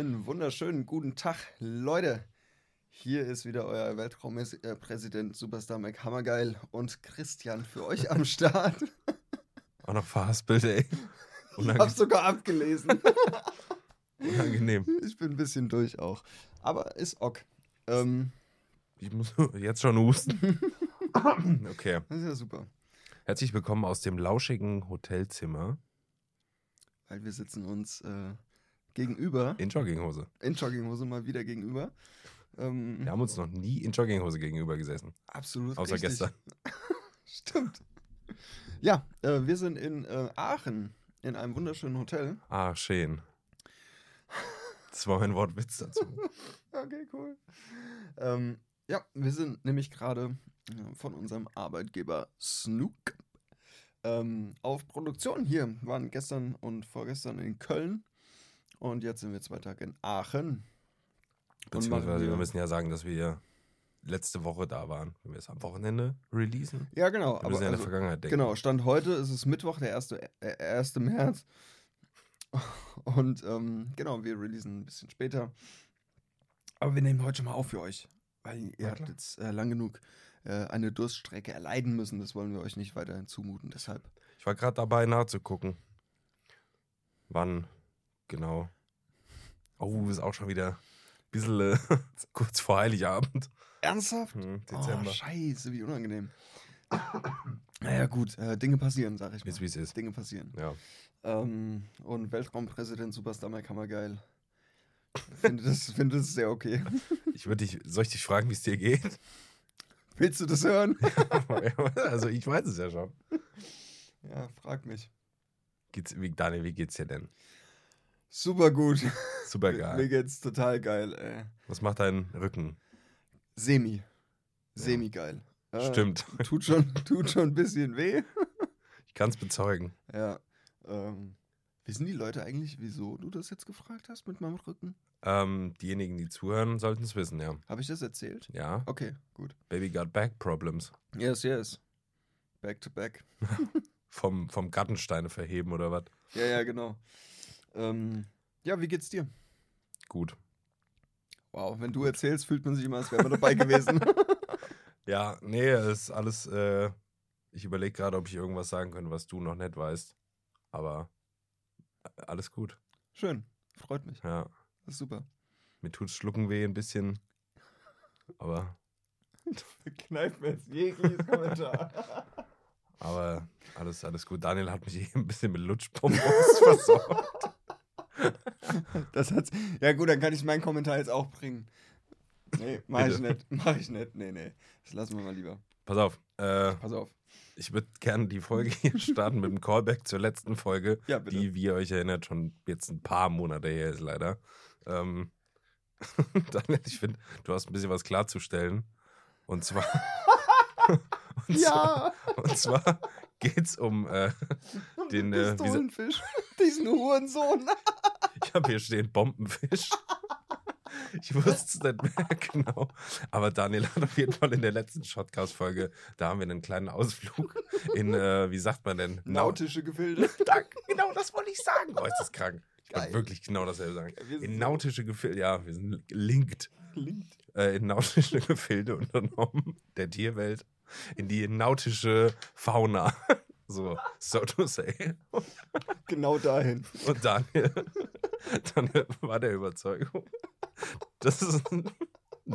Einen wunderschönen guten Tag, Leute. Hier ist wieder euer Weltraumpräsident Superstar Mac Hammergeil und Christian für euch am Start. Auch noch verhaspelt, ey. Ich hab's sogar abgelesen. Unangenehm. Ich bin ein bisschen durch auch. Aber ist ok. Ähm, Ich muss jetzt schon husten. Okay. das ist ja super. Herzlich willkommen aus dem lauschigen Hotelzimmer Weil wir sitzen uns äh, gegenüber, in Jogginghose. in Jogginghose mal wieder gegenüber. Ähm, Wir haben uns noch nie in Jogginghose gegenüber gesessen. Absolut Außer richtig. gestern. Stimmt. Ja, äh, wir sind in äh, Aachen in einem wunderschönen Hotel. Ah, schön. Das war mein Wortwitz dazu. Okay, cool. Ähm, ja, wir sind nämlich gerade äh, von unserem Arbeitgeber Snook ähm, auf Produktion hier. Waren gestern und vorgestern in Köln und jetzt sind wir zwei Tage in Aachen. Beziehungsweise wir wir- müssen ja sagen, dass wir letzte Woche da waren. Wenn wir es am Wochenende releasen. Ja, genau. Wir Aber müssen ja in der also, Vergangenheit denken. genau, Stand heute ist es Mittwoch, der 1. Äh, 1. März. Und ähm, genau, wir releasen ein bisschen später. Aber wir nehmen heute schon mal auf für euch. Weil ihr habt jetzt äh, lang genug äh, eine Durststrecke erleiden müssen. Das wollen wir euch nicht weiterhin zumuten. Deshalb. Ich war gerade dabei nachzugucken. Wann genau. Oh, ist auch schon wieder ein bisschen äh, kurz vor Heiligabend. Ernsthaft? Hm, Oh, Dezember. scheiße, wie unangenehm. naja, gut, äh, Dinge passieren, sag ich mal. Ist wie es ist. Dinge passieren. Ja. Ähm, und Weltraumpräsident Superstar Mike Hammergeil. Finde das, finde das sehr okay. Ich würde dich, soll ich dich fragen, wie es dir geht? Willst du das hören? also ich weiß es ja schon. Ja, frag mich. Geht's, wie, Daniel, wie geht's dir denn? Super gut. Super Mir geil. geht's total geil, ey. Was macht dein Rücken? Semi. Semi geil. Äh, Stimmt. Tut schon, tut schon ein bisschen weh. Ich kann es bezeugen. Ja. Ähm, wissen die Leute eigentlich, wieso du das jetzt gefragt hast mit meinem Rücken? Ähm, diejenigen, die zuhören, sollten es wissen, ja. Habe ich das erzählt? Ja. Okay, gut. Baby got back problems. Yes, yes. Back to back. Vom, vom Gartensteine verheben oder was? Ja, ja, genau. Ähm, ja, wie geht's dir? Gut. Wow, wenn du erzählst, fühlt man sich immer, als wäre man dabei gewesen. Ja, nee, es ist alles. Äh, ich überlege gerade, ob ich irgendwas sagen könnte, was du noch nicht weißt. Aber äh, alles gut. Schön. Freut mich. Ja. Das ist super. Mir tut's Schlucken weh ein bisschen. Aber, Kneif mir jetzt jegliches Kommentar. aber alles, alles gut. Daniel hat mich eben ein bisschen mit Lutschbonbons versorgt. Das hat's. Ja, gut, dann kann ich meinen Kommentar jetzt auch bringen. Nee, mach ich Bitte. nicht. Mach ich nicht. Nee, nee. Das lassen wir mal lieber. Pass auf. Äh, Pass auf. ich würde gerne die Folge hier starten mit einem Callback zur letzten Folge, Ja, die, wie ihr euch erinnert, schon jetzt ein paar Monate her ist, leider. Ähm, Daniel, ich finde, du hast ein bisschen was klarzustellen. Und zwar. und Ja! Zwar, und zwar geht's um. Äh, Den, äh, Pistolenfisch. Diesen Hurensohn. ich habe hier stehen Bombenfisch. Ich wusste es nicht mehr genau. Aber Daniel hat auf jeden Fall in der letzten Shotcast-Folge, da haben wir einen kleinen Ausflug in, äh, wie sagt man denn? Nau- Nautische Gefilde. Danke, genau das wollte ich sagen. Oh, ist das krank. Ich Geil. wollte wirklich genau dasselbe sagen. In nautische Gefilde, ja, wir sind linked. Linked. Äh, in nautische Gefilde unternommen, der Tierwelt, in die nautische Fauna. So, so to say. Genau dahin. Und Daniel, Daniel war der Überzeugung, dass es einen,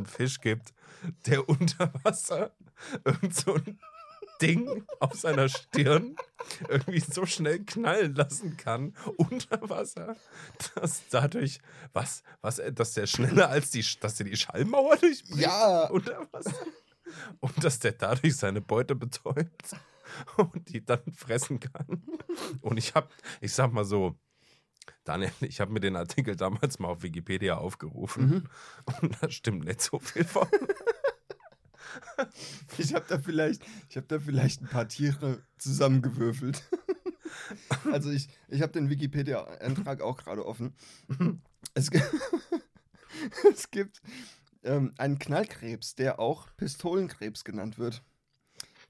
Fisch gibt, der unter Wasser irgend so ein Ding auf seiner Stirn irgendwie so schnell knallen lassen kann unter Wasser, dass dadurch was was dass der schneller als die dass der die Schallmauer durchbricht Ja. unter Wasser und dass der dadurch seine Beute betäubt und die dann fressen kann. Und ich habe, ich sag mal so, Daniel, ich habe mir den Artikel damals mal auf Wikipedia aufgerufen Mhm. und da stimmt nicht so viel von. Ich habe da vielleicht, ich habe da vielleicht ein paar Tiere zusammengewürfelt. Also ich, ich habe den Wikipedia-Eintrag auch gerade offen. Es, es gibt ähm, einen Knallkrebs, der auch Pistolenkrebs genannt wird.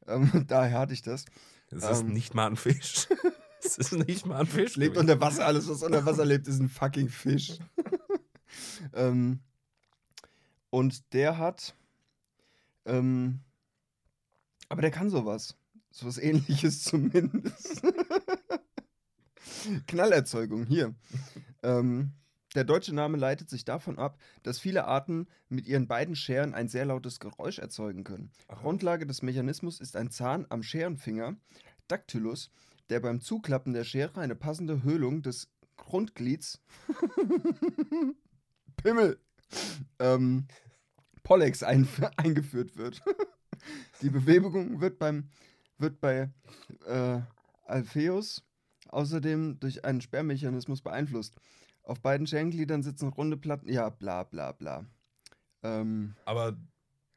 Ähm, daher hatte ich das. Es ist Ähm. nicht mal ein Fisch. Es ist nicht mal ein Fisch. Lebt unter Wasser, alles was unter Wasser lebt, ist ein fucking Fisch. ähm, und der hat, ähm, aber der kann sowas. Sowas ähnliches zumindest. Knallerzeugung, hier. ähm, der deutsche Name leitet sich davon ab, dass viele Arten mit ihren beiden Scheren ein sehr lautes Geräusch erzeugen können. Aha. Grundlage des Mechanismus ist ein Zahn am Scherenfinger, Dactylus, der beim Zuklappen der Schere eine passende Höhlung des Grundglieds Pimmel ähm, Pollex ein, eingeführt wird. Die Bewegung wird beim wird bei äh, Alpheus außerdem durch einen Sperrmechanismus beeinflusst. Auf beiden Scherengliedern sitzen runde Platten. Ja, bla bla bla. Ähm, Aber,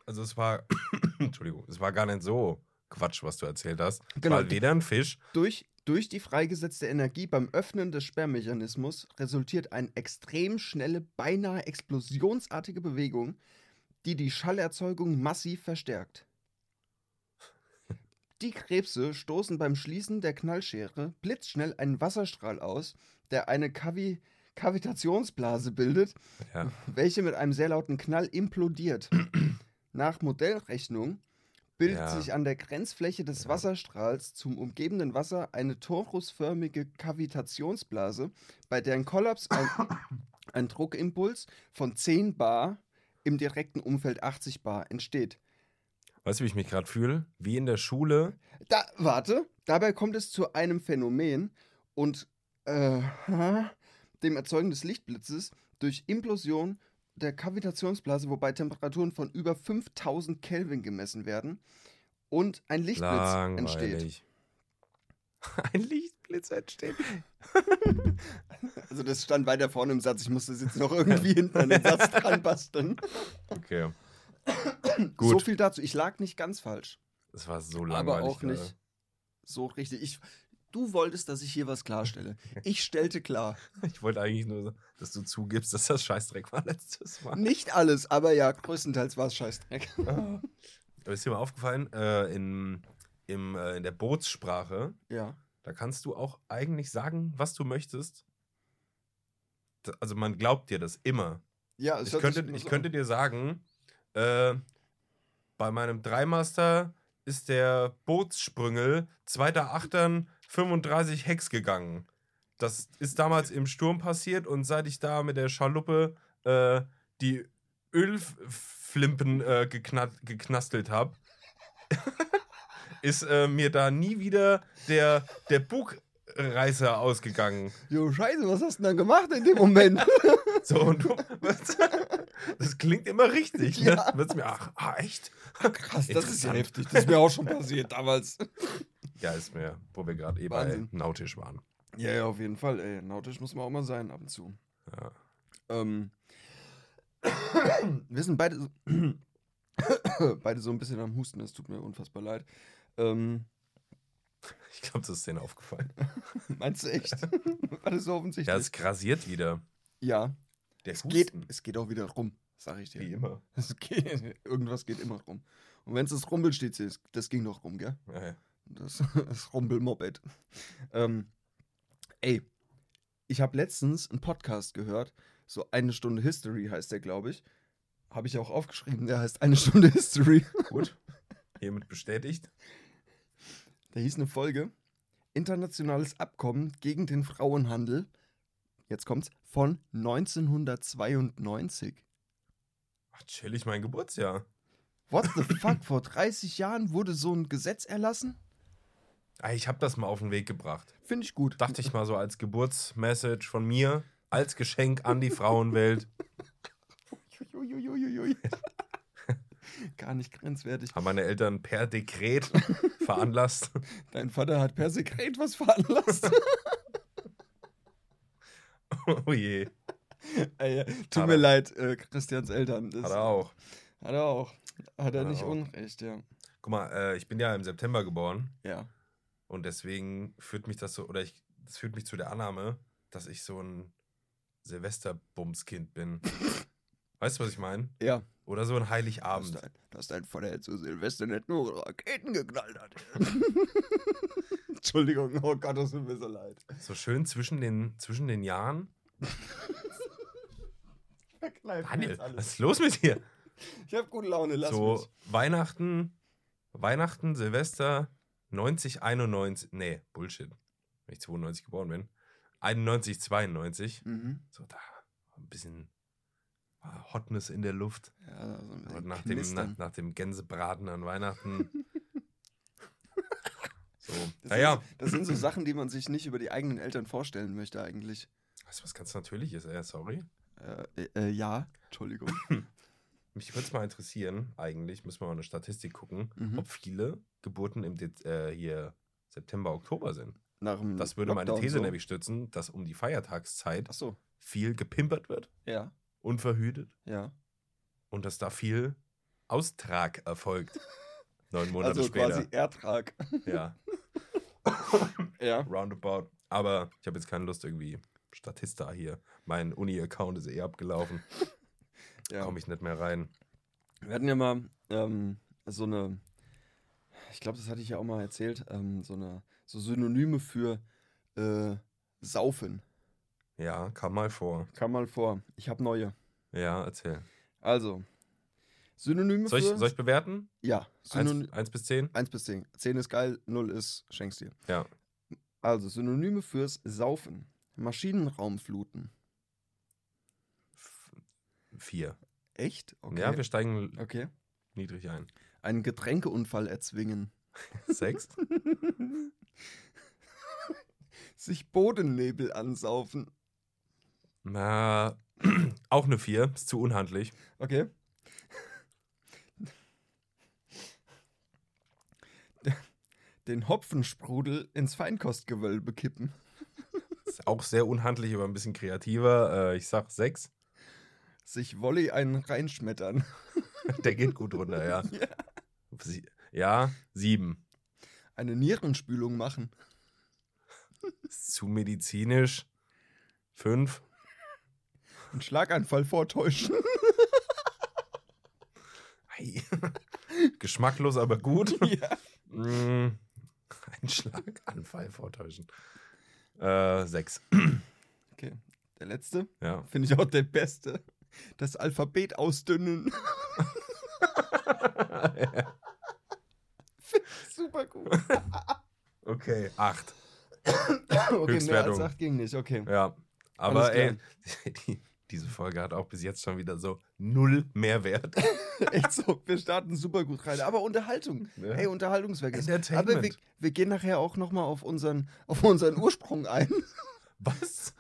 also es war, Entschuldigung, es war gar nicht so Quatsch, was du erzählt hast. Genau. halt weder ein Fisch, Durch, durch die freigesetzte Energie beim Öffnen des Sperrmechanismus resultiert eine extrem schnelle, beinahe explosionsartige Bewegung, die die Schallerzeugung massiv verstärkt. Die Krebse stoßen beim Schließen der Knallschere blitzschnell einen Wasserstrahl aus, der eine Kavi Kavitationsblase bildet, ja, welche mit einem sehr lauten Knall implodiert. Nach Modellrechnung bildet Ja. sich an der Grenzfläche des Ja. Wasserstrahls zum umgebenden Wasser eine torusförmige Kavitationsblase, bei deren Kollaps ein, ein Druckimpuls von 10 bar im direkten Umfeld 80 bar entsteht. weißt du, wie ich mich gerade fühle? Wie in der Schule. Da, warte, dabei kommt es zu einem Phänomen und äh, dem Erzeugen des Lichtblitzes durch Implosion der Kavitationsblase, wobei Temperaturen von über 5000 Kelvin gemessen werden und ein Lichtblitz entsteht. Langweilig. Ein Lichtblitz entsteht. Also das stand weiter vorne im Satz, ich musste es jetzt noch irgendwie hinten an den Satz dran basteln. Okay. So Gut. viel dazu, ich lag nicht ganz falsch, Das war so langweilig. aber auch gerade. nicht so richtig. Ich, du wolltest, dass ich hier was klarstelle. Ich stellte klar. Ich wollte eigentlich nur, dass du zugibst, dass das Scheißdreck war letztes Mal. Nicht alles, aber ja, größtenteils war es Scheißdreck. Aber ist dir mal aufgefallen, äh, in, im, äh, in der Bootssprache, Ja. da kannst du auch eigentlich sagen, was du möchtest. Da- Also man glaubt dir das immer. Ja, es Ich könnte, ich könnte dir sagen, äh, bei meinem Dreimaster ist der Bootssprüngel 2.8. 35 Hex gegangen. Das ist damals im Sturm passiert und seit ich da mit der Schaluppe äh, die Ölflimpen äh, geknastelt habe, ist äh, mir da nie wieder der, der Bugreißer ausgegangen. Jo, scheiße, was hast du denn dann gemacht in dem Moment? So, und du, das klingt immer richtig. Ne? Ja. Mir, ach, ah, echt? Krass, das ist ja heftig. Das ist mir auch schon passiert damals. Ja, ist mir, wo wir gerade eh bei Wahnsinn. Nautisch waren. Ja, ja, auf jeden Fall. Ey, nautisch muss man auch mal sein ab und zu. Ja. Ähm, wir sind beide so, beide so ein bisschen am Husten. Das tut mir unfassbar leid. Ähm, Ich glaube, das ist denen aufgefallen. meinst du echt? War das so Ja, offensichtlich? es grasiert wieder. Ja, Es geht, es geht auch wieder rum, sag ich dir. Wie immer. Es geht, irgendwas geht immer rum. Und wenn es das Rumbel steht, das- das ging doch rum, gell? Ja, ja. Das, das Rumbelmoped. Ähm, ey, ich habe letztens einen Podcast gehört, so eine Stunde History heißt der, glaube ich. Habe ich auch aufgeschrieben, der heißt eine Stunde History. Gut. Hiermit bestätigt. Da hieß eine Folge Internationales Abkommen gegen den Frauenhandel. Jetzt kommt's von 1992. Ach, chillig mein Geburtsjahr. What the fuck? Vor 30 Jahren wurde so ein Gesetz erlassen? Ich habe das mal auf den Weg gebracht. Finde ich gut. Dachte ich mal so als Geburtsmessage von mir, als Geschenk an die Frauenwelt. Gar nicht grenzwertig. Haben meine Eltern per Dekret veranlasst. Dein Vater hat per Sekret was veranlasst. Oh je. Ey, tut Hat mir er. leid, äh, Christians Eltern. Das Hat er auch. Hat er auch. Hat er Hat er nicht auch. unrecht, ja. Guck mal, äh, ich bin ja im September geboren Ja. und deswegen führt mich das so, oder ich, das führt mich zu der Annahme, dass ich so ein Silvesterbumskind bin. weißt du, was ich meine? Ja. Oder so ein Dass Heiligabend. dein, dass dein Vater zu Silvester nicht nur Raketen geknallt hat. Entschuldigung, oh Gott, das tut mir so leid. So schön zwischen den, zwischen den Jahren. Daniel, was ist los mit dir? Ich habe gute Laune, lass so, mich. Weihnachten, Weihnachten, Silvester, 90, 91, nee, Bullshit. Wenn ich 92 geboren bin. 91, 92. Mhm. So, da ein bisschen Hotness in der Luft. Ja, so ein Und bisschen nach dem, nach, nach dem Gänsebraten an Weihnachten. so, Das, naja, sind, das sind so Sachen, die man sich nicht über die eigenen Eltern vorstellen möchte eigentlich. Weißt du, was ganz Natürliches, ey, sorry. Äh, äh, ja, Entschuldigung. Mich würde es mal interessieren, eigentlich, müssen wir mal eine Statistik gucken, Mhm. ob viele Geburten im Dez äh, hier September, Oktober sind. Nach dem Das würde meine Lockdown These so. nämlich stützen, dass um die Feiertagszeit so, viel gepimpert wird, ja, unverhütet ja. und dass da viel Austrag erfolgt. Neun Monate also später. quasi Ertrag. Ja, Ja. roundabout. Aber ich habe jetzt keine Lust irgendwie. Statista hier. Mein Uni-Account ist eh abgelaufen. ja. Komme ich nicht mehr rein. Wir hatten ja mal ähm, so eine, ich glaube, das hatte ich ja auch mal erzählt, ähm, so eine so Synonyme für äh, Saufen. Ja, kam mal vor. Kam mal vor. Ich habe neue. Ja, erzähl. Also, Synonyme Soll ich, für... soll ich bewerten? ja, Eins, eins bis zehn? 1 bis 10. 10 ist geil, 0 ist schenkst dir. Ja. Also, Synonyme fürs Saufen. Maschinenraumfluten. F- Vier. Echt? Okay. Ja, wir steigen okay. niedrig ein. Einen Getränkeunfall erzwingen. Sechs? Sich Bodennebel ansaufen. Na, auch eine vier. Ist zu unhandlich. Okay. Den Hopfensprudel ins Feinkostgewölbe kippen. Ist auch sehr unhandlich, aber ein bisschen kreativer. Äh, ich sag sechs. Sich Volley einen reinschmettern. Der geht gut runter, ja. Ja. Ja, sieben. Eine Nierenspülung machen. Zu medizinisch. Fünf. Einen Schlaganfall vortäuschen. Geschmacklos, aber gut. ja. Mm, Ein Schlaganfall vortäuschen. Äh, sechs. Okay. Der letzte. Ja. Finde ich auch der beste. Das Alphabet ausdünnen. Super gut. okay, acht. Okay, mehr als acht ging nicht. Okay. Ja. Aber ey, die, diese Folge hat auch bis jetzt schon wieder so null Mehrwert. Echt so. Wir starten super gut rein. Aber Unterhaltung. Ja. Hey, Unterhaltungswerk. Entertainment. Aber wir, wir gehen nachher auch nochmal auf unseren, auf unseren Ursprung ein. Was?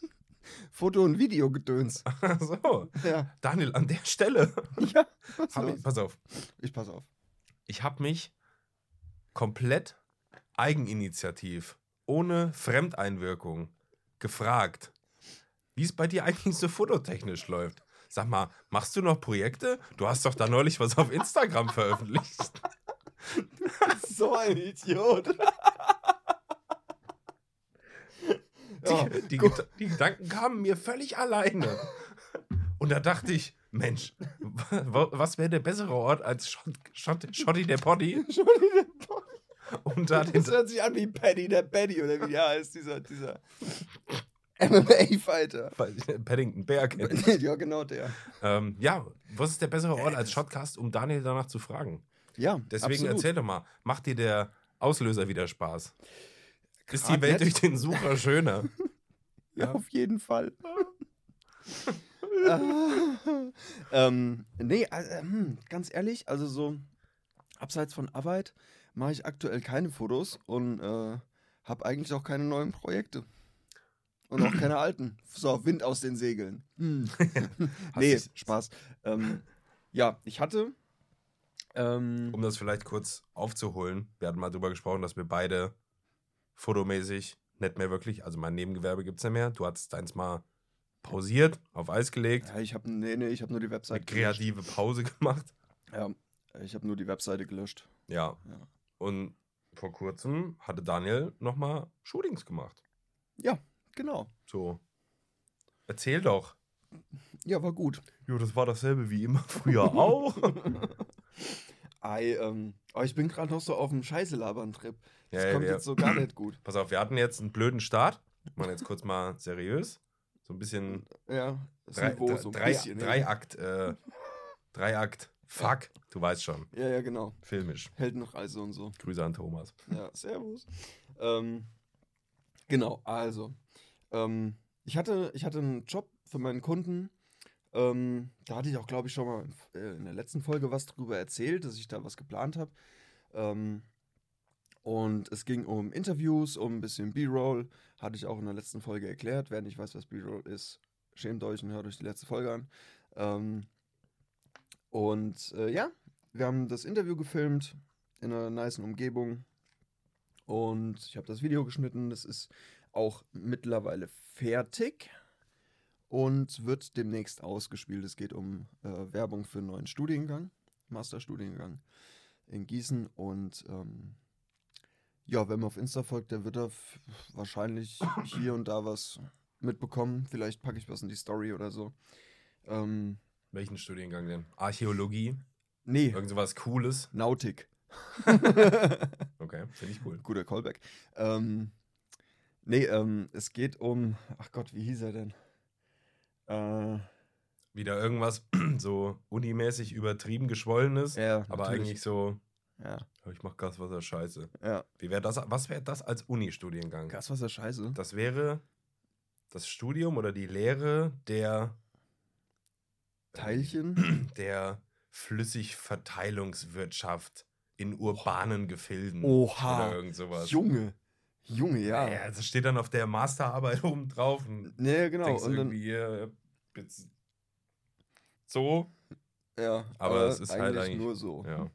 Foto- und Videogedöns. Ach so. Ja. Daniel, an der Stelle. Ja. Ich, pass auf. Ich pass auf. Ich habe mich komplett eigeninitiativ, ohne Fremdeinwirkung, gefragt, wie es bei dir eigentlich so fototechnisch läuft. Sag mal, machst du noch Projekte? Du hast doch da neulich was auf Instagram veröffentlicht. So ein Idiot. ja, Die, die, gut. Ged- die Gedanken kamen mir völlig alleine. Und da dachte ich, Mensch, wa- was wäre der bessere Ort als Schott, Schott, Schotti der Entschuldigung. um da Das hört sich an wie Paddy der Paddy oder wie der heißt, dieser, dieser MMA-Fighter. Paddington Bear kennt. ja, genau der. Ähm, ja, was ist der bessere Ort als Shotcast, um Daniel danach zu fragen? Ja, Deswegen absolut. erzähl doch mal, macht dir der Auslöser wieder Spaß? Ist die Grad Welt durch nicht. den Sucher schöner? Ja, auf jeden Fall. Ah. ähm, nee, also, hm, ganz ehrlich, also so abseits von Arbeit mache ich aktuell keine Fotos und äh, habe eigentlich auch keine neuen Projekte. Und auch keine alten. So, Wind aus den Segeln. Hm. nee, Spaß. Ähm, ja, ich hatte. Ähm, Um das vielleicht kurz aufzuholen, wir hatten mal drüber gesprochen, dass wir beide fotomäßig nicht mehr wirklich, also mein Nebengewerbe gibt es nicht mehr. Du hattest deins mal pausiert, auf Eis gelegt, ja, ich habe nee, nee, ich habe nur die eine Webseite gelöscht. kreative Pause gemacht. Ja, ich habe nur die Webseite gelöscht. Ja. Ja. Und vor kurzem hatte Daniel nochmal Shootings gemacht. Ja, genau. So. Erzähl doch. Ja, war gut. Jo, das war dasselbe wie immer früher auch. Ei, ähm, aber ich bin gerade noch so auf dem Scheiße-Labern-Trip. Das Ja, ja, kommt wir- jetzt so gar nicht gut. Pass auf, wir hatten jetzt einen blöden Start. Machen jetzt kurz mal seriös. So ein bisschen. Ja, Drei, Niveau so ein drei, bisschen. ne? Dreiakt, äh, Dreiakt, fuck, du weißt schon, Ja, ja, genau. filmisch. Heldenreise und so. Grüße an Thomas. Ja, servus. Ähm, genau, also. Ähm, ich, hatte, ich hatte einen Job für meinen Kunden. Ähm, da hatte ich auch, glaube ich, schon mal äh, in der letzten Folge was drüber erzählt, dass ich da was geplant habe. Ähm, und es ging um Interviews, um ein bisschen B-Roll. Hatte ich auch in der letzten Folge erklärt. Wer nicht weiß, was B-Roll ist, schämt euch und hört euch die letzte Folge an. Ähm, und äh, ja, wir haben das Interview gefilmt in einer niceen Umgebung. Und ich habe das Video geschnitten. Das ist auch mittlerweile fertig und wird demnächst ausgespielt. Es geht um äh, Werbung für einen neuen Studiengang, Masterstudiengang in Gießen. Und ähm, ja, wenn man auf Insta folgt, der wird da wahrscheinlich hier und da was mitbekommen. Vielleicht packe ich was in die Story oder so. Ähm, Welchen Studiengang denn? Archäologie? nee, Irgend sowas Cooles? Nautik. Okay, finde ich cool. Guter Callback. Ähm, nee, ähm, es geht um. Ach Gott, wie hieß er denn? Äh, Wieder irgendwas so unimäßig übertrieben geschwollenes, ja, aber natürlich. eigentlich so, Ja, ich mach Gaswasser scheiße. ja. Wie wäre das, was wäre das als Uni-Studiengang? Gaswasser scheiße. Das wäre das Studium oder die Lehre der Teilchen. der Flüssigverteilungswirtschaft in urbanen Gefilden. Oha. Oder irgend sowas. Junge. Junge, ja. Ja, das steht dann auf der Masterarbeit oben drauf. Und Nee, genau. Und dann, jetzt so. ja, aber es ist halt eigentlich- nur so. ja.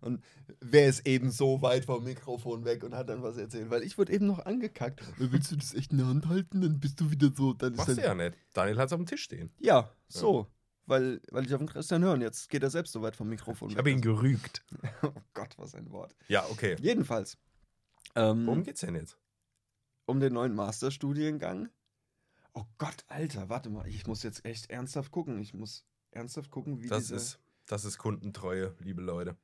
Und wer ist eben so weit vom Mikrofon weg und hat dann was erzählt? Weil ich wurde eben noch angekackt. Willst du das echt in der Hand halten? Dann bist du wieder so. Dann ist Machst du ja nicht. Daniel hat es auf dem Tisch stehen. Ja, so. Weil, weil ich auf den Christian höre und jetzt geht er selbst so weit vom Mikrofon Ich weg. habe ihn gerügt. Oh Gott, was ein Wort. Ja, okay. Jedenfalls. Ähm, Worum geht's denn jetzt? um den neuen Masterstudiengang. Oh Gott, Alter, warte mal. Ich muss jetzt echt ernsthaft gucken. Ich muss ernsthaft gucken, wie Das dieser... ist, das ist Kundentreue, liebe Leute.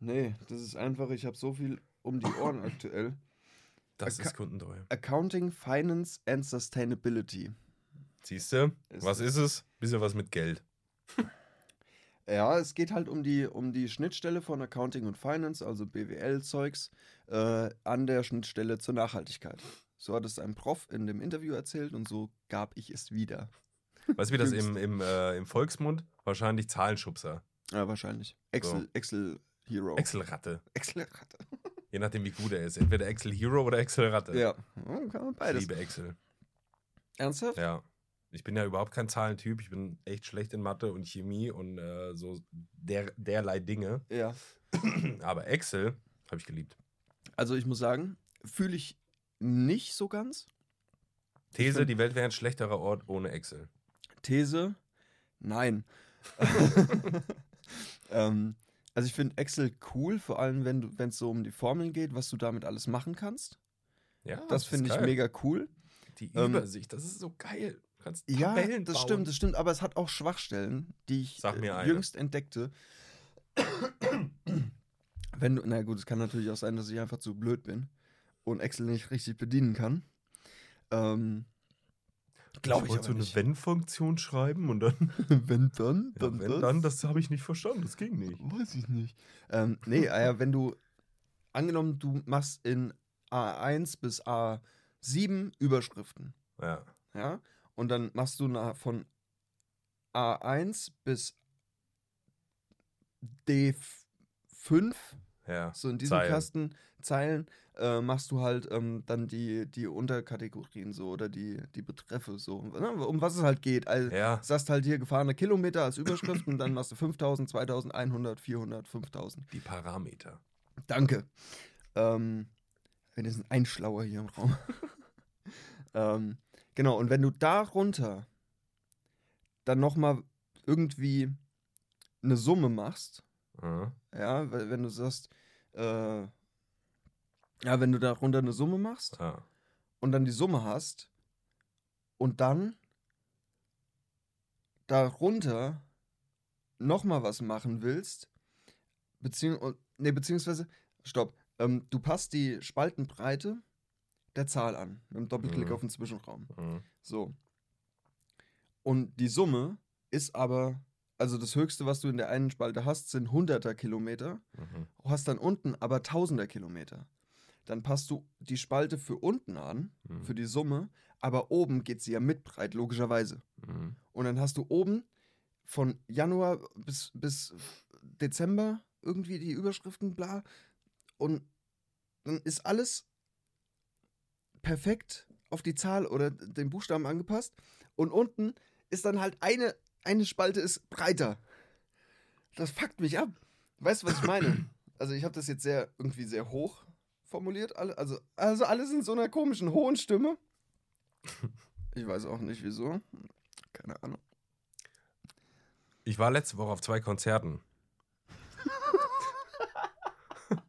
Nee, das ist einfach, ich habe so viel um die Ohren aktuell. Das Acca- ist Kundentreue. Accounting, Finance and Sustainability. Siehst du? Was ist es? Bisschen was mit Geld. Ja, es geht halt um die, um die Schnittstelle von Accounting und Finance, also BWL-Zeugs, äh, an der Schnittstelle zur Nachhaltigkeit. So hat es ein Prof in dem Interview erzählt und so gab ich es wieder. Weißt du, wie das im, im, äh, im Volksmund? Wahrscheinlich Zahlenschubser. Ja, wahrscheinlich. Excel, Excel Hero. Excel-Ratte. Excel-Ratte. Je nachdem, wie gut er ist. Entweder Excel-Hero oder Excel-Ratte. Ja, ja, kann man Ich beides. liebe Excel. Ernsthaft? Ja. Ich bin ja überhaupt kein Zahlentyp. Ich bin echt schlecht in Mathe und Chemie und äh, so der, derlei Dinge. Ja. Aber Excel habe ich geliebt. Also ich muss sagen, fühle ich nicht so ganz. These, find- die Welt wäre ein schlechterer Ort ohne Excel. These, nein. ähm, also ich finde Excel cool, vor allem wenn es so um die Formeln geht, was du damit alles machen kannst. Ja, das ist finde ich mega cool. Die Ähm, Übersicht, das ist so geil. Du kannst Ja, Tabellen das bauen. stimmt, das stimmt, aber es hat auch Schwachstellen, die ich äh, jüngst entdeckte. Wenn du, na gut, es kann natürlich auch sein, dass ich einfach zu blöd bin und Excel nicht richtig bedienen kann. Ähm, Glaube ich, wollte aber so nicht. eine Wenn-Funktion schreiben und dann, wenn dann, ja, dann wenn dann, das habe ich nicht verstanden, das ging nicht. Weiß ich nicht. Ähm, nee, äh, ja, wenn du, angenommen, du machst in A1 bis A7 Überschriften, Ja, ja, und dann machst du na, von A1 bis D5, ja. so in diesem Zeilen. Kasten, Zeilen, äh, machst du halt ähm, dann die, die Unterkategorien so oder die, die Betreffe so, ne, um was es halt geht. Also, Ja, sagst halt hier gefahrene Kilometer als Überschrift und dann machst du 5000, 2100, 400, 5000. die Parameter. Danke. Ähm, sind ein Schlauer hier im Raum. ähm, genau, und wenn du darunter dann nochmal irgendwie eine Summe machst, Ja. ja, wenn du sagst, äh, ja, wenn du darunter eine Summe machst Ja. und dann die Summe hast und dann darunter nochmal was machen willst, beziehung nee, beziehungsweise, stopp, ähm, du passt die Spaltenbreite der Zahl an, mit einem Doppelklick Mhm. auf den Zwischenraum. Mhm. So. Und die Summe ist aber, also das Höchste, was du in der einen Spalte hast, sind 100er Kilometer. Mhm. Du hast dann unten aber 1000er Kilometer. Dann passt du die Spalte für unten an, Mhm. für die Summe, aber oben geht sie ja mit breit, logischerweise. Mhm. Und dann hast du oben von Januar bis, bis Dezember irgendwie die Überschriften, bla. Und dann ist alles perfekt auf die Zahl oder den Buchstaben angepasst. Und unten ist dann halt eine, eine Spalte ist breiter. Das fuckt mich ab. Weißt du, was ich meine? Also ich habe das jetzt sehr irgendwie sehr hoch formuliert. Also, also alles in so einer komischen hohen Stimme. Ich weiß auch nicht wieso. Keine Ahnung. Ich war letzte Woche auf zwei Konzerten.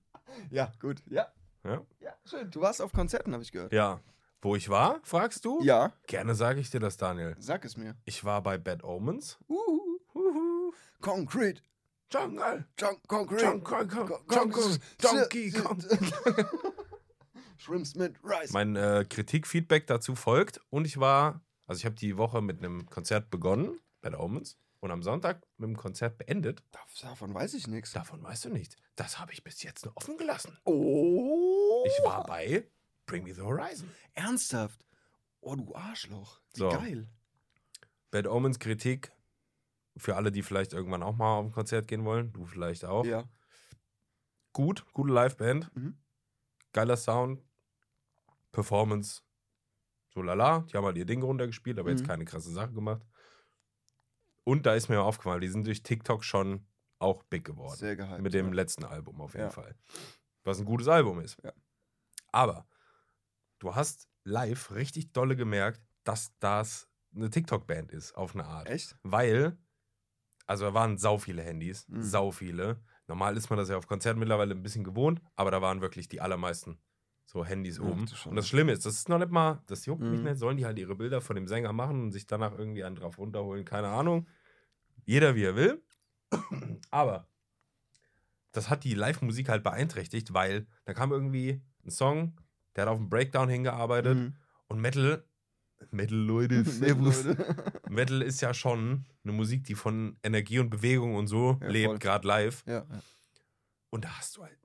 Ja, gut. Ja. Ja? Ja, schön. Du warst auf Konzerten, habe ich gehört. Ja. Wo ich war, fragst du? Ja. Gerne sage ich dir das, Daniel. Sag es mir. Ich war bei Bad Omens. Uhu. Uhu. Concrete. Jungle. Junk, concrete. Junk, Kong, Kong, Con- Jungle. Con- Donkey Kong. Shrimps mit Rice. Mein äh, Kritikfeedback dazu folgt. Und ich war, also ich habe die Woche mit einem Konzert begonnen, Bad Omens. Und am Sonntag mit dem Konzert beendet. Dav- Davon weiß ich nichts. Davon weißt du nicht. Das habe ich bis jetzt nur offen gelassen. Oh. Ich war bei Bring Me the Horizon. Ernsthaft? Oh, du Arschloch. Wie So. geil. Bad Omens Kritik für alle, die vielleicht irgendwann auch mal auf ein Konzert gehen wollen. Du vielleicht auch. Ja. Gut, gute Liveband. Mhm. Geiler Sound. Performance. So lala. Die haben halt ihr Ding runtergespielt, aber jetzt Mhm. keine krasse Sache gemacht. Und da ist mir aufgefallen, die sind durch TikTok schon auch big geworden. Sehr gehypt. Mit dem ja. letzten Album auf jeden Ja. Fall. Was ein gutes Album ist. Ja. Aber du hast live richtig dolle gemerkt, dass das eine TikTok-Band ist, auf eine Art. Echt? Weil, also da waren sau viele Handys, Mhm. sau viele. Normal ist man das ja auf Konzerten mittlerweile ein bisschen gewohnt, aber da waren wirklich die allermeisten so Handys Ach, oben. Und das Schlimme ist, das ist noch nicht mal, das juckt mich Mhm. nicht, sollen die halt ihre Bilder von dem Sänger machen und sich danach irgendwie einen drauf runterholen, keine Ahnung. Jeder wie er will. Aber das hat die Live-Musik halt beeinträchtigt, weil da kam irgendwie ein Song, der hat auf einen Breakdown hingearbeitet Mhm. und Metal, Metal Leute, Servus. Metal ist ja schon eine Musik, die von Energie und Bewegung und so Ja, lebt, gerade live. ja, ja. Und da hast du halt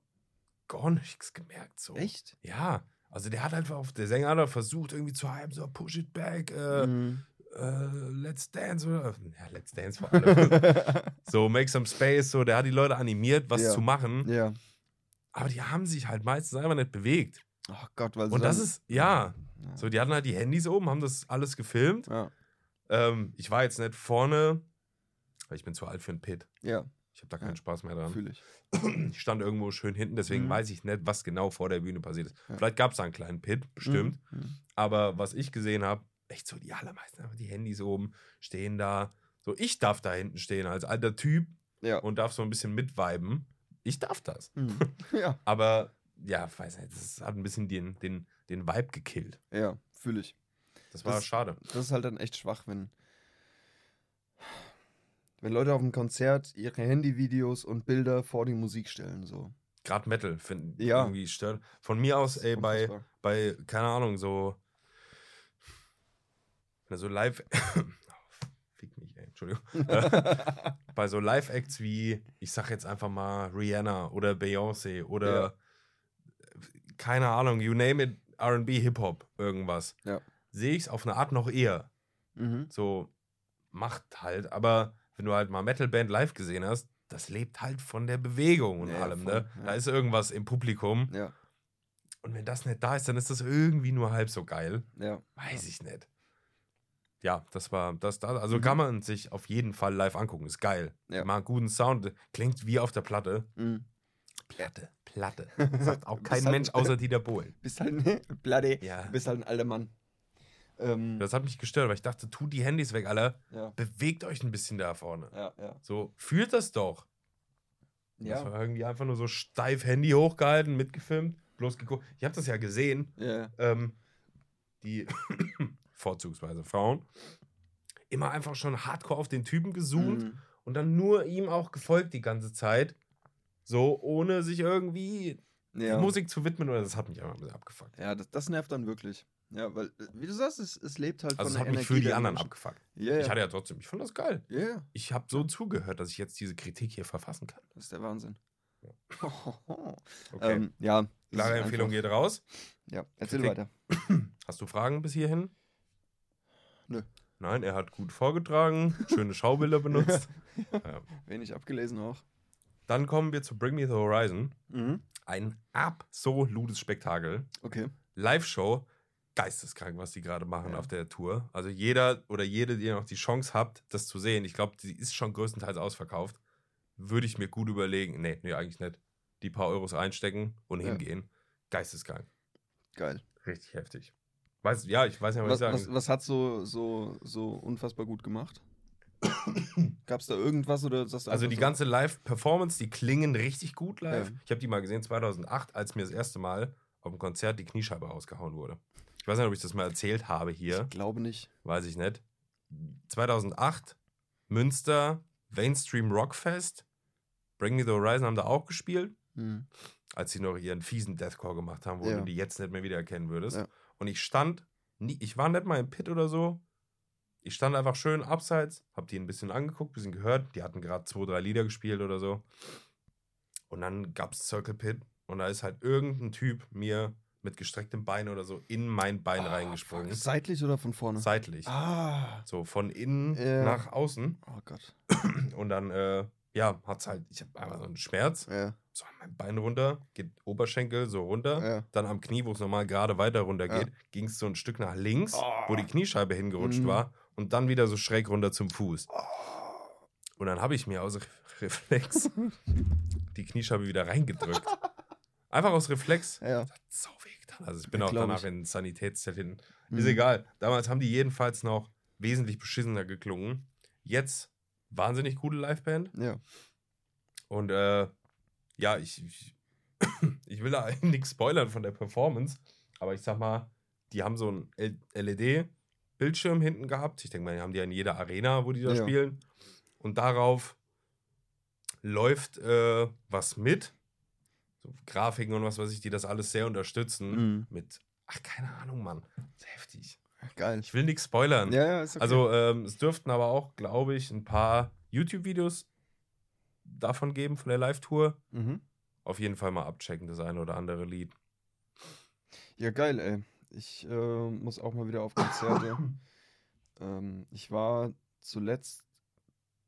gar nichts gemerkt. So. Echt? Ja. Also der hat einfach auf, der Sänger hat versucht, irgendwie zu hypen, so push it back, äh, Mhm. äh, let's dance oder ja, let's dance vor allem. so make some space, so der hat die Leute animiert, was Ja. zu machen. ja. Aber die haben sich halt meistens einfach nicht bewegt. Ach Gott, weil sie Und das ist, ja, Ja. so die hatten halt die Handys oben, haben das alles gefilmt. Ja. Ähm, ich war jetzt nicht vorne, weil ich bin zu alt für einen Pit. Ja, Ich habe da keinen Ja. Spaß mehr dran. fühle ich. Ich stand irgendwo schön hinten, deswegen Mhm. weiß ich nicht, was genau vor der Bühne passiert ist. Ja. Vielleicht gab es da einen kleinen Pit, bestimmt. Mhm. Mhm. Aber was ich gesehen habe, echt so die allermeisten haben die Handys oben, stehen da. So, ich darf da hinten stehen als alter Typ Ja. und darf so ein bisschen mitviben. Ich darf das. Mhm. ja, Aber ja, weiß nicht, das hat ein bisschen den, den, den Vibe gekillt. ja, fühle ich. Das war Das- schade. Das ist halt dann echt schwach, wenn, wenn Leute auf dem Konzert ihre Handyvideos und Bilder vor die Musik stellen. So. Gerade Metal finde Ja. irgendwie stört. Von mir aus, ey, bei, bei, keine Ahnung, so. Wenn so live. Fick mich, ey, Entschuldigung. Bei so Live-Acts wie, ich sag jetzt einfach mal Rihanna oder Beyoncé oder Ja. keine Ahnung, you name it, RB, Hip-Hop, irgendwas. Ja. Sehe ich es auf eine Art noch eher. Mhm. So, macht halt, aber wenn du halt mal Metal-Band live gesehen hast, das lebt halt von der Bewegung und Ja, allem, voll, ne? ja. Da ist irgendwas im Publikum. Ja, Und wenn das nicht da ist, dann ist das irgendwie nur halb so geil. ja. Weiß ich nicht. Ja, das war das da. Also Mhm. kann man sich auf jeden Fall live angucken. Ist geil. Ja. Mal einen guten Sound. Klingt wie auf der Platte. Mhm. Platte. Platte. Sagt auch kein halt- Mensch außer Dieter Bohlen. Bist halt, ne? Bloody. Ja. Bist halt ein alter Mann. Ähm, Das hat mich gestört, weil ich dachte, tut die Handys weg, Alter. ja, Bewegt euch ein bisschen da vorne. ja, ja. So, fühlt das doch. Das Ja, war irgendwie einfach nur so steif Handy hochgehalten, mitgefilmt, bloß geguckt. Ich habe das ja gesehen. ja. ähm, die vorzugsweise Frauen, immer einfach schon hardcore auf den Typen gezoomt Mhm. und dann nur ihm auch gefolgt die ganze Zeit. So, ohne sich irgendwie ja. Musik zu widmen oder das hat mich einfach ein bisschen abgefuckt. Ja, das, das nervt dann wirklich. Ja, weil, äh, wie du sagst, es, es lebt halt Also es von hat der mich Energie für die der anderen Menschen. abgefuckt. Ja, ja. Ich hatte ja trotzdem, ich fand das geil. ja, ja, Ich habe so zugehört, dass ich jetzt diese Kritik hier verfassen kann. das ist der Wahnsinn. Okay. Ähm, ja. Klare Empfehlung einfach- geht raus. Ja, erzähl Kritik. weiter. Hast du Fragen bis hierhin? Nö. Nein, er hat gut vorgetragen, schöne Schaubilder benutzt. ja. Wenig abgelesen auch. Dann kommen wir zu Bring Me the Horizon. Mhm. Ein absolutes Spektakel. Okay. Live-Show, geisteskrank, was die gerade machen Ja. auf der Tour. Also jeder oder jede, die noch die Chance habt, das zu sehen, ich glaube, die ist schon größtenteils ausverkauft, würde ich mir gut überlegen. Nee, nee, eigentlich nicht. Die paar Euros einstecken und Ja. hingehen. Geisteskrank. Geil. Richtig heftig. Weiß, ja, ich weiß nicht, was, Was, ich sagen was, was hat so, so, so unfassbar gut gemacht? Gab es da irgendwas oder du Also die so, ganze Live-Performance, die klingen richtig gut live. Ja. Ich habe die mal gesehen 2008, als mir das erste Mal auf dem Konzert die Kniescheibe rausgehauen wurde. Ich weiß nicht, ob ich das mal erzählt habe hier. Ich glaube nicht. Weiß ich nicht. 2008, Münster, Mainstream Rockfest. Bring Me the Horizon haben da auch gespielt, Hm. als sie noch ihren fiesen Deathcore gemacht haben, wo Ja. du die jetzt nicht mehr wiedererkennen würdest. Ja. Und ich stand, nie, ich war nicht mal im Pit oder so. Ich stand einfach schön abseits, hab die ein bisschen angeguckt, bisschen gehört. Die hatten gerade zwei, drei Lieder gespielt oder so. Und dann gab's Circle Pit und da ist halt irgendein Typ mir mit gestrecktem Bein oder so in mein Bein Ah, reingesprungen. fuck. Seitlich oder von vorne? Seitlich. Ah. So von innen Ja. nach außen. Oh Gott. Und dann, äh, ja, hat's halt, ich habe einfach so einen Schmerz. Ja. So an mein Bein runter, geht Oberschenkel so runter. Ja. Dann am Knie, wo es normal gerade weiter runter geht, Ja. ging es so ein Stück nach links, Oh. wo die Kniescheibe hingerutscht Mhm. war. Und dann wieder so schräg runter zum Fuß. Oh. Und dann habe ich mir aus Re Reflex die Kniescheibe wieder reingedrückt. Einfach aus Reflex. Ja. Das hat sau weh getan. Also ich bin Ja, auch danach ich. in Sanitätszelt hin. Mhm. Ist egal. Damals haben die jedenfalls noch wesentlich beschissener geklungen. Jetzt wahnsinnig gute Liveband. Ja. Und äh, ja, ich, ich, ich will da nichts spoilern von der Performance, aber ich sag mal, die haben so ein LED-Bildschirm hinten gehabt. Ich denke mal, die haben die ja in jeder Arena, wo die da Ja. spielen. Und darauf läuft äh, was mit. Grafiken und was weiß ich, die das alles sehr unterstützen. Mhm. Mit, ach, keine Ahnung, Mann. Heftig. Geil. Ich will nichts spoilern. Ja, ja, ist okay. Also ähm, es dürften aber auch, glaube ich, ein paar YouTube-Videos davon geben, von der Live-Tour. Mhm. Auf jeden Fall mal abchecken, das eine oder andere Lied. Ja, geil, ey. Ich äh, muss auch mal wieder auf Konzerte. ähm, ich war zuletzt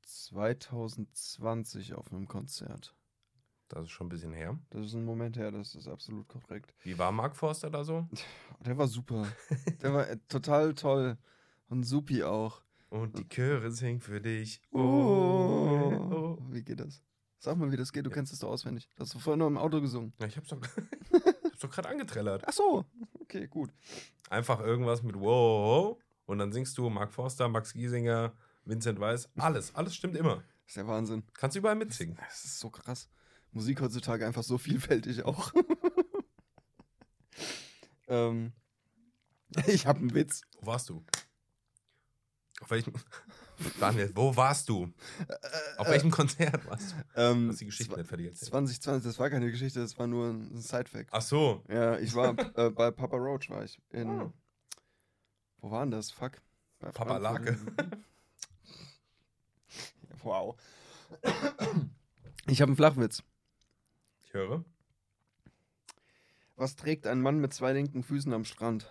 2020 auf einem Konzert. Das ist schon ein bisschen her. Das ist ein Moment her, das ist absolut korrekt. Wie war Mark Forster da so? Der war super. Der war äh, total toll. Und Supi auch. Und die Chöre singen für dich. Oh. Oh. Wie geht das? Sag mal, wie das geht. Du Ja. kennst es doch auswendig. Das hast du vorhin noch im Auto gesungen. Ja, ich hab's doch, hab's doch gerade angetrellert. Ach so. Okay, gut. Einfach irgendwas mit Wow. Und dann singst du Mark Forster, Max Giesinger, Vincent Weiss. Alles, alles stimmt immer. Das ist der Wahnsinn. Kannst überall mitsingen. Das ist so krass. Musik heutzutage einfach so vielfältig auch. ähm, ich habe einen Witz. Wo warst du? Auf welchem. Daniel, wo warst du? Auf Äh, welchem Konzert warst du? Ähm, hast die Geschichte nicht fertig erzählt. 2020, das war keine Geschichte, das war nur ein Side-Fact. Ach so. Ja, ich war äh, bei Papa Roach, war ich. In, Ah. Wo war denn das? Fuck. Bei Papa. Lake. wow. Ich habe einen Flachwitz. Ich höre. Was trägt ein Mann mit zwei linken Füßen am Strand?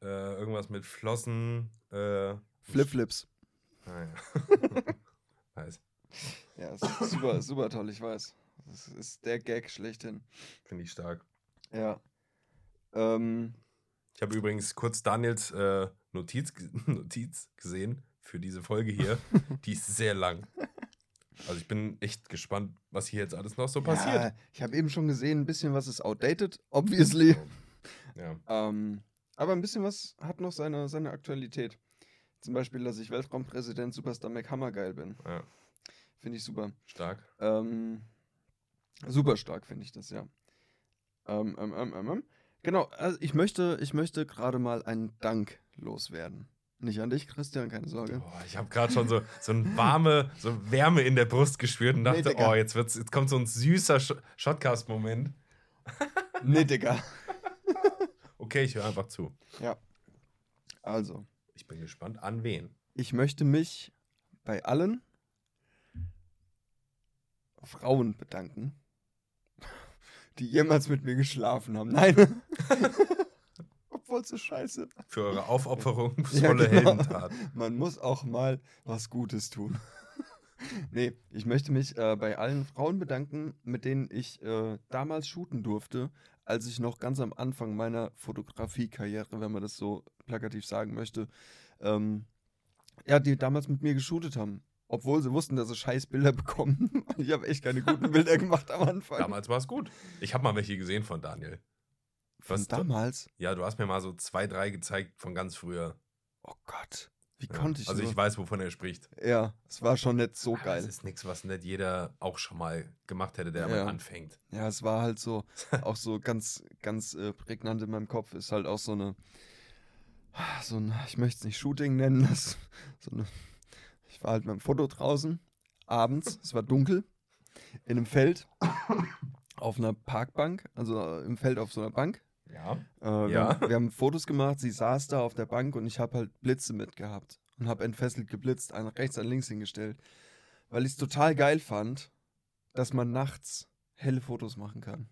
Äh, irgendwas mit Flossen. Äh, Flipflips. naja. nice. Ja, super, super toll, ich weiß. Das ist der Gag schlechthin. Finde ich stark. Ja. Ähm, Ich habe übrigens kurz Daniels äh, Notiz, Notiz gesehen für diese Folge hier. Die ist sehr lang. Also ich bin echt gespannt, was hier jetzt alles noch so passiert. Ja, ich habe eben schon gesehen, ein bisschen was ist outdated, obviously. Ja. Ähm, aber ein bisschen was hat noch seine, seine Aktualität. Zum Beispiel, dass ich Weltraumpräsident Superstar McHammer geil bin. ja, Finde ich super. stark. Ähm, super stark finde ich das, ja. Ähm, ähm, ähm, ähm. Genau, also ich möchte, ich möchte gerade mal einen Dank loswerden. Nicht an dich, Christian, keine Sorge. Boah, ich habe gerade schon so, so eine warme, so Wärme in der Brust gespürt und dachte, Nee, oh, jetzt, wird's, jetzt kommt so ein süßer Sh Shotcast-Moment. Nee, Digga. Oh Okay, ich höre einfach zu. Ja. Also, Ich bin gespannt, an wen. ich möchte mich bei allen Frauen bedanken, die jemals mit mir geschlafen haben. Nein. So scheiße. Für eure aufopferungsvolle Ja, genau. Heldentat. Man muss auch mal was Gutes tun. nee, ich möchte mich äh, bei allen Frauen bedanken, mit denen ich äh, damals shooten durfte, als ich noch ganz am Anfang meiner Fotografiekarriere, wenn man das so plakativ sagen möchte, ähm, ja, die damals mit mir geshootet haben. Obwohl sie wussten, dass sie scheiß Bilder bekommen. ich habe echt keine guten Bilder gemacht am Anfang. Damals war es gut. Ich habe mal welche gesehen von Daniel. Von was- damals? Ja, du hast mir mal so zwei, drei gezeigt von ganz früher. Oh Gott. Wie Ja. konnte ich Also nur? ich weiß, wovon er spricht. Ja, es war schon nicht so Aber geil. Das ist nichts, was nicht jeder auch schon mal gemacht hätte, der Ja. mal anfängt. Ja, es war halt so, auch so ganz, ganz äh, prägnant in meinem Kopf ist halt auch so eine, so ein, ich möchte es nicht Shooting nennen, das, so eine, ich war halt mit dem Foto draußen, abends, es war dunkel, in einem Feld, auf einer Parkbank, also im Feld auf so einer Bank. Ja. Äh, wir, Ja. haben, wir haben Fotos gemacht, sie saß da auf der Bank und ich habe halt Blitze mitgehabt und habe entfesselt geblitzt, einen rechts, einen links hingestellt, weil ich es total geil fand, dass man nachts helle Fotos machen kann.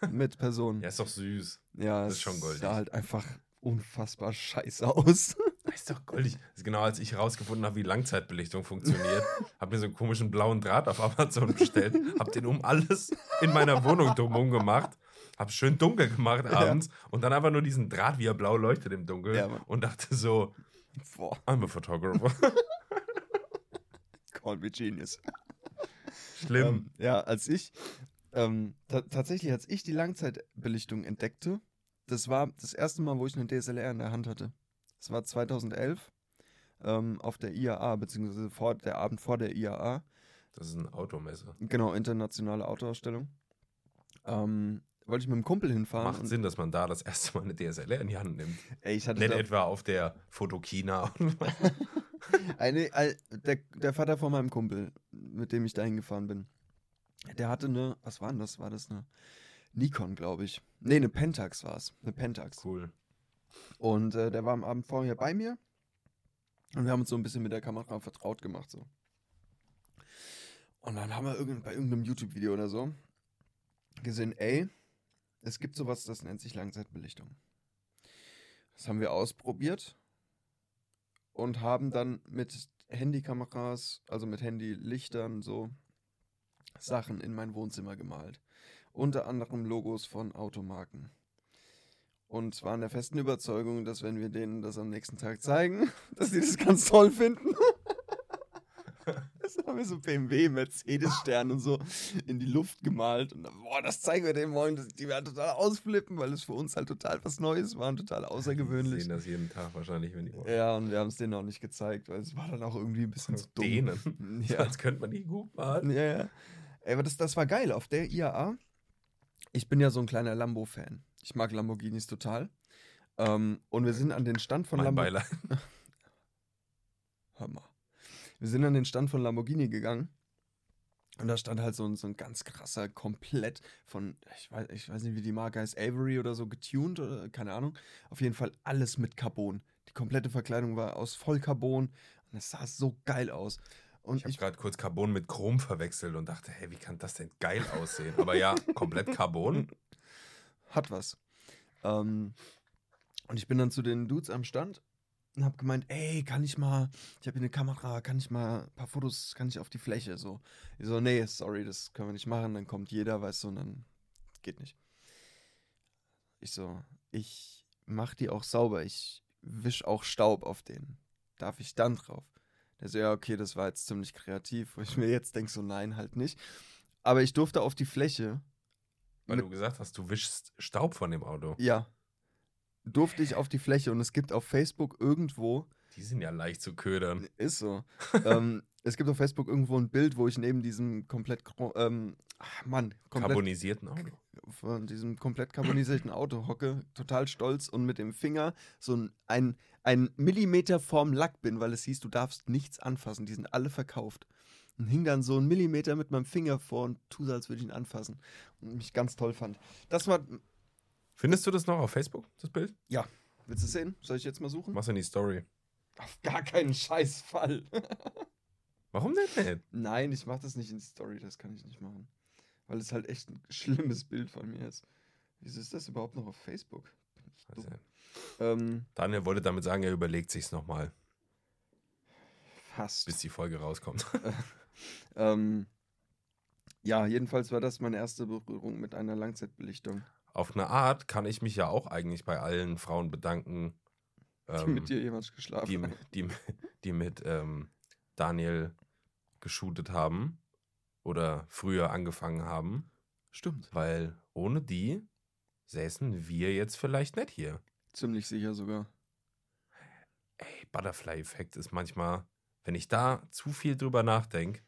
Mit Personen. Ja, ist doch süß. Ja, das ist schon goldig. sah halt einfach unfassbar scheiße aus. Das ist doch goldig. Das ist genau, als ich herausgefunden habe, wie Langzeitbelichtung funktioniert, habe mir so einen komischen blauen Draht auf Amazon bestellt, habe den um alles in meiner Wohnung drumherum gemacht, habe schön dunkel gemacht abends und dann einfach nur diesen Draht, wie er blau leuchtet im Dunkeln Ja, und dachte so, Boah, I'm a photographer. call me genius. Schlimm. Ähm, ja, als ich, ähm, ta tatsächlich, als ich die Langzeitbelichtung entdeckte, das war das erste Mal, wo ich eine DSLR in der Hand hatte. Das war 2011 ähm, auf der IAA, beziehungsweise vor, der Abend vor der IAA. Das ist ein Automesser. Genau, internationale Autoausstellung. Ähm, wollte ich mit einem Kumpel hinfahren. Macht Sinn, dass man da das erste Mal eine DSLR in die Hand nimmt. Ey, ich hatte Nicht etwa auf der Fotokina. eine, ein- der, der Vater von meinem Kumpel, mit dem ich da hingefahren bin, der hatte eine, was war denn das? War das eine Nikon, glaube ich. Nee, eine Pentax war es. Eine Pentax. cool. Und äh, der war am Abend vorher bei mir. Und wir haben uns so ein bisschen mit der Kamera vertraut gemacht. So. Und dann haben wir irgend, bei irgendeinem YouTube-Video oder so gesehen, ey, es gibt sowas, das nennt sich Langzeitbelichtung. Das haben wir ausprobiert und haben dann mit Handykameras, also mit Handylichtern, so Sachen in mein Wohnzimmer gemalt. Unter anderem Logos von Automarken. Und waren der festen Überzeugung, dass wenn wir denen das am nächsten Tag zeigen, dass sie das ganz toll finden. Das haben wir so BMW, Mercedes-Stern und so in die Luft gemalt. Und boah, das zeigen wir denen morgen. Die werden total ausflippen, weil es für uns halt total was Neues war und total Die außergewöhnlich. sehen das jeden Tag wahrscheinlich, wenn die wollen. Ja, und wir haben es denen auch nicht gezeigt, weil es war dann auch irgendwie ein bisschen zu dumm. Denen. Ja. Als könnte man die gut malen. Ja, ja. Ey, aber das, das war geil. Auf der IAA, ich bin ja so ein kleiner Lambo-Fan. Ich mag Lamborghinis total. Ähm, und wir sind an den Stand von Mein Lamborghini. Beileid. Hör mal. Wir sind an den Stand von Lamborghini gegangen. Und da stand halt so ein, so ein ganz krasser, komplett von, ich weiß, ich weiß nicht, wie die Marke heißt, Avery oder so, getuned oder keine Ahnung. Auf jeden Fall alles mit Carbon. Die komplette Verkleidung war aus Vollcarbon und es sah so geil aus. Und Ich habe gerade kurz Carbon mit Chrom verwechselt und dachte, hey, wie kann das denn geil aussehen? Aber ja, komplett Carbon. hat was. Ähm, und ich bin dann zu den Dudes am Stand und habe gemeint, ey, kann ich mal, ich habe hier eine Kamera, kann ich mal ein paar Fotos, kann ich auf die Fläche so. Ich so, nee, sorry, das können wir nicht machen, dann kommt jeder, weißt du, und dann geht nicht. Ich so, ich mach die auch sauber, ich wisch auch Staub auf denen. Darf ich dann drauf? Der so, ja, okay, das war jetzt ziemlich kreativ, wo ich mir jetzt denke, so, nein, halt nicht. Aber ich durfte auf die Fläche Weil du gesagt hast, du wischst Staub von dem Auto. Ja. Durfte ich auf die Fläche und es gibt auf Facebook irgendwo, Die sind ja leicht zu ködern. ist so, ähm, es gibt auf Facebook irgendwo ein Bild, wo ich neben diesem komplett, ähm, ach Mann, komplett, Carbonisierten Auto. von diesem komplett carbonisierten Auto hocke, total stolz und mit dem Finger so ein, ein, ein Millimeter vorm Lack bin, weil es hieß, du darfst nichts anfassen, die sind alle verkauft. Und hing dann so einen Millimeter mit meinem Finger vor und tu so, als würde ich ihn anfassen. Und mich ganz toll fand. Das war Findest du das noch auf Facebook, das Bild? Willst du es sehen? Soll ich jetzt mal suchen? Mach's in die Story. Auf gar keinen Scheißfall. Warum denn nicht? Nein, ich mach das nicht in die Story, das kann ich nicht machen. Weil es halt echt ein schlimmes Bild von mir ist. Wieso ist das überhaupt noch auf Facebook? Dumm. Ähm, Daniel wollte damit sagen, er überlegt sich's nochmal, fast. bis die Folge rauskommt. Ähm, ja, jedenfalls war das meine erste Berührung mit einer Langzeitbelichtung, Auf eine Art kann ich mich ja auch eigentlich bei allen Frauen bedanken, die ähm, mit dir jemals geschlafen die, haben. die, die mit ähm, Daniel geshootet haben oder früher angefangen haben, Stimmt. weil ohne die säßen wir jetzt vielleicht nicht hier. Ziemlich sicher sogar. Ey, Butterfly-Effekt ist manchmal, wenn ich da zu viel drüber nachdenke,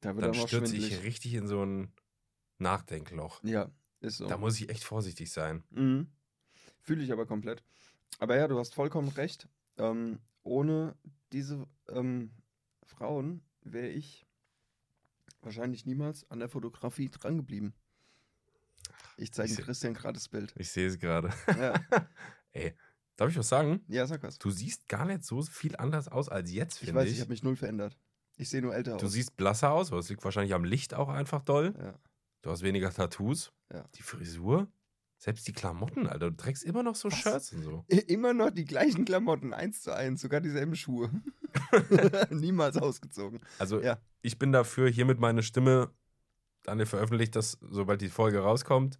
Da dann stürze ich richtig in so ein Nachdenkloch. Ja, ist so. Da muss ich echt vorsichtig sein. Mhm. Fühle ich aber komplett. Aber ja, du hast vollkommen recht. Ähm, ohne diese ähm, Frauen wäre ich wahrscheinlich niemals an der Fotografie drangeblieben. Ich zeige Ich Christian gerade das Bild. Ich sehe es gerade. Ja. Ey, darf ich was sagen? ja, sag was. Du siehst gar nicht so viel anders aus als jetzt, Ich finde weiß, ich. ich habe mich null verändert. Ich sehe nur älter Du aus. siehst blasser aus, aber es liegt wahrscheinlich am Licht auch einfach doll. Ja. Du hast weniger Tattoos. Ja. Die Frisur. Selbst die Klamotten, Alter. Du trägst immer noch so Was? Shirts und so. Immer noch die gleichen Klamotten, eins zu eins, sogar dieselben Schuhe. Niemals ausgezogen. Also Ja. ich bin dafür, hiermit meine Stimme, Daniel veröffentlicht das, sobald die Folge rauskommt.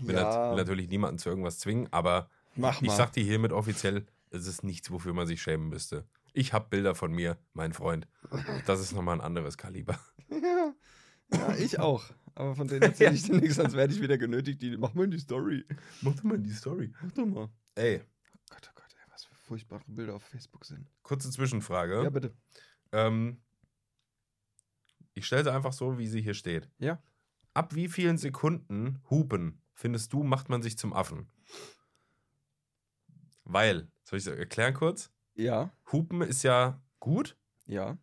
Will, nat will natürlich niemanden zu irgendwas zwingen, aber mach ich mal. sag dir hiermit offiziell, es ist nichts, wofür man sich schämen müsste. Ich habe Bilder von mir, mein Freund. Das ist nochmal ein anderes Kaliber. ja. ja, ich auch. Aber von denen erzähle ich dir nichts, sonst werde ich wieder genötigt. Die, mach mal in die Story. Mach doch mal die Story. Mach doch mal. Ey, Gott, oh Gott, ey, was für furchtbare Bilder auf Facebook sind. kurze Zwischenfrage. Ja, bitte. Ähm, ich stelle sie einfach so, wie sie hier steht. Ja. Ab wie vielen Sekunden Hupen, findest du, macht man sich zum Affen? Weil, soll ich das erklären kurz? Ja, Hupen ist ja gut, ja,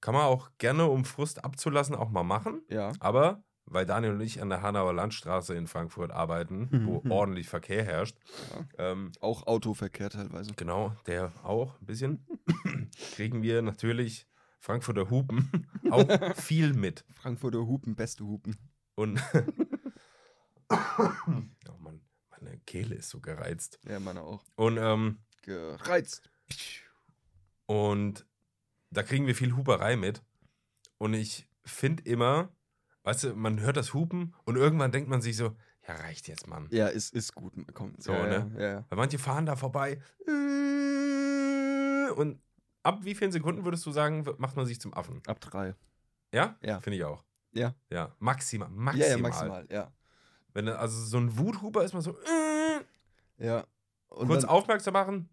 kann man auch gerne, um Frust abzulassen, auch mal machen. ja. Aber, weil Daniel und ich an der Hanauer Landstraße in Frankfurt arbeiten, wo ordentlich Verkehr herrscht, ähm, Auch Autoverkehr teilweise. Genau, der auch ein bisschen. Kriegen wir natürlich Frankfurter Hupen auch viel mit. Frankfurter Hupen, beste Hupen. Und oh Mann, meine Kehle ist so gereizt. Ja, meine auch. Und, ähm, Gereizt. Und da kriegen wir viel Huperei mit. Und ich finde immer, weißt du, man hört das Hupen und irgendwann denkt man sich so, ja, reicht jetzt, Mann. Ja, ist, ist gut. Komm. So, ja, ne? Ja, ja. Weil manche fahren da vorbei. Und ab wie vielen Sekunden würdest du sagen, macht man sich zum Affen? Ab drei. Ja? Ja. Finde ich auch. Ja. Ja, maximal. Maximal. Ja, ja, maximal, ja. Wenn also so ein Wuthuber ist man so äh, Ja. Und kurz aufmerksam machen.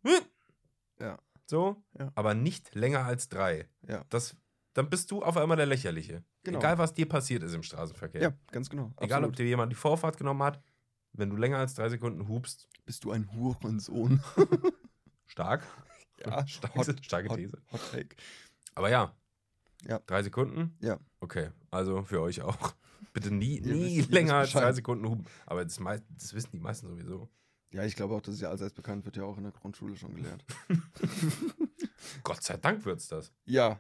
Ja. So, Ja. aber nicht länger als drei. Ja. Das, dann bist du auf einmal der Lächerliche. Genau. Egal, was dir passiert ist im Straßenverkehr. Ja, ganz genau. Egal, ob absolut. dir jemand die Vorfahrt genommen hat. Wenn du länger als drei Sekunden hupst, Bist du ein Hurensohn? stark. ja, Starke, starke hot, These. hot take. Aber ja. Ja. Drei Sekunden? Ja. Okay, also für euch auch. Bitte nie, nie länger als drei Sekunden hupen. Aber das, das wissen die meisten sowieso. Ja, ich glaube auch, das ist ja allseits bekannt, wird ja auch in der Grundschule schon gelernt. Gott sei Dank wird's das. Ja,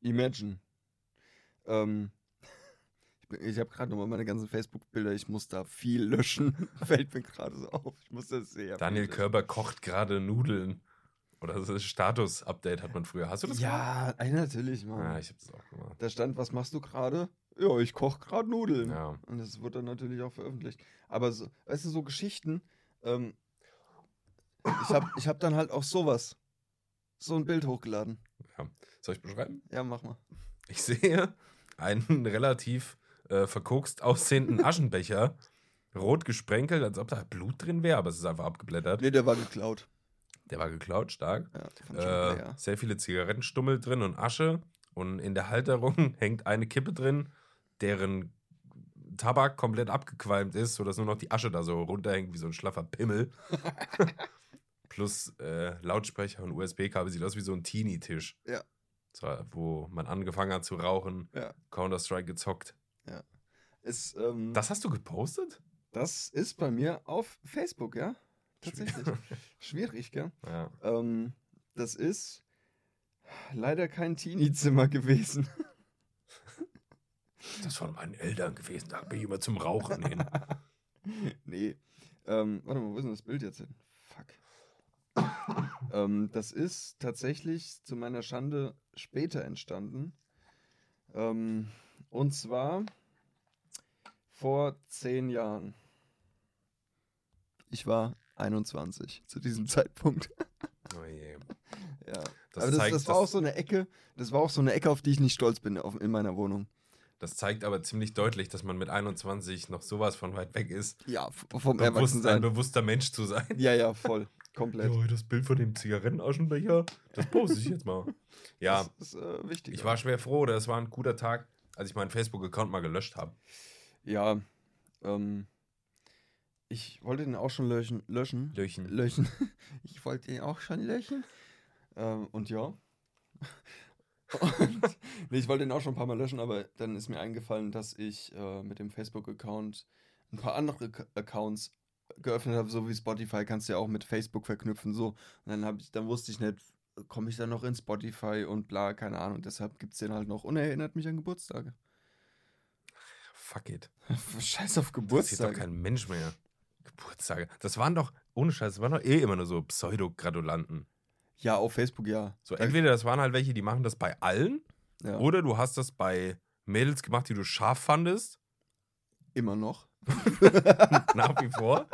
imagine. Ähm, ich bin- ich habe gerade nochmal meine ganzen Facebook-Bilder, ich muss da viel löschen. Fällt mir gerade so auf. Ich muss das sehr. Daniel viel löschen. Körber kocht gerade Nudeln. Oder das ist Status-Update hat man früher. Hast du das Ja, ey, natürlich, gemacht? Mann. Ja, ich hab das auch gemacht. Da stand, was machst du gerade? Ja, ich koche gerade Nudeln. Ja. Und das wird dann natürlich auch veröffentlicht. Aber so, weißt du, so Geschichten, ähm, ich habe ich hab dann halt auch sowas. So ein Bild hochgeladen. Soll ich beschreiben? Ja, mach mal. Ich sehe einen relativ äh, verkokst aussehenden Aschenbecher. Rot gesprenkelt, als ob da Blut drin wäre, aber es ist einfach abgeblättert. Nee, der war geklaut. Der war geklaut, stark. Ja, Äh, sehr viele Zigarettenstummel drin und Asche. Und in der Halterung hängt eine Kippe drin, deren Tabak komplett abgequalmt ist, sodass nur noch die Asche da so runterhängt wie so ein schlaffer Pimmel. Plus äh, Lautsprecher und USB-Kabel sieht aus wie so ein Teenie-Tisch. Ja. So, wo man angefangen hat zu rauchen, Ja. Counter-Strike gezockt. Es, ähm, Das hast du gepostet? das ist bei mir auf Facebook, ja. Tatsächlich. Schwierig, gell? Ja. Ähm, das ist leider kein Teenie-Zimmer gewesen. Das ist von meinen Eltern gewesen. Da bin ich immer zum Rauchen hin. nee. Ähm, warte mal, wo ist denn das Bild jetzt hin? Fuck. ähm, das ist tatsächlich zu meiner Schande später entstanden. Ähm, und zwar vor zehn Jahren. Ich war 21 zu diesem Zeitpunkt. Oh je. Ja. Das aber das, zeigt, das war das- auch so eine Ecke, das war auch so eine Ecke, auf die ich nicht stolz bin auf, in meiner Wohnung. Das zeigt aber ziemlich deutlich, dass man mit 21 noch sowas von weit weg ist, Ja, vom bewusst, ein Erwachsensein. bewusster Mensch zu sein. Ja, ja, voll. Komplett. Ja, das Bild von dem Zigarettenaschenbecher, das poste ich jetzt mal. Ja, Das ist äh, wichtig. ich war schwer froh, das war ein guter Tag, als ich meinen Facebook-Account mal gelöscht habe. Ja, ähm, ich wollte den auch schon löschen. Löschen. Löchen. Löschen. Ich wollte den auch schon löschen. Ähm, und ja. Und, nee, ich wollte den auch schon ein paar Mal löschen, aber dann ist mir eingefallen, dass ich äh, mit dem Facebook-Account ein paar andere K Accounts geöffnet habe, so wie Spotify kannst du ja auch mit Facebook verknüpfen, so. Und dann habe ich, dann wusste ich nicht, komme ich dann noch in Spotify und bla, keine Ahnung. Deshalb gibt es den halt noch und er erinnert mich an Geburtstage. Fuck it. Scheiß auf Das ist doch Geburtstage. kein Mensch mehr. Geburtstage. Das waren doch, ohne Scheiß, das waren doch eh immer nur so Pseudo-Gradulanten. Ja, auf Facebook ja. So, entweder das waren halt welche, die machen das bei allen, ja. oder du hast das bei Mädels gemacht, die du scharf fandest, immer noch. nach wie vor.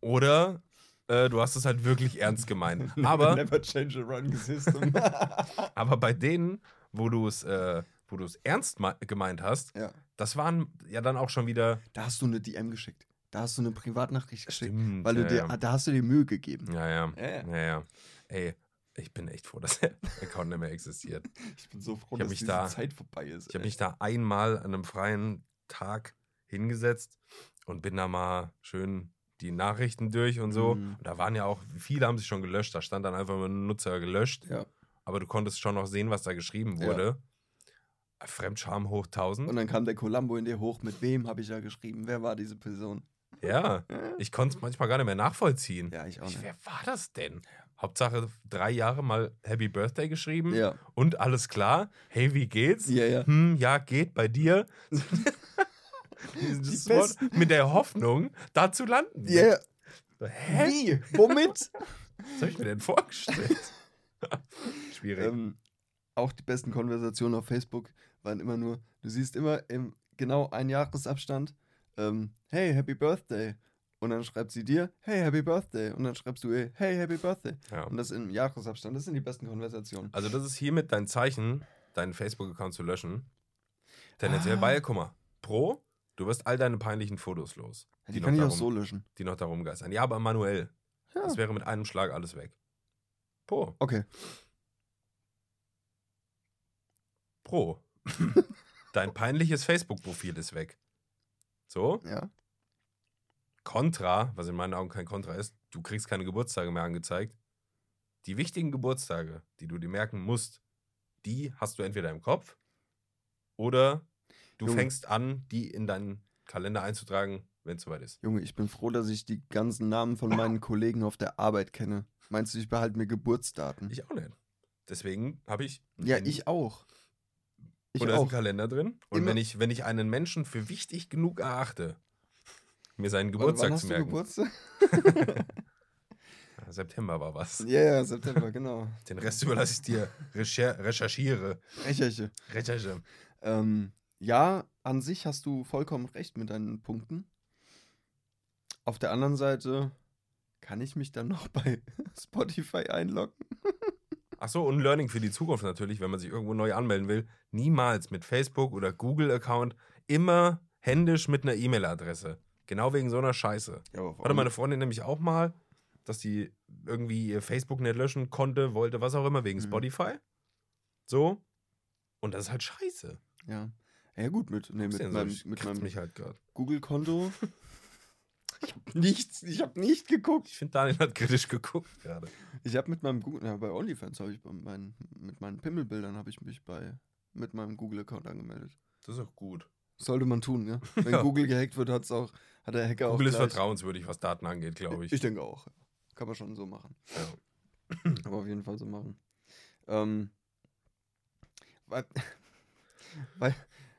Oder äh, du hast es halt wirklich ernst gemeint. Aber, Never change a run system. aber bei denen, wo du es äh, wo du es ernst mei- gemeint hast, ja. das waren ja dann auch schon wieder. Da hast du eine DM geschickt. Da hast du eine Privatnachricht geschickt. Stimmt, Weil du ja, dir, ja. da hast du dir Mühe gegeben. Ja, ja. Ja, ja. Ja, ja. Ey, ich bin echt froh, dass der Account nicht mehr existiert. Ich bin so froh, dass diese da- Zeit vorbei ist. Ich habe mich da einmal an einem freien Tag hingesetzt und bin da mal schön die Nachrichten durch und so. Mhm. Und da waren ja auch, viele haben sich schon gelöscht, da stand dann einfach mal Nutzer gelöscht, Ja. aber du konntest schon noch sehen, was da geschrieben wurde. Fremdscham hoch 1000. Und dann kam der Columbo in dir hoch. Mit wem habe ich da geschrieben? Wer war diese Person? ja, ich konnte es manchmal gar nicht mehr nachvollziehen. Ja, ich auch Ich, nicht. wer war das denn? Hauptsache drei Jahre mal Happy Birthday geschrieben Ja. und alles klar. Hey, wie geht's? Ja, ja. Hm, ja, geht bei dir. Mit der Hoffnung, da zu landen. Ja, ja. Hä? Wie? Womit? Was habe ich mir denn vorgestellt? Schwierig. ähm, auch die besten Konversationen auf Facebook waren immer nur, du siehst immer im genau ein Jahresabstand, ähm, hey, Happy Birthday. Und dann schreibt sie dir, hey, Happy Birthday. Und dann schreibst du ihr, hey, Happy Birthday. ja. Und das im Jahresabstand. Das sind die besten Konversationen. Also, das ist hiermit dein Zeichen, deinen Facebook-Account zu löschen. Tendenziell, Ah. weil, guck mal, Pro, du wirst all deine peinlichen Fotos los, Die, die, kann ich noch, auch darum, so löschen. die noch darum geistern. Ja, aber manuell. Ja. Das wäre mit einem Schlag alles weg. Pro. Okay. Pro. Dein peinliches Facebook-Profil ist weg. So. Ja. Contra, was in meinen Augen kein Contra ist, du kriegst keine Geburtstage mehr angezeigt. Die wichtigen Geburtstage, die du dir merken musst, die hast du entweder im Kopf oder du Junge. fängst an, die in deinen Kalender einzutragen, wenn es soweit ist. Junge, ich bin froh, dass ich die ganzen Namen von meinen Kollegen auf der Arbeit kenne. Meinst du, ich behalte mir Geburtsdaten? Ich auch nicht. Deswegen habe ich ja, ich auch. Ich und da ist ein auch. Kalender drin. Und Immer- wenn ich, wenn ich einen Menschen für wichtig genug erachte, mir seinen Geburtstag zu merken. Geburtstag? September war was. Ja, ja, September, genau. Den Rest überlasse ich dir. Recher recherchiere. Recherche. Recherche. Ähm, ja, an sich hast du vollkommen recht mit deinen Punkten. Auf der anderen Seite kann ich mich dann noch bei Spotify einloggen. Achso, und Learning für die Zukunft natürlich, wenn man sich irgendwo neu anmelden will. Niemals mit Facebook oder Google-Account. Immer händisch mit einer E-Mail-Adresse. Genau wegen so einer Scheiße. Ja, Hatte meine Freundin nämlich auch mal, dass die irgendwie ihr Facebook nicht löschen konnte, wollte, was auch immer, wegen Mhm. Spotify. So. Und das ist halt scheiße. Ja. Ja, gut, mit, nee, mit meinem, so, mit meinem halt. Google-Konto. ich habe nichts, ich habe nicht geguckt. Ich finde, Daniel hat kritisch geguckt gerade. Ich habe mit meinem Google, ja, bei OnlyFans habe ich bei meinen, mit meinen Pimmelbildern habe ich mich bei mit meinem Google-Account angemeldet. Das ist auch gut. Sollte man tun, ja. Wenn Ja. Google gehackt wird, hat's auch, hat der Hacker Google auch ist gleich, vertrauenswürdig, was Daten angeht, glaube ich. Ich denke auch. Kann man schon so machen. Ja. Aber auf jeden Fall so machen. Ähm, weil, weil,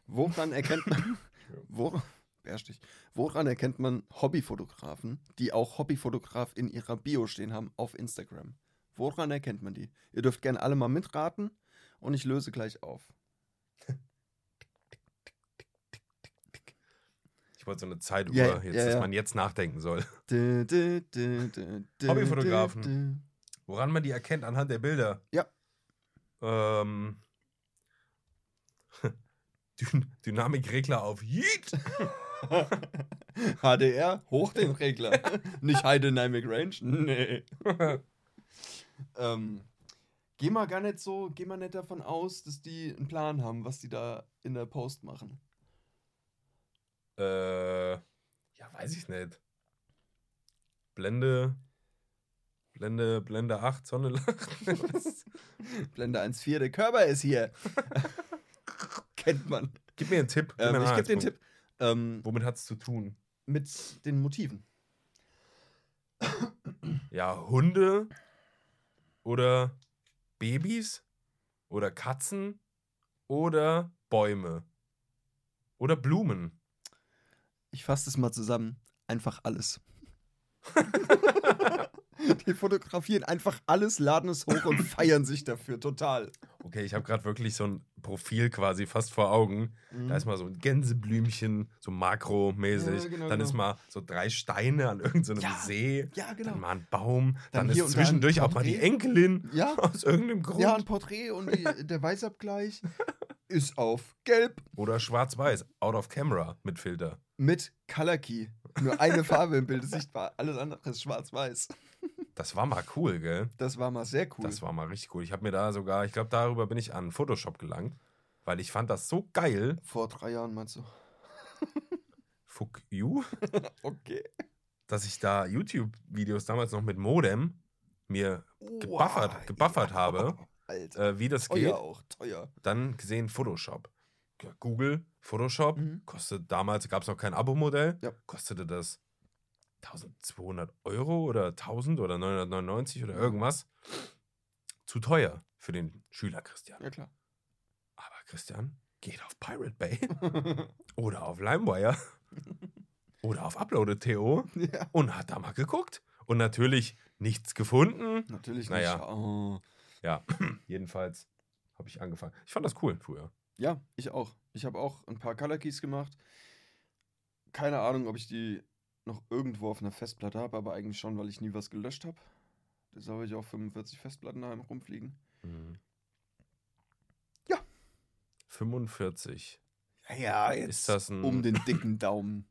woran erkennt man, wo, Bärstich, woran erkennt man Hobbyfotografen, die auch Hobbyfotograf in ihrer Bio stehen haben auf Instagram? Woran erkennt man die? Ihr dürft gerne alle mal mitraten und ich löse gleich auf. Ich wollte so eine Zeituhr, Ja, jetzt, ja, dass man jetzt nachdenken soll. Dü, dü, dü, Hobbyfotografen. Woran man die erkennt anhand der Bilder. Ja. Ähm. Dyn Dynamikregler auf Yeet. HDR, hoch den Regler. Nicht High Dynamic Range. Nee. ähm, geh mal gar nicht so, geh mal nicht davon aus, dass die einen Plan haben, was die da in der Post machen. Äh, ja, weiß ich nicht. Blende. Blende, Blende 8, Sonne lacht. Blende 1.4, der Körper ist hier. Kennt man. Gib mir einen Tipp. Gib Ähm, einen ich gebe den. Tipp. Ähm, Womit hat es zu tun? mit den Motiven. Ja, Hunde oder Babys oder Katzen oder Bäume oder Blumen. Ich fasse das mal zusammen. Einfach alles. die fotografieren einfach alles, laden es hoch und feiern sich dafür total. Okay, ich habe gerade wirklich so ein Profil quasi fast vor Augen. Da ist mal so ein Gänseblümchen, so makromäßig. Ja, genau, dann genau. ist mal so drei Steine an irgendeinem Ja, See. Ja, genau. Dann mal ein Baum. Dann, Dann ist zwischendurch auch mal die. Enkelin. Ja. Aus irgendeinem Grund. Ja, ein Porträt und die, der Weißabgleich ist auf gelb Oder schwarz-weiß. Out of camera mit Filter. Mit Color Key. Nur eine Farbe im Bild ist sichtbar, alles andere ist schwarz-weiß. Das war mal cool, gell? Das war mal sehr cool. Das war mal richtig cool. Ich habe mir da sogar, ich glaube, darüber bin ich an Photoshop gelangt, weil ich fand das so geil. Vor drei Jahren meinst du? Fuck you. Okay. Dass ich da YouTube-Videos damals noch mit Modem mir gebuffert, Wow, gebuffert ja. habe, Alter. äh, wie das teuer geht. auch, teuer. Dann gesehen Photoshop. Ja, Google, Photoshop, Mhm. kostet damals, gab es noch kein Abo-Modell, Ja. kostete das 1200 Euro oder 1000 oder 999 oder irgendwas. Zu teuer für den Schüler Christian. Ja, klar. Aber Christian geht auf Pirate Bay oder auf LimeWire oder auf Uploaded.to ja. und hat da mal geguckt. Und natürlich nichts gefunden. Natürlich Naja. nicht. Oh. Ja, jedenfalls habe ich angefangen. Ich fand das cool früher. Ja, ich auch. Ich habe auch ein paar Color Keys gemacht. Keine Ahnung, ob ich die noch irgendwo auf einer Festplatte habe, aber eigentlich schon, weil ich nie was gelöscht habe. Deshalb habe ich auch 45 Festplatten daheim rumfliegen. Ja. 45. Ja, Ist das ein um den dicken Daumen.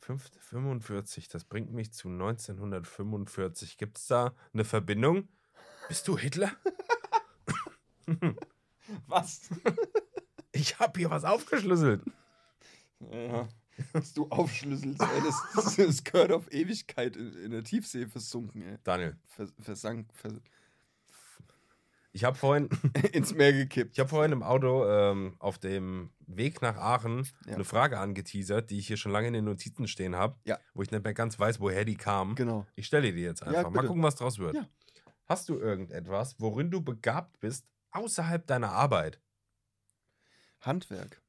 Fünf- 45, das bringt mich zu 1945. Gibt es da eine Verbindung? Bist du Hitler? Was? Ich habe hier was aufgeschlüsselt. Ja. Was du aufschlüsselst, ey, das, das gehört auf Ewigkeit in, in der Tiefsee versunken, ey. Daniel, Vers, versank, vers, ich habe vorhin, ins Meer gekippt. ich hab vorhin im Auto ähm, auf dem Weg nach Aachen Ja. eine Frage angeteasert, die ich hier schon lange in den Notizen stehen habe, Ja. wo ich nicht mehr ganz weiß, woher die kam. Genau. Ich stelle die jetzt Ja, einfach. Mal bitte. gucken, was draus wird. Ja. Hast du irgendetwas, worin du begabt bist, außerhalb deiner Arbeit? Handwerk.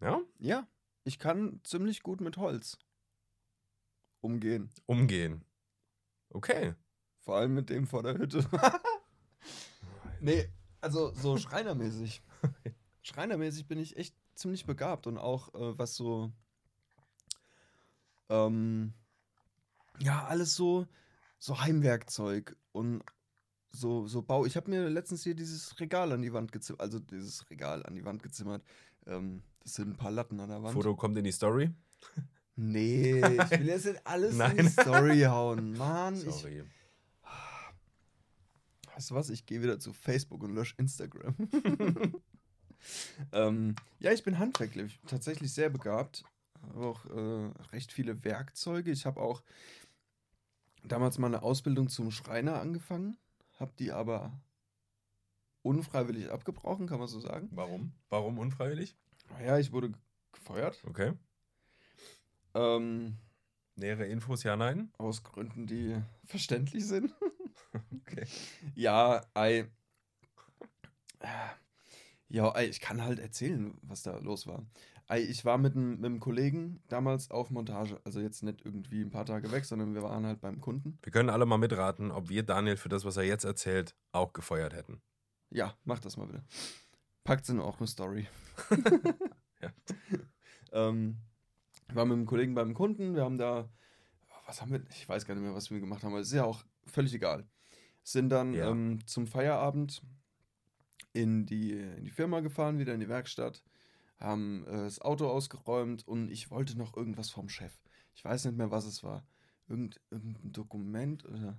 Ja? Ja, ich kann ziemlich gut mit Holz umgehen. Umgehen. Okay. Vor allem mit dem vor der Hütte. nee, also so schreinermäßig. schreinermäßig bin ich echt ziemlich begabt und auch äh, was so. Ähm, ja, alles so, so Heimwerkzeug und so, so Bau. Ich habe mir letztens hier dieses Regal an die Wand gezimmert, also dieses Regal an die Wand gezimmert. Ähm, das sind ein paar Latten an der Wand. Foto kommt in die Story. Nee, ich will jetzt nicht alles in die Nein. Story hauen. Mann, ich, Sorry. Weißt du was? Ich gehe wieder zu Facebook und lösche Instagram. ähm, ja, ich bin handwerklich tatsächlich sehr begabt. Habe auch äh, recht viele Werkzeuge. Ich habe auch damals mal eine Ausbildung zum Schreiner angefangen, habe die aber unfreiwillig abgebrochen, kann man so sagen. Warum? Warum unfreiwillig? Naja, ich wurde gefeuert. Okay. Ähm, Nähere Infos, ja, nein? aus Gründen, die verständlich sind. Okay. Ja, ei. Ja, ich kann halt erzählen, was da los war. Ich war mit einem, mit einem Kollegen damals auf Montage. Also jetzt nicht irgendwie ein paar Tage weg, sondern wir waren halt beim Kunden. Wir können alle mal mitraten, ob wir Daniel für das, was er jetzt erzählt, auch gefeuert hätten. Ja, mach das mal bitte. Packt's in auch eine Story. Ja. ähm, ich war mit einem Kollegen beim Kunden. Wir haben da, was haben wir, ich weiß gar nicht mehr, was wir gemacht haben, aber ist ja auch völlig egal. Sind dann Ja. ähm, zum Feierabend in die, in die Firma gefahren, wieder in die Werkstatt, haben äh, das Auto ausgeräumt und ich wollte noch irgendwas vom Chef. Ich weiß nicht mehr, was es war. Irgend, irgendein Dokument oder.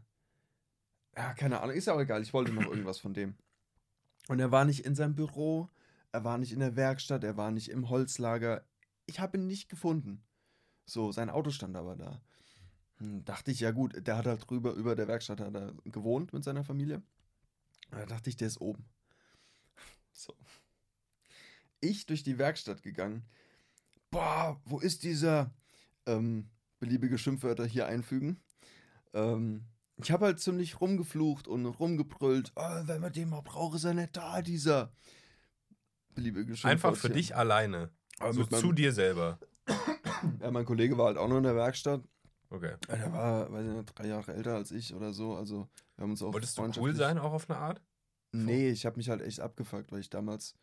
Ja, keine Ahnung, ist ja auch egal. Ich wollte noch irgendwas von dem. Und er war nicht in seinem Büro, er war nicht in der Werkstatt, er war nicht im Holzlager. Ich habe ihn nicht gefunden. So, sein Auto stand aber da. Hm, dachte ich, ja gut, der hat halt drüber, über der Werkstatt hat er gewohnt mit seiner Familie. Da dachte ich, der ist oben. So. Ich durch die Werkstatt gegangen. Boah, wo ist dieser? Ähm, beliebige Schimpfwörter hier einfügen. Ähm, ich habe halt ziemlich rumgeflucht und rumgebrüllt. Oh, wenn man den mal braucht, ist er nicht da, dieser. Beliebige Schimpfwörter. Einfach für dich alleine. Aber so meinem- zu dir selber. Ja, mein Kollege war halt auch noch in der Werkstatt. Okay. Der war, weiß ich nicht, drei Jahre älter als ich oder so. Also, wir haben uns auch. Wolltest du cool sein, auch auf eine Art? Nee, ich habe mich halt echt abgefuckt, weil ich damals.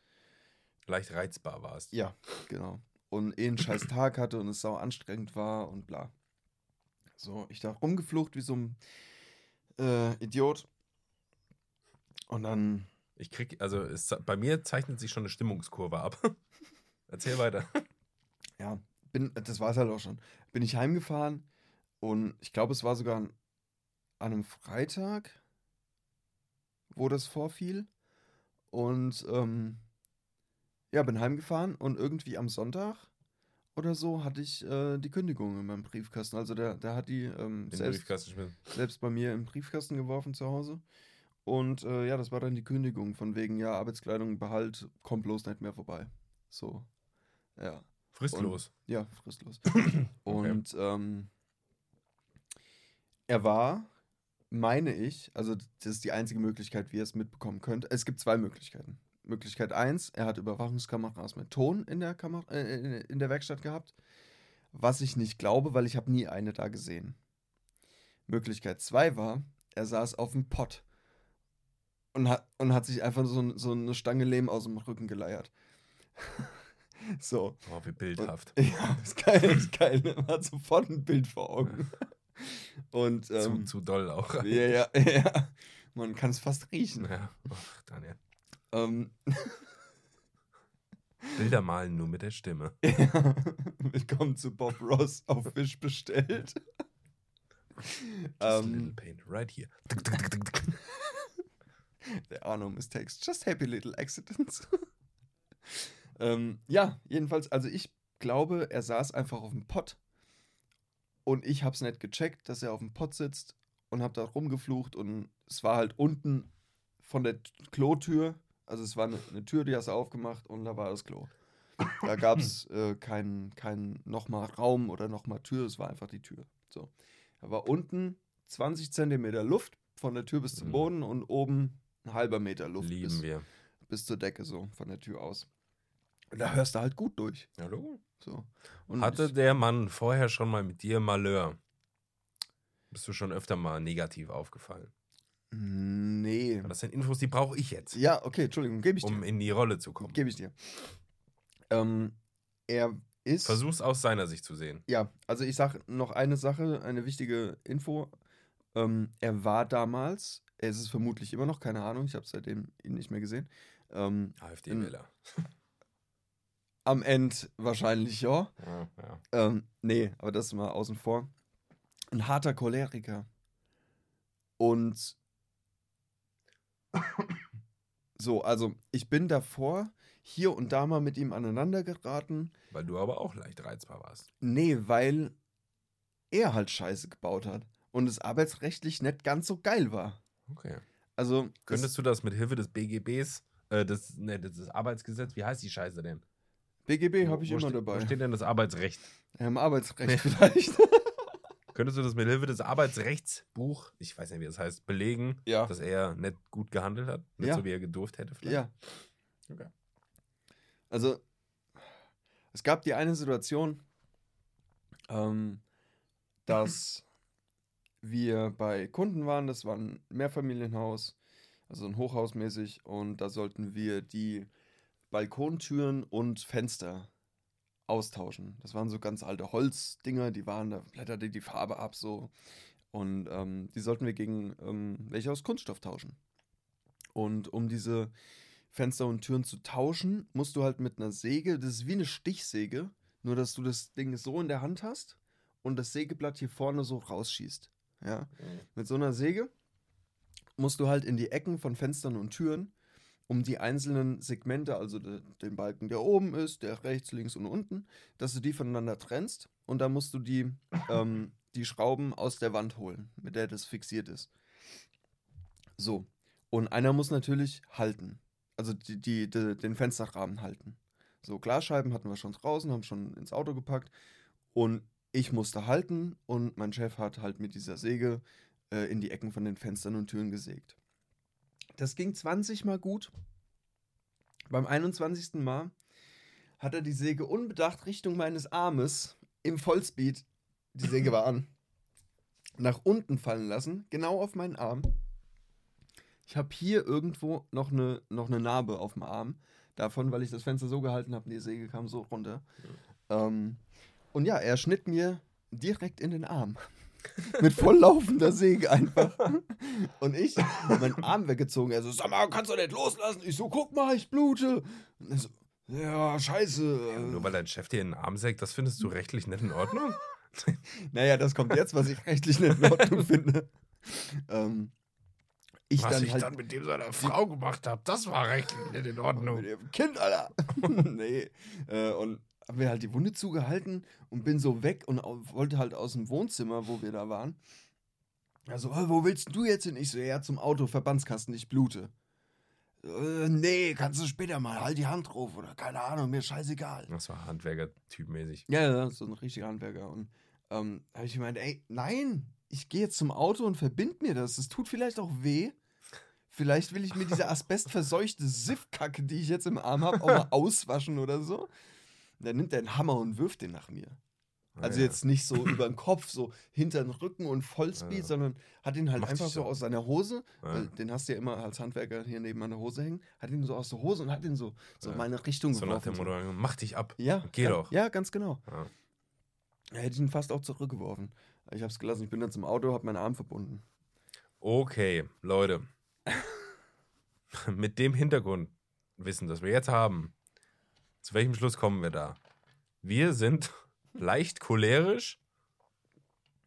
Leicht reizbar warst. Ja, genau. Und eh einen scheiß Tag hatte und es sau anstrengend war und bla. So, ich da rumgeflucht wie so ein äh, Idiot. Und dann. Ich krieg, also es, bei mir zeichnet sich schon eine Stimmungskurve ab. Erzähl weiter. ja, bin, das war es halt auch schon. Bin ich heimgefahren und ich glaube, es war sogar an, an einem Freitag, wo das vorfiel. Und ähm, ja, bin heimgefahren und irgendwie am Sonntag oder so hatte ich äh, die Kündigung in meinem Briefkasten. Also der, der hat die ähm, selbst, selbst bei mir im Briefkasten geworfen zu Hause. Und äh, ja, das war dann die Kündigung von wegen, ja, Arbeitskleidung behalt, kommt bloß nicht mehr vorbei. So, ja. Fristlos. Ja, fristlos. Und ähm, er war, meine ich, also das ist die einzige Möglichkeit, wie ihr es mitbekommen könnt. Es gibt zwei Möglichkeiten. Möglichkeit eins, er hat Überwachungskameras mit Ton in der, Kamera, äh, in der Werkstatt gehabt. Was ich nicht glaube, weil ich habe nie eine da gesehen. Möglichkeit zwei war, er saß auf dem Pott und hat, und hat sich einfach so, so eine Stange Lehm aus dem Rücken geleiert. so. Oh, wie bildhaft. Ja, ist geil, ist geil. Man hat sofort ein Bild vor Augen. Und zu, ähm, zu doll auch. ja, ja, ja. Man kann es fast riechen. Ja. Ach, Daniel. Ähm, Bilder malen nur mit der Stimme. ja. Willkommen zu Bob Ross auf Fisch bestellt. Just a little ähm, pain right here. der Arno Mistakes. Just happy little accidents. ähm, ja, jedenfalls, also ich glaube, er saß einfach auf dem Pott und ich hab's nicht gecheckt, dass er auf dem Pott sitzt und hab da rumgeflucht und es war halt unten von der Klotür, also es war eine, eine Tür, die hast du aufgemacht und da war das Klo. Da gab's äh, keinen kein nochmal Raum oder nochmal Tür, es war einfach die Tür. So. Da war unten 20 Zentimeter Luft von der Tür bis zum Mhm. Boden und oben ein halber Meter Luft Lieben bis, wir. bis zur Decke so von der Tür aus. Und da hörst du halt gut durch. Hallo? So. Und Hatte der Mann vorher schon mal mit dir Malheur? Bist du schon öfter mal negativ aufgefallen? Nee. Aber das sind Infos, die brauche ich jetzt, Ja, okay, Entschuldigung, gebe ich dir. um in die Rolle zu kommen. Gebe ich dir. Ähm, er ist. Versuch's aus seiner Sicht zu sehen. Ja, also ich sage noch eine Sache, eine wichtige Info. Ähm, er war damals, er ist es vermutlich immer noch, keine Ahnung, ich habe seitdem ihn nicht mehr gesehen. Ähm, AfD-Wähler. am Ende wahrscheinlich ja. Ja, ja. Ähm, nee, aber das mal außen vor. Ein harter Choleriker. Und so, also ich bin davor hier und da mal mit ihm aneinander geraten. Weil du aber auch leicht reizbar warst. Nee, weil er halt Scheiße gebaut hat und es arbeitsrechtlich nicht ganz so geil war. Okay. Also, Könntest du das mit Hilfe des BGBs, äh, des, ne, das ist Arbeitsgesetz, wie heißt die Scheiße denn? BGB habe ich Wo immer ste- dabei. Wo steht denn das Arbeitsrecht? Ja, Im Arbeitsrecht vielleicht. Könntest du das mit Hilfe des Arbeitsrechtsbuch, ich weiß nicht, wie das heißt, belegen, Ja. dass er nicht gut gehandelt hat? Nicht Ja. so, wie er gedurft hätte vielleicht? Ja. Okay. Also, es gab die eine Situation, ähm, dass wir bei Kunden waren. Das war ein Mehrfamilienhaus, also ein Hochhaus mäßig. Und da sollten wir die Balkontüren und Fenster austauschen. Das waren so ganz alte Holzdinger, die waren, da blätterte die Farbe ab so. Und ähm, die sollten wir gegen ähm, welche aus Kunststoff tauschen. Und um diese Fenster und Türen zu tauschen, musst du halt mit einer Säge, das ist wie eine Stichsäge, nur dass du das Ding so in der Hand hast und das Sägeblatt hier vorne so rausschießt. Ja? Mit so einer Säge musst du halt in die Ecken von Fenstern und Türen, um die einzelnen Segmente, also de, den Balken, der oben ist, der rechts, links und unten, dass du die voneinander trennst und dann musst du die, ähm, die Schrauben aus der Wand holen, mit der das fixiert ist. So. Und einer muss natürlich halten. Also die, die, die, den Fensterrahmen halten. So, Glasscheiben hatten wir schon draußen, haben schon ins Auto gepackt. Und ich musste halten und mein Chef hat halt mit dieser Säge äh, in die Ecken von den Fenstern und Türen gesägt. Das ging 20 Mal gut. Beim 21. Mal hat er die Säge unbedacht Richtung meines Armes im Vollspeed, die Säge war an, nach unten fallen lassen, genau auf meinen Arm. Ich habe hier irgendwo noch eine, noch eine Narbe auf dem Arm. Davon, weil ich das Fenster so gehalten habe, die Säge kam so runter. Ähm, und ja, er schnitt mir direkt in den Arm. Mit volllaufender Säge einfach. Und ich, meinen Arm weggezogen. Er so, sag mal, kannst du nicht loslassen? Ich so, guck mal, ich blute. Und er so, ja, scheiße. Nur weil dein Chef dir in den Arm sägt, das findest du rechtlich nicht in Ordnung? Naja, das kommt jetzt, was ich rechtlich nicht in Ordnung finde. Ähm, ich Was dann ich halt dann mit dem seiner Frau gemacht habe, das war rechtlich nicht in Ordnung. mit dem Kind, Alter. nee. Äh, und hab mir halt die Wunde zugehalten und bin so weg und wollte halt aus dem Wohnzimmer, wo wir da waren. Also, "Äh, wo willst du jetzt hin? Ich so, ja, zum Auto, Verbandskasten, ich blute. Äh, nee, kannst du später mal, halt die Hand drauf oder keine Ahnung, mir scheißegal. Das war Handwerker-typmäßig. Ja, ja, so ein richtiger Handwerker. Und ähm, habe ich gemeint, ey, nein, ich gehe jetzt zum Auto und verbind mir das. Das tut vielleicht auch weh. Vielleicht will ich mir diese asbestverseuchte Siffkacke, die ich jetzt im Arm habe, auch mal auswaschen oder so. Dann nimmt er einen Hammer und wirft den nach mir. Also Ah, ja. jetzt nicht so über den Kopf, so hinter den Rücken und Vollspeed, Ja. sondern hat ihn halt Macht einfach so aus seiner Hose, weil den hast du ja immer als Handwerker hier neben an der Hose hängen, hat ihn so aus der Hose und hat ihn so, so in meine Richtung So nach dem geworfen. Motto, mach dich ab. Ja, Geh ga- doch. Ja, ganz genau. Da hätte ihn fast auch zurückgeworfen. Ich habe es gelassen. Ich bin dann zum Auto, habe meinen Arm verbunden. Okay, Leute. Mit dem Hintergrundwissen, das wir jetzt haben, zu welchem Schluss kommen wir da? Wir sind leicht cholerisch,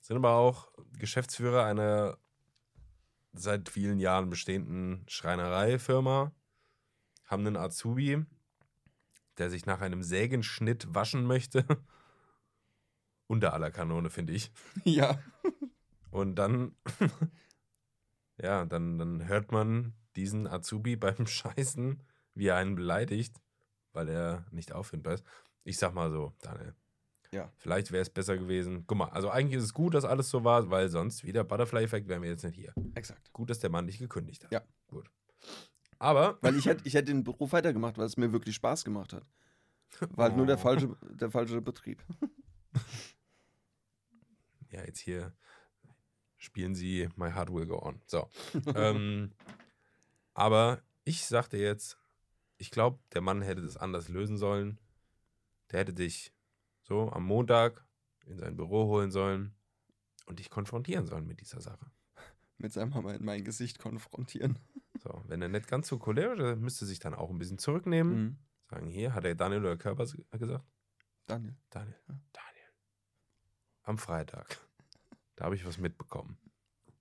sind aber auch Geschäftsführer einer seit vielen Jahren bestehenden Schreinereifirma, haben einen Azubi, der sich nach einem Sägenschnitt waschen möchte. Unter aller Kanone, finde ich. Ja. Und dann, ja, dann, dann hört man diesen Azubi beim Scheißen, wie er einen beleidigt, weil er nicht auffindbar ist. Ich sag mal so, Daniel. Ja. Vielleicht wäre es besser gewesen. Guck mal, also eigentlich ist es gut, dass alles so war, weil sonst wieder Butterfly-Effekt wären wir jetzt nicht hier. Exakt. Gut, dass der Mann dich gekündigt hat. Ja. Gut. Aber, Weil ich hätte ich hätte den Beruf weitergemacht, weil es mir wirklich Spaß gemacht hat. War halt nur der Oh. falsche, der falsche Betrieb. ja, jetzt hier spielen sie My Heart Will Go On. So. ähm, aber ich sagte jetzt, ich glaube, der Mann hätte das anders lösen sollen. Der hätte dich so am Montag in sein Büro holen sollen und dich konfrontieren sollen mit dieser Sache. Mit seinem Hammer in mein Gesicht konfrontieren. So, wenn er nicht ganz so cholerisch ist, müsste sich dann auch ein bisschen zurücknehmen. Mhm. Sagen, hier, hat er Daniel oder Körper gesagt? Daniel. Daniel, Daniel. Am Freitag. Da habe ich was mitbekommen.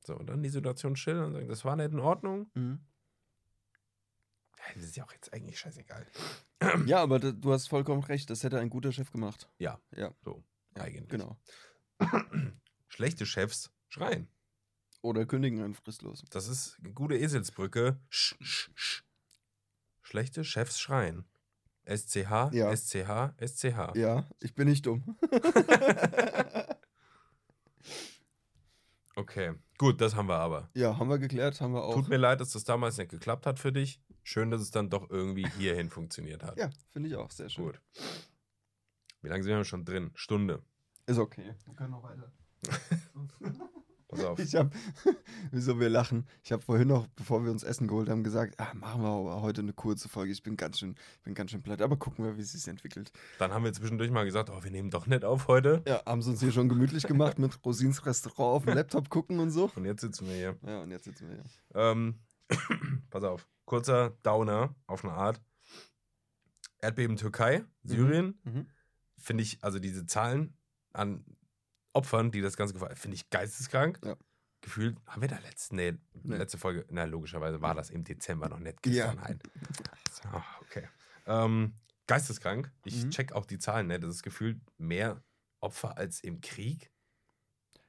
So, und dann die Situation schildern und sagen, das war nicht in Ordnung. Mhm. Das ist ja auch jetzt eigentlich scheißegal. Ja, aber du hast vollkommen recht. Das hätte ein guter Chef gemacht. Ja, Ja. so, Ja, eigentlich. Genau. Schlechte Chefs schreien. Oder kündigen einen fristlos. Das ist eine gute Eselsbrücke. Sch, sch, sch. Schlechte Chefs schreien. SCH, Ja. SCH, SCH. Ja, ich bin nicht dumm. Okay, gut, das haben wir aber. Ja, haben wir geklärt, haben wir auch. Tut mir leid, dass das damals nicht geklappt hat für dich. Schön, dass es dann doch irgendwie hierhin funktioniert hat. Ja, finde ich auch sehr schön. Gut. Wie lange sind wir schon drin? Stunde. Ist okay. Wir können noch weiter. Pass auf. Ich habe, wieso wir lachen? Ich habe vorhin noch, bevor wir uns Essen geholt haben, gesagt, ah, machen wir aber heute eine kurze Folge. Ich bin ganz schön, bin ganz schön platt. Aber gucken wir, wie es sich entwickelt. Dann haben wir zwischendurch mal gesagt, oh, wir nehmen doch nicht auf heute. Ja, haben sie uns hier schon gemütlich gemacht mit Rosins Restaurant auf dem Laptop gucken und so. Und jetzt sitzen wir hier. Ja, und jetzt sitzen wir hier. Ähm, pass auf. Kurzer Downer auf eine Art. Erdbeben Türkei, Syrien. Mhm. Finde ich, also diese Zahlen an Opfern, die das Ganze gefallen finde ich geisteskrank. Ja. Gefühlt, haben wir da letzte, nee, Nee. letzte Folge, na logischerweise war das im Dezember noch nicht Ja. gestern halt. Ah, okay. Ähm, geisteskrank. Ich Mhm. check auch die Zahlen nicht. Das ist gefühlt mehr Opfer als im Krieg.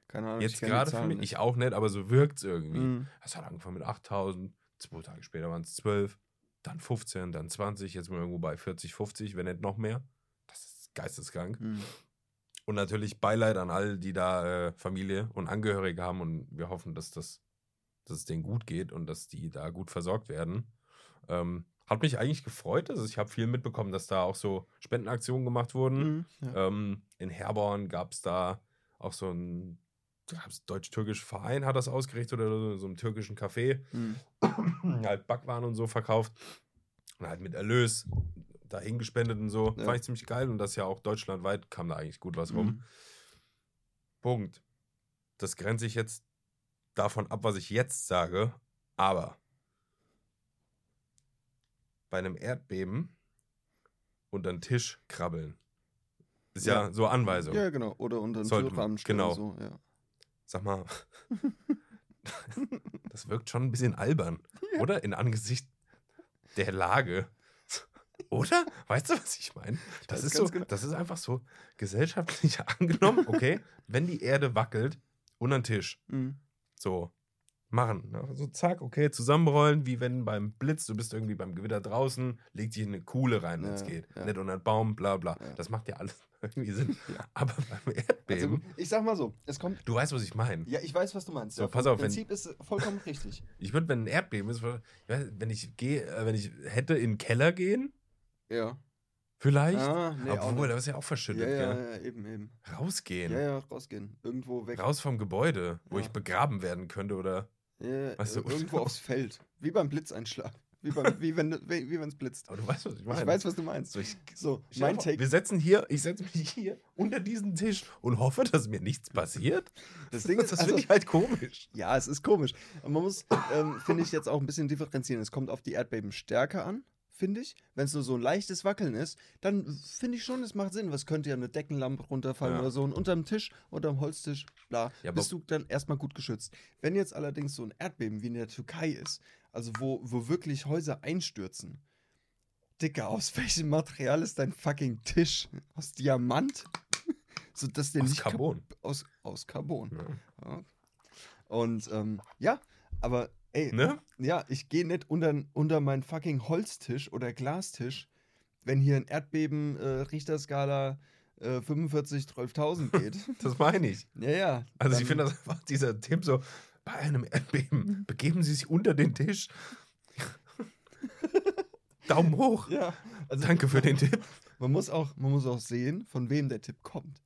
Keine Ahnung. Jetzt gerade für mich. nicht. Ich auch nicht, aber so wirkt es irgendwie. Mhm. Es hat angefangen mit 8000, zwei Tage später waren es 12, dann 15, dann 20, jetzt sind wir irgendwo bei 40, 50, wenn nicht noch mehr. Das ist geisteskrank. Mhm. Und natürlich Beileid an all, die da äh, Familie und Angehörige haben und wir hoffen, dass, das, dass es denen gut geht und dass die da gut versorgt werden. Ähm, hat mich eigentlich gefreut. Also ich habe viel mitbekommen, dass da auch so Spendenaktionen gemacht wurden. Mhm. Ja. Ähm, in Herborn gab es da auch so ein deutsch-türkischer Verein hat das ausgerichtet oder so, so einen türkischen Café. Mhm. halt Backwaren und so verkauft. Und halt mit Erlös dahin gespendet und so. Ja. Fand ich ziemlich geil. Und das ja auch deutschlandweit kam da eigentlich gut was rum. Mhm. Punkt. Das grenze ich jetzt davon ab, was ich jetzt sage. Aber bei einem Erdbeben unter den Tisch krabbeln. Ist ja, Ja. so Anweisung. Ja, genau. Oder unter den Türrahmen stellen. genau. So, ja. Sag mal, das wirkt schon ein bisschen albern, oder? In Angesicht der Lage. Oder? Weißt du, was ich meine? Das ist so, genau. das ist einfach so gesellschaftlich angenommen, okay, wenn die Erde wackelt, unter den Tisch. Mhm. So, machen. ne? So, zack, okay, zusammenrollen, wie wenn beim Blitz, du bist irgendwie beim Gewitter draußen, leg dich in eine Kuhle rein, wenn es Ja, geht. ja. Nicht unter den Baum, bla bla. Ja. Das macht ja alles irgendwie Sinn. Aber beim Also, Erdbeben, ich sag mal so, es kommt. du weißt, was ich meine. Ja, ich weiß, was du meinst. So, pass auf, wenn- Prinzip ist vollkommen richtig. Ich würde, wenn ein Erdbeben ist, wenn ich gehe, äh, wenn ich hätte in den Keller gehen, Ja. vielleicht. Ah, nee, Obwohl, da ist ja auch verschüttet, ja, ja, ja, eben, eben. Rausgehen. Ja, ja, rausgehen. Irgendwo weg. Raus vom Gebäude, wo Ja. ich begraben werden könnte oder. Ja, Weißt du, äh, irgendwo aufs Feld. Wie beim Blitzeinschlag. Wie, beim, wie wenn wie, es blitzt. Aber du weißt, was ich meine. Ich weiß, was du meinst. So, ich, So, dir mein Take. Wir setzen hier, ich setze mich hier unter diesen Tisch und hoffe, dass mir nichts passiert. Das Ding ist, das also, finde ich halt komisch. ja, es ist komisch. Und man muss, ähm, finde ich, jetzt auch ein bisschen differenzieren. Es kommt auf die Erdbebenstärke an, finde ich. Wenn es nur so ein leichtes Wackeln ist, dann finde ich schon, es macht Sinn. Was könnte ja eine Deckenlampe runterfallen Ja. oder so. Und unterm Tisch, unterm Holztisch, bla, Ja, bist du dann erstmal gut geschützt. Wenn jetzt allerdings so ein Erdbeben wie in der Türkei ist, also wo, wo wirklich Häuser einstürzen, Dicker, aus welchem Material ist dein fucking Tisch? Aus Diamant? so dass der Aus nicht Carbon. Aus, aus Carbon. Ja. Und ähm, ja, aber ey, Ne? ja, ich gehe nicht unter, unter meinen fucking Holztisch oder Glastisch, wenn hier ein Erdbeben äh, Richterskala äh, 45, 12.000 geht. Das meine ich. ja, ja. Also, ich finde das einfach dieser Tipp so: bei einem Erdbeben begeben Sie sich unter den Tisch. Daumen hoch. Ja, also Danke für den Tipp. man muss, auch, man muss auch sehen, von wem der Tipp kommt.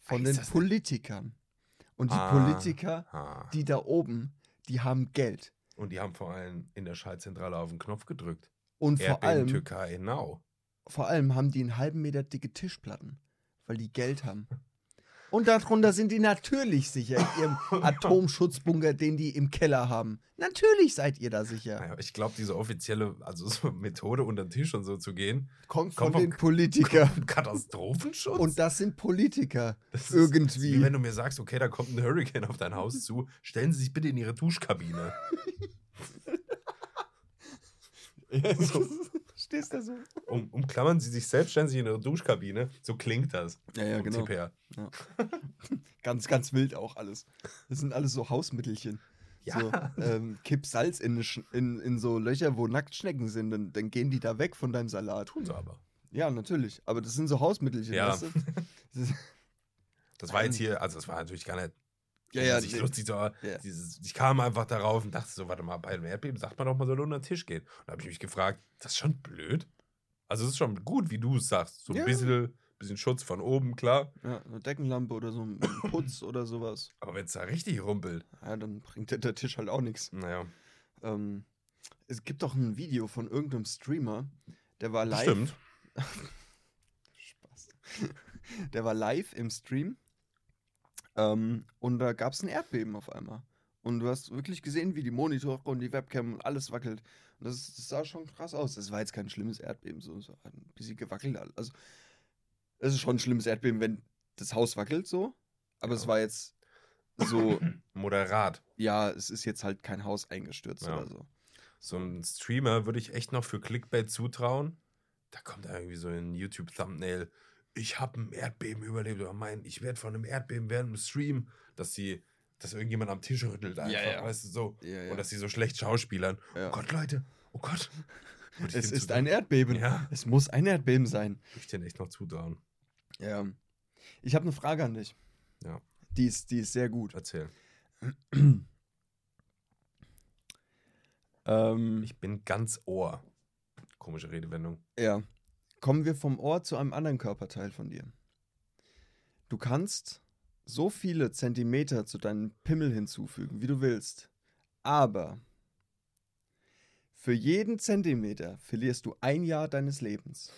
Von Ist den Politikern. Und die Ah. Politiker, Ah. die da oben, die haben Geld. Und die haben vor allem in der Schaltzentrale auf den Knopf gedrückt. Und vor Erdbeben allem, Türkei, now. vor allem haben die einen halben Meter dicke Tischplatten, weil die Geld haben. Und darunter sind die natürlich sicher in ihrem Atomschutzbunker, den die im Keller haben. Natürlich seid ihr da sicher. Naja, ich glaube, diese offizielle, also so Methode unter den Tisch und so zu gehen, Kommt von Kommt den Politikern. Katastrophenschutz. Und das sind Politiker. Das irgendwie. ist Wie wenn du mir sagst, okay, da kommt ein Hurricane auf dein Haus zu, stellen Sie sich bitte in Ihre Duschkabine. so. Stehst da so? Um, umklammern Sie sich selbst, stellen Sie sich in Ihre Duschkabine. So klingt das. Ja, ja, genau. Tipp her. Ganz, ganz wild auch alles. Das sind alles so Hausmittelchen. Ja. So, ähm, kipp Salz in, in, in so Löcher, wo Nacktschnecken sind, dann, dann gehen die da weg von deinem Salat. Tun sie aber. Ja, natürlich. Aber das sind so Hausmittelchen, Ja. weißt du? Das ist- Das war jetzt hier, also das war natürlich gar nicht ja, ja, nee. lustig, aber Ja. dieses, ich kam einfach darauf und dachte so, warte mal, bei einem Erdbeben sagt man doch, man soll unter den Tisch gehen. Und da habe ich mich gefragt, das ist schon blöd. Also es ist schon gut, wie du es sagst. So ein Ja. bisschen, bisschen Schutz von oben, klar. ja, eine Deckenlampe oder so ein Putz oder sowas. Aber wenn es da richtig rumpelt, Ja, dann bringt der, der Tisch halt auch nichts. naja, Ähm, es gibt doch ein Video von irgendeinem Streamer, der war live. stimmt. Spaß. Der war live im Stream ähm, und da gab es ein Erdbeben auf einmal. Und du hast wirklich gesehen, wie die Monitore und die Webcam und alles wackelt. Und das, das sah schon krass aus. Das war jetzt kein schlimmes Erdbeben, so, so ein bisschen gewackelt. Also, es ist schon ein schlimmes Erdbeben, wenn das Haus wackelt, so. Aber es Ja. war jetzt so, Moderat. ja, es ist jetzt halt kein Haus eingestürzt Ja. oder so. So ein Streamer würde ich echt noch für Clickbait zutrauen. Da kommt irgendwie so ein YouTube-Thumbnail. Ich habe ein Erdbeben überlebt. Oder mein, ich werde von einem Erdbeben während dem Stream, dass sie, dass irgendjemand am Tisch rüttelt einfach, ja. weißt du, so. Ja, ja. Und dass sie so schlecht schauspielern. Ja. Oh Gott, Leute, oh Gott. Es ist ein Erdbeben. Ja. Es muss ein Erdbeben sein. Ich denen echt noch zutrauen. Ja. Ich habe eine Frage an dich. Ja. Die ist, die ist sehr gut. Erzähl. Ähm, Ich bin ganz Ohr. Komische Redewendung. ja. Kommen wir vom Ohr zu einem anderen Körperteil von dir. Du kannst so viele Zentimeter zu deinem Pimmel hinzufügen, wie du willst. Aber für jeden Zentimeter verlierst du ein Jahr deines Lebens.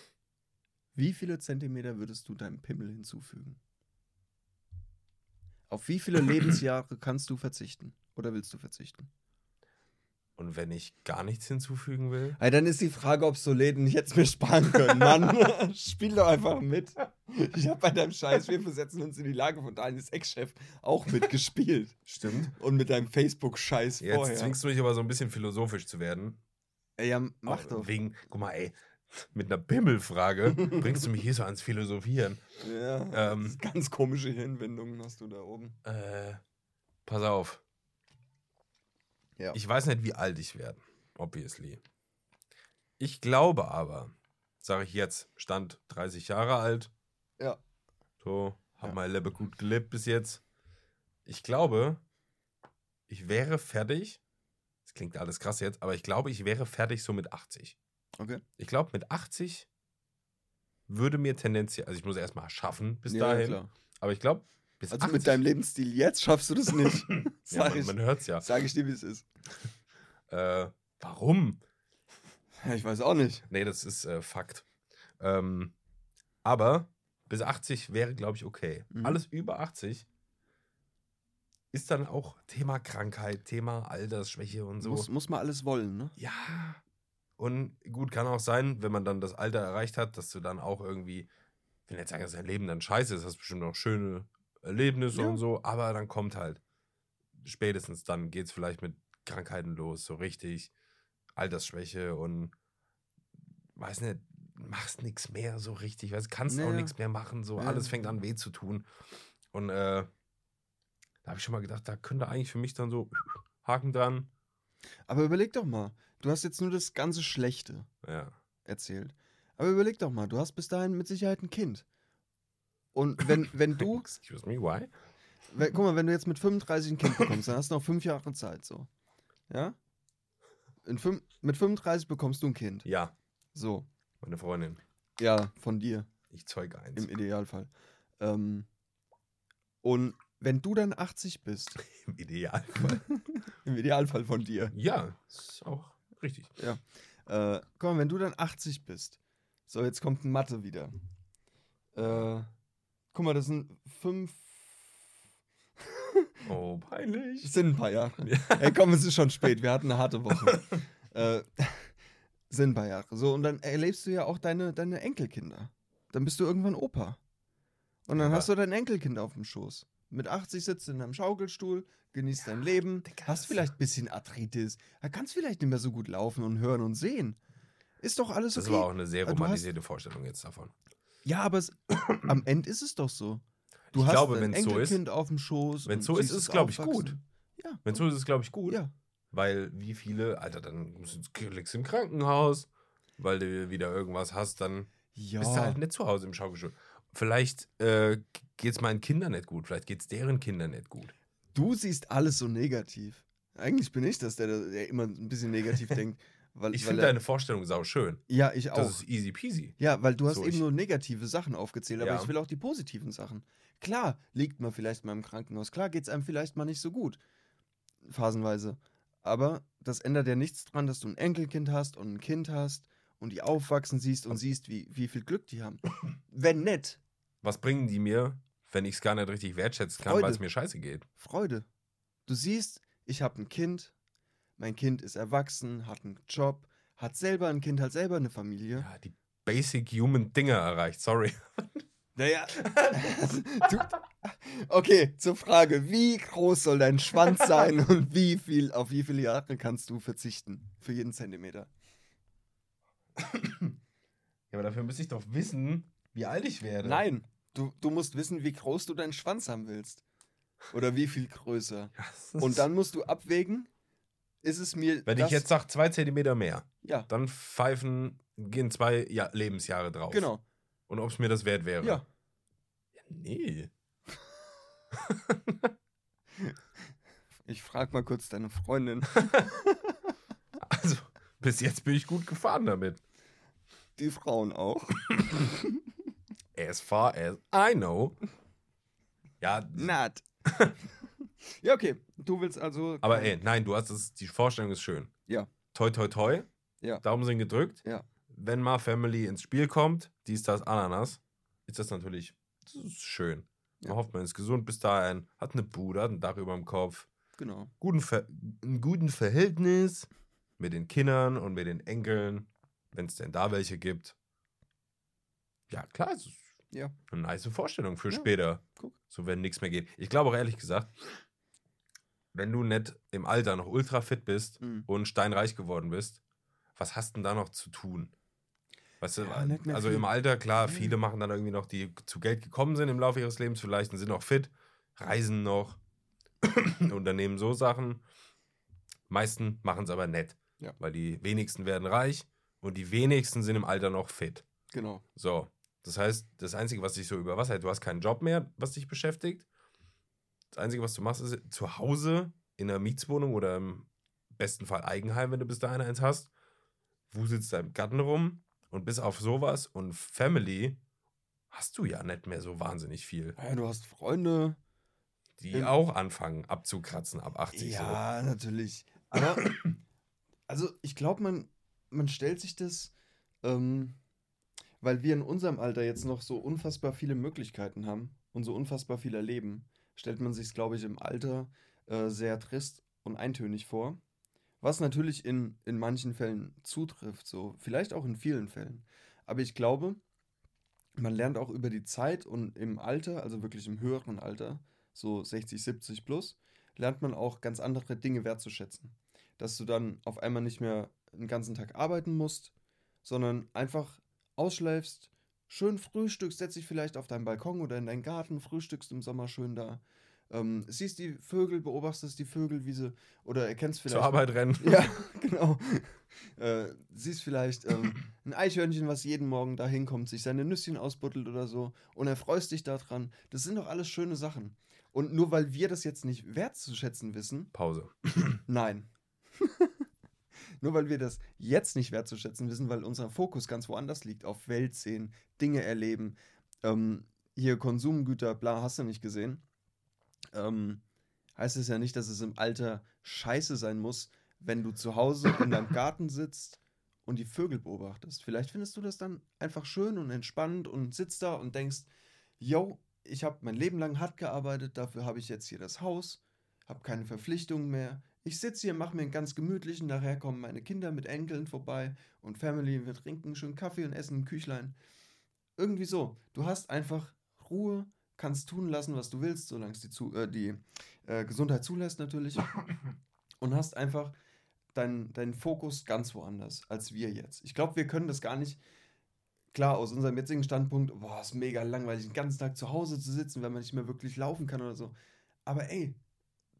Wie viele Zentimeter würdest du deinem Pimmel hinzufügen? Auf wie viele Lebensjahre kannst du verzichten? Oder willst du verzichten? Und wenn ich gar nichts hinzufügen will? Ey, dann ist die Frage, ob Soleden nicht jetzt mir sparen können. Mann, spiel doch einfach mit. Ich habe bei deinem Scheiß, wir versetzen uns in die Lage von Daniels Ex-Chef auch mitgespielt. Stimmt. Und mit deinem Facebook-Scheiß Jetzt vorher. zwingst du mich aber so ein bisschen philosophisch zu werden. Ey, ja, mach doch. Wegen, guck mal, ey, mit einer Bimmelfrage bringst du mich hier so ans Philosophieren. Ja, Ähm. ganz komische Hinwendungen hast du da oben. Äh, pass auf. Ja. Ich weiß nicht, wie alt ich werde, obviously. Ich glaube aber, sage ich jetzt, stand 30 Jahre alt. Ja. So, hab Ja. mein Leben gut gelebt bis jetzt. Ich glaube, ich wäre fertig. Das klingt alles krass jetzt, aber ich glaube, ich wäre fertig so mit 80. Okay. Ich glaube, mit 80 würde mir tendenziell, also ich muss erstmal schaffen bis ja, dahin, klar. aber ich glaube, bis Also 80, mit deinem Lebensstil jetzt schaffst du das nicht. ja, man, ich, man hört es ja. sag ich dir, wie es ist. Äh, warum? Ich weiß auch nicht. Nee, das ist äh, Fakt. Ähm, aber bis 80 wäre, glaube ich, okay. Mhm. Alles über 80 ist dann auch Thema Krankheit, Thema Altersschwäche und so. Muss, muss man alles wollen, ne? Ja. Und gut, kann auch sein, wenn man dann das Alter erreicht hat, dass du dann auch irgendwie, ich will nicht sagen, dass dein Leben dann scheiße ist, hast bestimmt auch schöne Erlebnisse Ja. und so, aber dann kommt halt, spätestens dann geht es vielleicht mit Krankheiten los, so richtig Altersschwäche und weiß nicht, machst nichts mehr so richtig, weißt, kannst auch Naja. nichts mehr machen, so alles fängt an weh zu tun. Und äh, da habe ich schon mal gedacht, da könnte eigentlich für mich dann so Haken dran. Aber überleg doch mal. Du hast jetzt nur das ganze Schlechte Ja. erzählt. Aber überleg doch mal, du hast bis dahin mit Sicherheit ein Kind. Und wenn, wenn du, Excuse me, why? wenn, guck mal, wenn du jetzt mit 35 ein Kind bekommst, dann hast du noch fünf Jahre Zeit, so. Ja? In fünf, mit 35 bekommst du ein Kind. Ja, So. meine Freundin. Ja, von dir, Ich zeuge eins. im Idealfall. Ähm, und wenn du dann 80 bist, Im Idealfall. im Idealfall von dir, ja, ist auch richtig. Äh, guck mal, wenn du dann 80 bist. So, jetzt kommt Mathe wieder. Äh, guck mal, das sind fünf. Oh, Das peinlich. sind ein paar Jahre. Ey, komm, es ist schon spät. Wir hatten eine harte Woche. äh, sind ein paar Jahre. So, und dann erlebst du ja auch deine, deine Enkelkinder. Dann bist du irgendwann Opa. Und dann Aber- hast du dein Enkelkind auf dem Schoß. Mit 80 sitzt du in einem Schaukelstuhl, genießt dein Leben, hast das- vielleicht ein bisschen Arthritis, kannst vielleicht nicht mehr so gut laufen und hören und sehen. Ist doch alles Das okay. war auch eine sehr romantisierte Vorstellung jetzt davon. Ja, aber es, am Ende ist es doch so. Du Ich hast glaube, dein wenn's so ist- Enkelkind auf dem Schoß. wenn's und so ist, ist es, es glaub ich, gut. Ja. Wenn so ist, ist es, glaube ich, gut. Ja. Weil wie viele, Alter, dann liegst du im Krankenhaus, weil du wieder irgendwas hast, dann Ja. bist du halt nicht zu Hause im Schaukelstuhl. Vielleicht äh, geht es meinen Kindern nicht gut, vielleicht geht es deren Kindern nicht gut. Du siehst alles so negativ. Eigentlich bin ich das, der, der immer ein bisschen negativ denkt. Weil, Ich finde deine Vorstellung sau schön. Ja, ich auch. Das ist easy peasy. Ja, weil du hast So, eben nur negative Sachen aufgezählt, aber Ja. ich will auch die positiven Sachen. Klar, liegt man vielleicht mal im Krankenhaus, klar geht es einem vielleicht mal nicht so gut. Phasenweise. Aber das ändert ja nichts dran, dass du ein Enkelkind hast und ein Kind hast und die aufwachsen siehst und siehst, wie, wie viel Glück die haben. Wenn nett, Was bringen die mir, wenn ich es gar nicht richtig wertschätzen kann, weil es mir scheiße geht? Freude. Du siehst, ich habe ein Kind, mein Kind ist erwachsen, hat einen Job, hat selber ein Kind, hat selber eine Familie. Ja, die Basic Human Dinge erreicht, sorry. Naja. du, okay, zur Frage, wie groß soll dein Schwanz sein und wie viel, auf wie viele Jahre kannst du verzichten für jeden Zentimeter? Ja, aber dafür müsste ich doch wissen, wie alt ich werde. Nein, du, du musst wissen, wie groß du deinen Schwanz haben willst. Oder wie viel größer. Und dann musst du abwägen, ist es mir. Wenn ich jetzt sage, zwei Zentimeter mehr, Ja, dann pfeifen, gehen zwei ja, Lebensjahre drauf. genau. Und ob es mir das wert wäre. Ja. ja nee. Ich frag mal kurz deine Freundin. Also, bis jetzt bin ich gut gefahren damit. Die Frauen auch. As far as I know. Ja, Not. Ja, okay. Du willst also. aber ey, nein, du hast es, die Vorstellung ist schön. Ja. Toi, toi, toi. Ja. Daumen sind gedrückt. Ja. Wenn mal Family ins Spiel kommt, dies, das, Ananas, ist das natürlich das ist schön. Man Ja. hofft, man ist gesund bis dahin, hat eine Bude, hat ein Dach über dem Kopf, Genau. guten Ver ein guten Verhältnis mit den Kindern und mit den Enkeln, wenn es denn da welche gibt. Ja, klar, es ist Ja. eine nice Vorstellung für Ja, später. guck. So, wenn nichts mehr geht. Ich glaube auch ehrlich gesagt, wenn du nicht im Alter noch ultra fit bist Mhm. und steinreich geworden bist, was hast denn da noch zu tun? Weißt du, Ja, nicht also viel. im Alter, klar, Ja. viele machen dann irgendwie noch, die zu Geld gekommen sind im Laufe ihres Lebens vielleicht und sind noch fit, reisen noch, unternehmen so Sachen. Meisten machen es aber nett, Ja. weil die wenigsten werden reich und die wenigsten sind im Alter noch fit. Genau. So, das heißt, das Einzige, was dich so über Wasser hält, du hast keinen Job mehr, was dich beschäftigt. Das Einzige, was du machst, ist zu Hause in einer Mietswohnung oder im besten Fall Eigenheim, wenn du bis dahin eins hast, wuselst deinem Garten rum und bis auf sowas und Family hast du ja nicht mehr so wahnsinnig viel, Ja, du hast Freunde. die Ähm, auch anfangen abzukratzen ab 80 Ja, natürlich. Aber, also ich glaube, man, man stellt sich das, ähm, weil wir in unserem Alter jetzt noch so unfassbar viele Möglichkeiten haben und so unfassbar viel erleben, stellt man sich, glaube ich, im Alter äh, sehr trist und eintönig vor. Was natürlich in, in manchen Fällen zutrifft, so vielleicht auch in vielen Fällen. Aber ich glaube, man lernt auch über die Zeit und im Alter, also wirklich im höheren Alter, so 60, 70 plus, lernt man auch ganz andere Dinge wertzuschätzen. Dass du dann auf einmal nicht mehr den ganzen Tag arbeiten musst, sondern einfach ausschläfst, schön frühstückst, setzt dich vielleicht auf deinen Balkon oder in deinen Garten, frühstückst im Sommer schön da. Ähm, siehst die Vögel, beobachtest die Vögel, wie sie, oder erkennst vielleicht. Zur Arbeit rennen. Ja, genau. Äh, siehst vielleicht ähm, ein Eichhörnchen, was jeden Morgen da hinkommt, sich seine Nüsschen ausbuddelt oder so und erfreust dich daran. Das sind doch alles schöne Sachen. Und nur weil wir das jetzt nicht wertzuschätzen wissen, Pause. nein. nur weil wir das jetzt nicht wertzuschätzen wissen, weil unser Fokus ganz woanders liegt, auf Welt sehen, Dinge erleben, ähm, hier Konsumgüter, bla, hast du nicht gesehen, ähm, heißt es ja nicht, dass es im Alter scheiße sein muss, wenn du zu Hause in deinem Garten sitzt und die Vögel beobachtest. Vielleicht findest du das dann einfach schön und entspannt und sitzt da und denkst, yo, ich habe mein Leben lang hart gearbeitet, dafür habe ich jetzt hier das Haus, habe keine Verpflichtungen mehr. Ich sitze hier, mache mir einen ganz gemütlichen, nachher kommen meine Kinder mit Enkeln vorbei und Family, wir trinken schön Kaffee und essen im Küchlein. Irgendwie so. Du hast einfach Ruhe, kannst tun lassen, was du willst, solange es die, zu, äh, die äh, Gesundheit zulässt natürlich. Und hast einfach deinen dein Fokus ganz woanders als wir jetzt. Ich glaube, wir können das gar nicht. Klar, aus unserem jetzigen Standpunkt, boah, ist mega langweilig, den ganzen Tag zu Hause zu sitzen, wenn man nicht mehr wirklich laufen kann oder so. Aber ey,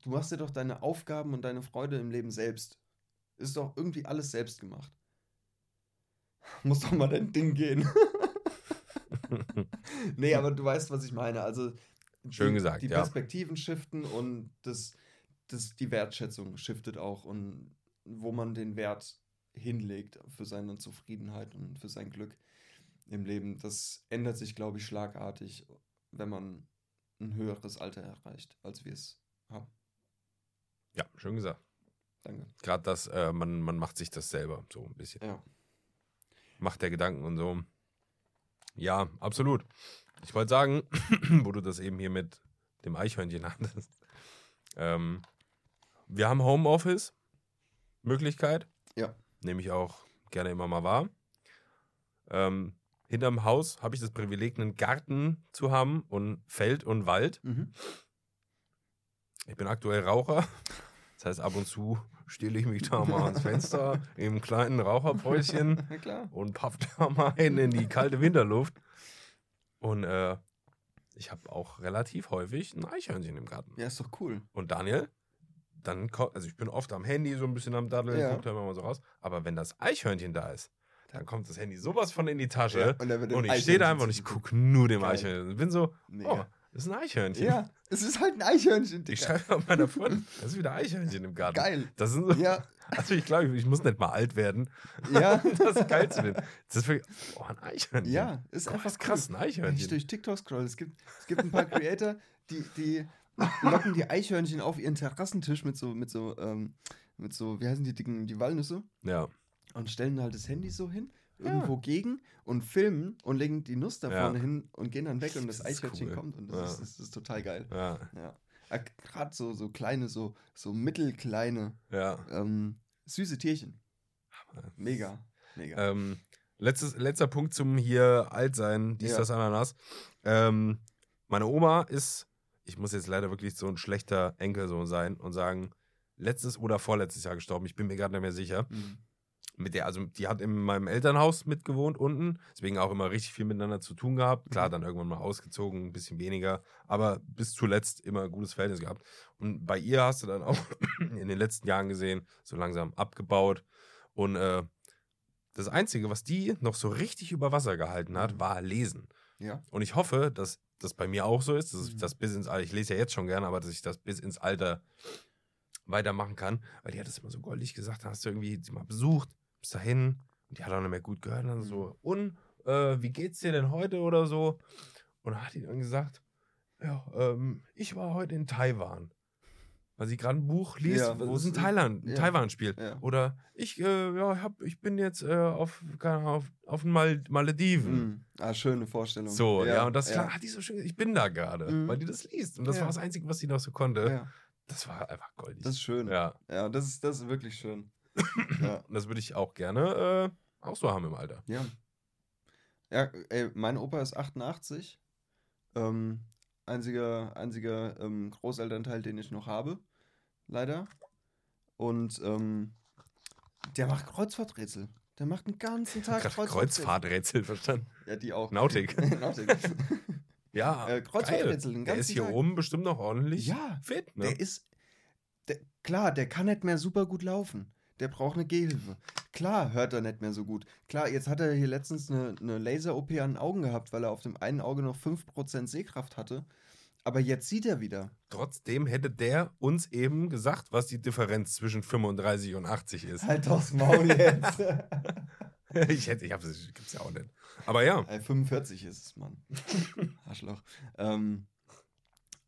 du machst dir doch deine Aufgaben und deine Freude im Leben selbst. Ist doch irgendwie alles selbst gemacht. Muss doch mal dein Ding gehen. nee, aber du weißt, was ich meine. Also Schön die, gesagt, Die ja. Perspektiven shiften und das, das, die Wertschätzung shiftet auch und wo man den Wert hinlegt für seine Zufriedenheit und für sein Glück im Leben. Das ändert sich, glaube ich, schlagartig, wenn man ein höheres Alter erreicht, als wir es haben. Ja, schön gesagt. Danke. Gerade das, äh, man, man macht sich das selber so ein bisschen. Ja. Macht der Gedanken und so. Ja, absolut. Ich wollte sagen, wo du das eben hier mit dem Eichhörnchen hattest. Ähm, wir haben Homeoffice-Möglichkeit. Ja. Nehme ich auch gerne immer mal wahr. Ähm, hinterm Haus habe ich das Privileg, einen Garten zu haben und Feld und Wald. Mhm. Ich bin aktuell Raucher. Das heißt, ab und zu stelle ich mich da mal ans Fenster im kleinen Raucherpäuschen und paff da mal hin in die kalte Winterluft. Und äh, ich habe auch relativ häufig ein Eichhörnchen im Garten. Ja, ist doch cool. Und Daniel, dann kommt, also ich bin oft am Handy so ein bisschen am Daddeln, Ja. guckt da immer mal so raus. Aber wenn das Eichhörnchen da ist, dann kommt das Handy sowas von in die Tasche. Ja, und und ich stehe da einfach und ich gucke nur dem Geil. Eichhörnchen. Und bin so, Mega. oh, das ist ein Eichhörnchen. Ja, es ist halt ein Eichhörnchen. Ich Digga. schreibe meiner Freundin, das ist wieder Eichhörnchen im Garten. Geil. Das sind so, Ja, also ich glaube, ich muss nicht mal alt werden, ja, um das geil zu finden. Das ist wirklich, oh, ein Eichhörnchen. ja, ist Oh, einfach ist krass, ein Wenn ich Eichhörnchen. durch TikTok scroll, es gibt, es gibt ein paar Creator, die, die locken die Eichhörnchen auf ihren Terrassentisch mit so, mit so, ähm, mit so, wie heißen die dicken, die Walnüsse Ja, und stellen halt das Handy so hin, Ja. irgendwo gegen und filmen und legen die Nuss da Ja. vorne hin und gehen dann weg und das, Das Eichhörnchen cool. kommt und das, Ja. ist, das ist total geil. ja, Ja. Gerade so, so kleine, so, so mittelkleine, ja. ähm, süße Tierchen. Mega, mega. Ähm, letztes, letzter Punkt zum hier alt sein, dies, Ja. das, Ananas. Ähm, meine Oma ist, ich muss jetzt leider wirklich so ein schlechter Enkelsohn sein und sagen, letztes oder vorletztes Jahr gestorben, ich bin mir gerade nicht mehr sicher. Mhm. Mit der, also die hat in meinem Elternhaus mitgewohnt unten, deswegen auch immer richtig viel miteinander zu tun gehabt. Klar, Mhm. dann irgendwann mal ausgezogen, ein bisschen weniger, aber bis zuletzt immer ein gutes Verhältnis gehabt. Und bei ihr hast du dann auch in den letzten Jahren gesehen, so langsam abgebaut. Und äh, das Einzige, was die noch so richtig über Wasser gehalten hat, Mhm. war Lesen. Ja. Und ich hoffe, dass das bei mir auch so ist, dass ich Mhm. das bis ins Alter, ich lese ja jetzt schon gerne, aber dass ich das bis ins Alter weitermachen kann, weil die hat das immer so goldig gesagt, da hast du irgendwie sie mal besucht, bist dahin und die hat auch nicht mehr gut gehört, und dann so, und, äh, wie geht's dir denn heute oder so? Und dann hat die dann gesagt, ja, ähm, ich war heute in Taiwan. Weil sie gerade ein Buch liest, Ja, wo es in Thailand, ja. Taiwan spielt. Ja. Oder ich, äh, ja, hab, ich bin jetzt äh, auf, keine Ahnung, auf, auf den Mal Malediven. Mhm. Ah, schöne Vorstellung. So, ja, und das hat die so schön, gesagt, ich bin da gerade, Mhm. weil die das liest. Und das war das Einzige, was sie noch so konnte. Das war einfach goldig. Das ist schön. ja, Ja, das ist, das ist wirklich schön. Ja. und das würde ich auch gerne äh, auch so haben im Alter. ja. Ja, ey, mein Opa ist 88. Ähm, einziger einziger ähm, Großelternteil, den ich noch habe. Leider. Und ähm, der macht Kreuzfahrträtsel. Der macht den ganzen Tag Kreuzfahrträtsel. Kreuzfahrträtsel verstanden. Ja, die auch. Nautik. Nautik. Ja, Äh, Kreuzfahrträtsel den geil. Der ist ganzen hier Tag. oben bestimmt noch ordentlich Ja, fit. Ne? Der ist. Der, klar, der kann nicht mehr super gut laufen. Der braucht eine Gehhilfe. Klar, hört er nicht mehr so gut. Klar, jetzt hat er hier letztens eine, eine Laser-OP an den Augen gehabt, weil er auf dem einen Auge noch 5% Sehkraft hatte. Aber jetzt sieht er wieder. Trotzdem hätte der uns eben gesagt, was die Differenz zwischen 35 und 80 ist. Halt aufs Maul jetzt. ich hätte, ich hab's, gibt's ja auch nicht. Aber ja, Äh, 45 ist es, Mann. Arschloch. Ähm,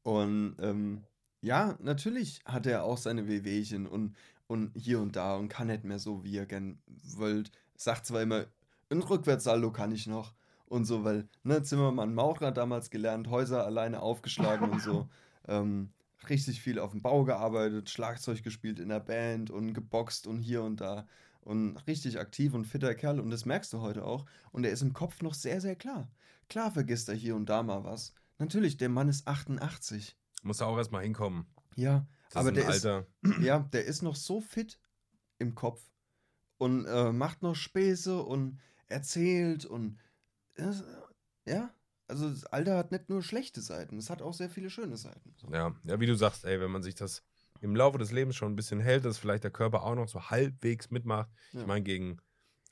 und ähm, ja, natürlich hat er auch seine Wehwehchen und, und hier und da und kann nicht mehr so, wie er gern wollt. Sagt zwar immer, ein Rückwärtssaldo kann ich noch und so, weil, ne, Zimmermann Maurer damals gelernt, Häuser alleine aufgeschlagen und so. Ähm, richtig viel auf dem Bau gearbeitet, Schlagzeug gespielt in der Band und geboxt und hier und da. Und richtig aktiv und fitter Kerl und das merkst du heute auch. Und er ist im Kopf noch sehr, sehr klar. Klar vergisst er hier und da mal was. Natürlich, der Mann ist 88. muss da auch erstmal hinkommen. Ja, Das aber ist der ein ist, Alter. ja, der ist noch so fit im Kopf und äh, macht noch Späße und erzählt und äh, ja, also das Alter hat nicht nur schlechte Seiten, es hat auch sehr viele schöne Seiten. So. Ja, ja, wie du sagst, ey, wenn man sich das im Laufe des Lebens schon ein bisschen hält, dass vielleicht der Körper auch noch so halbwegs mitmacht. Ja. Ich meine, gegen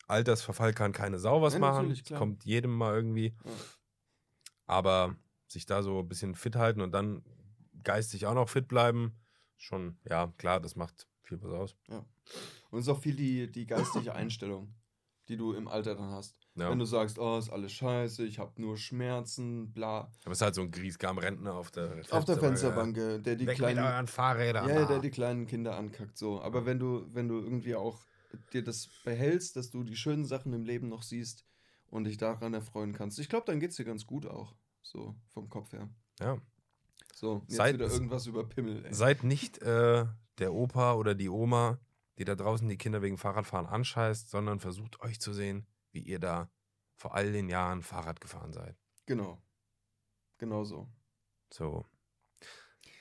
Altersverfall kann keine Sau was Ja, machen. kommt jedem mal irgendwie. Ja. Aber sich da so ein bisschen fit halten und dann geistig auch noch fit bleiben, schon, ja, klar, das macht viel was aus. Und es ist auch viel die, die geistige Einstellung, die du im Alter dann hast. Ja. Wenn du sagst, oh, ist alles scheiße, ich habe nur Schmerzen, bla. Aber es ist halt so ein Griesgram-Rentner auf der Auf der Fensterbank, Fensterbank, äh, der die Weg mit kleinen, euren Fahrrädern. ja, ja, der die kleinen Kinder ankackt, so. Aber wenn du, wenn du irgendwie auch dir das behältst, dass du die schönen Sachen im Leben noch siehst und dich daran erfreuen kannst, ich glaube, dann geht's dir ganz gut auch, so vom Kopf her. ja. So, jetzt Seid- wieder irgendwas über Pimmel, ey. Seid nicht äh, der Opa oder die Oma, die da draußen die Kinder wegen Fahrradfahren anscheißt, sondern versucht euch zu sehen, wie ihr da vor all den Jahren Fahrrad gefahren seid. Genau. Genau so. So.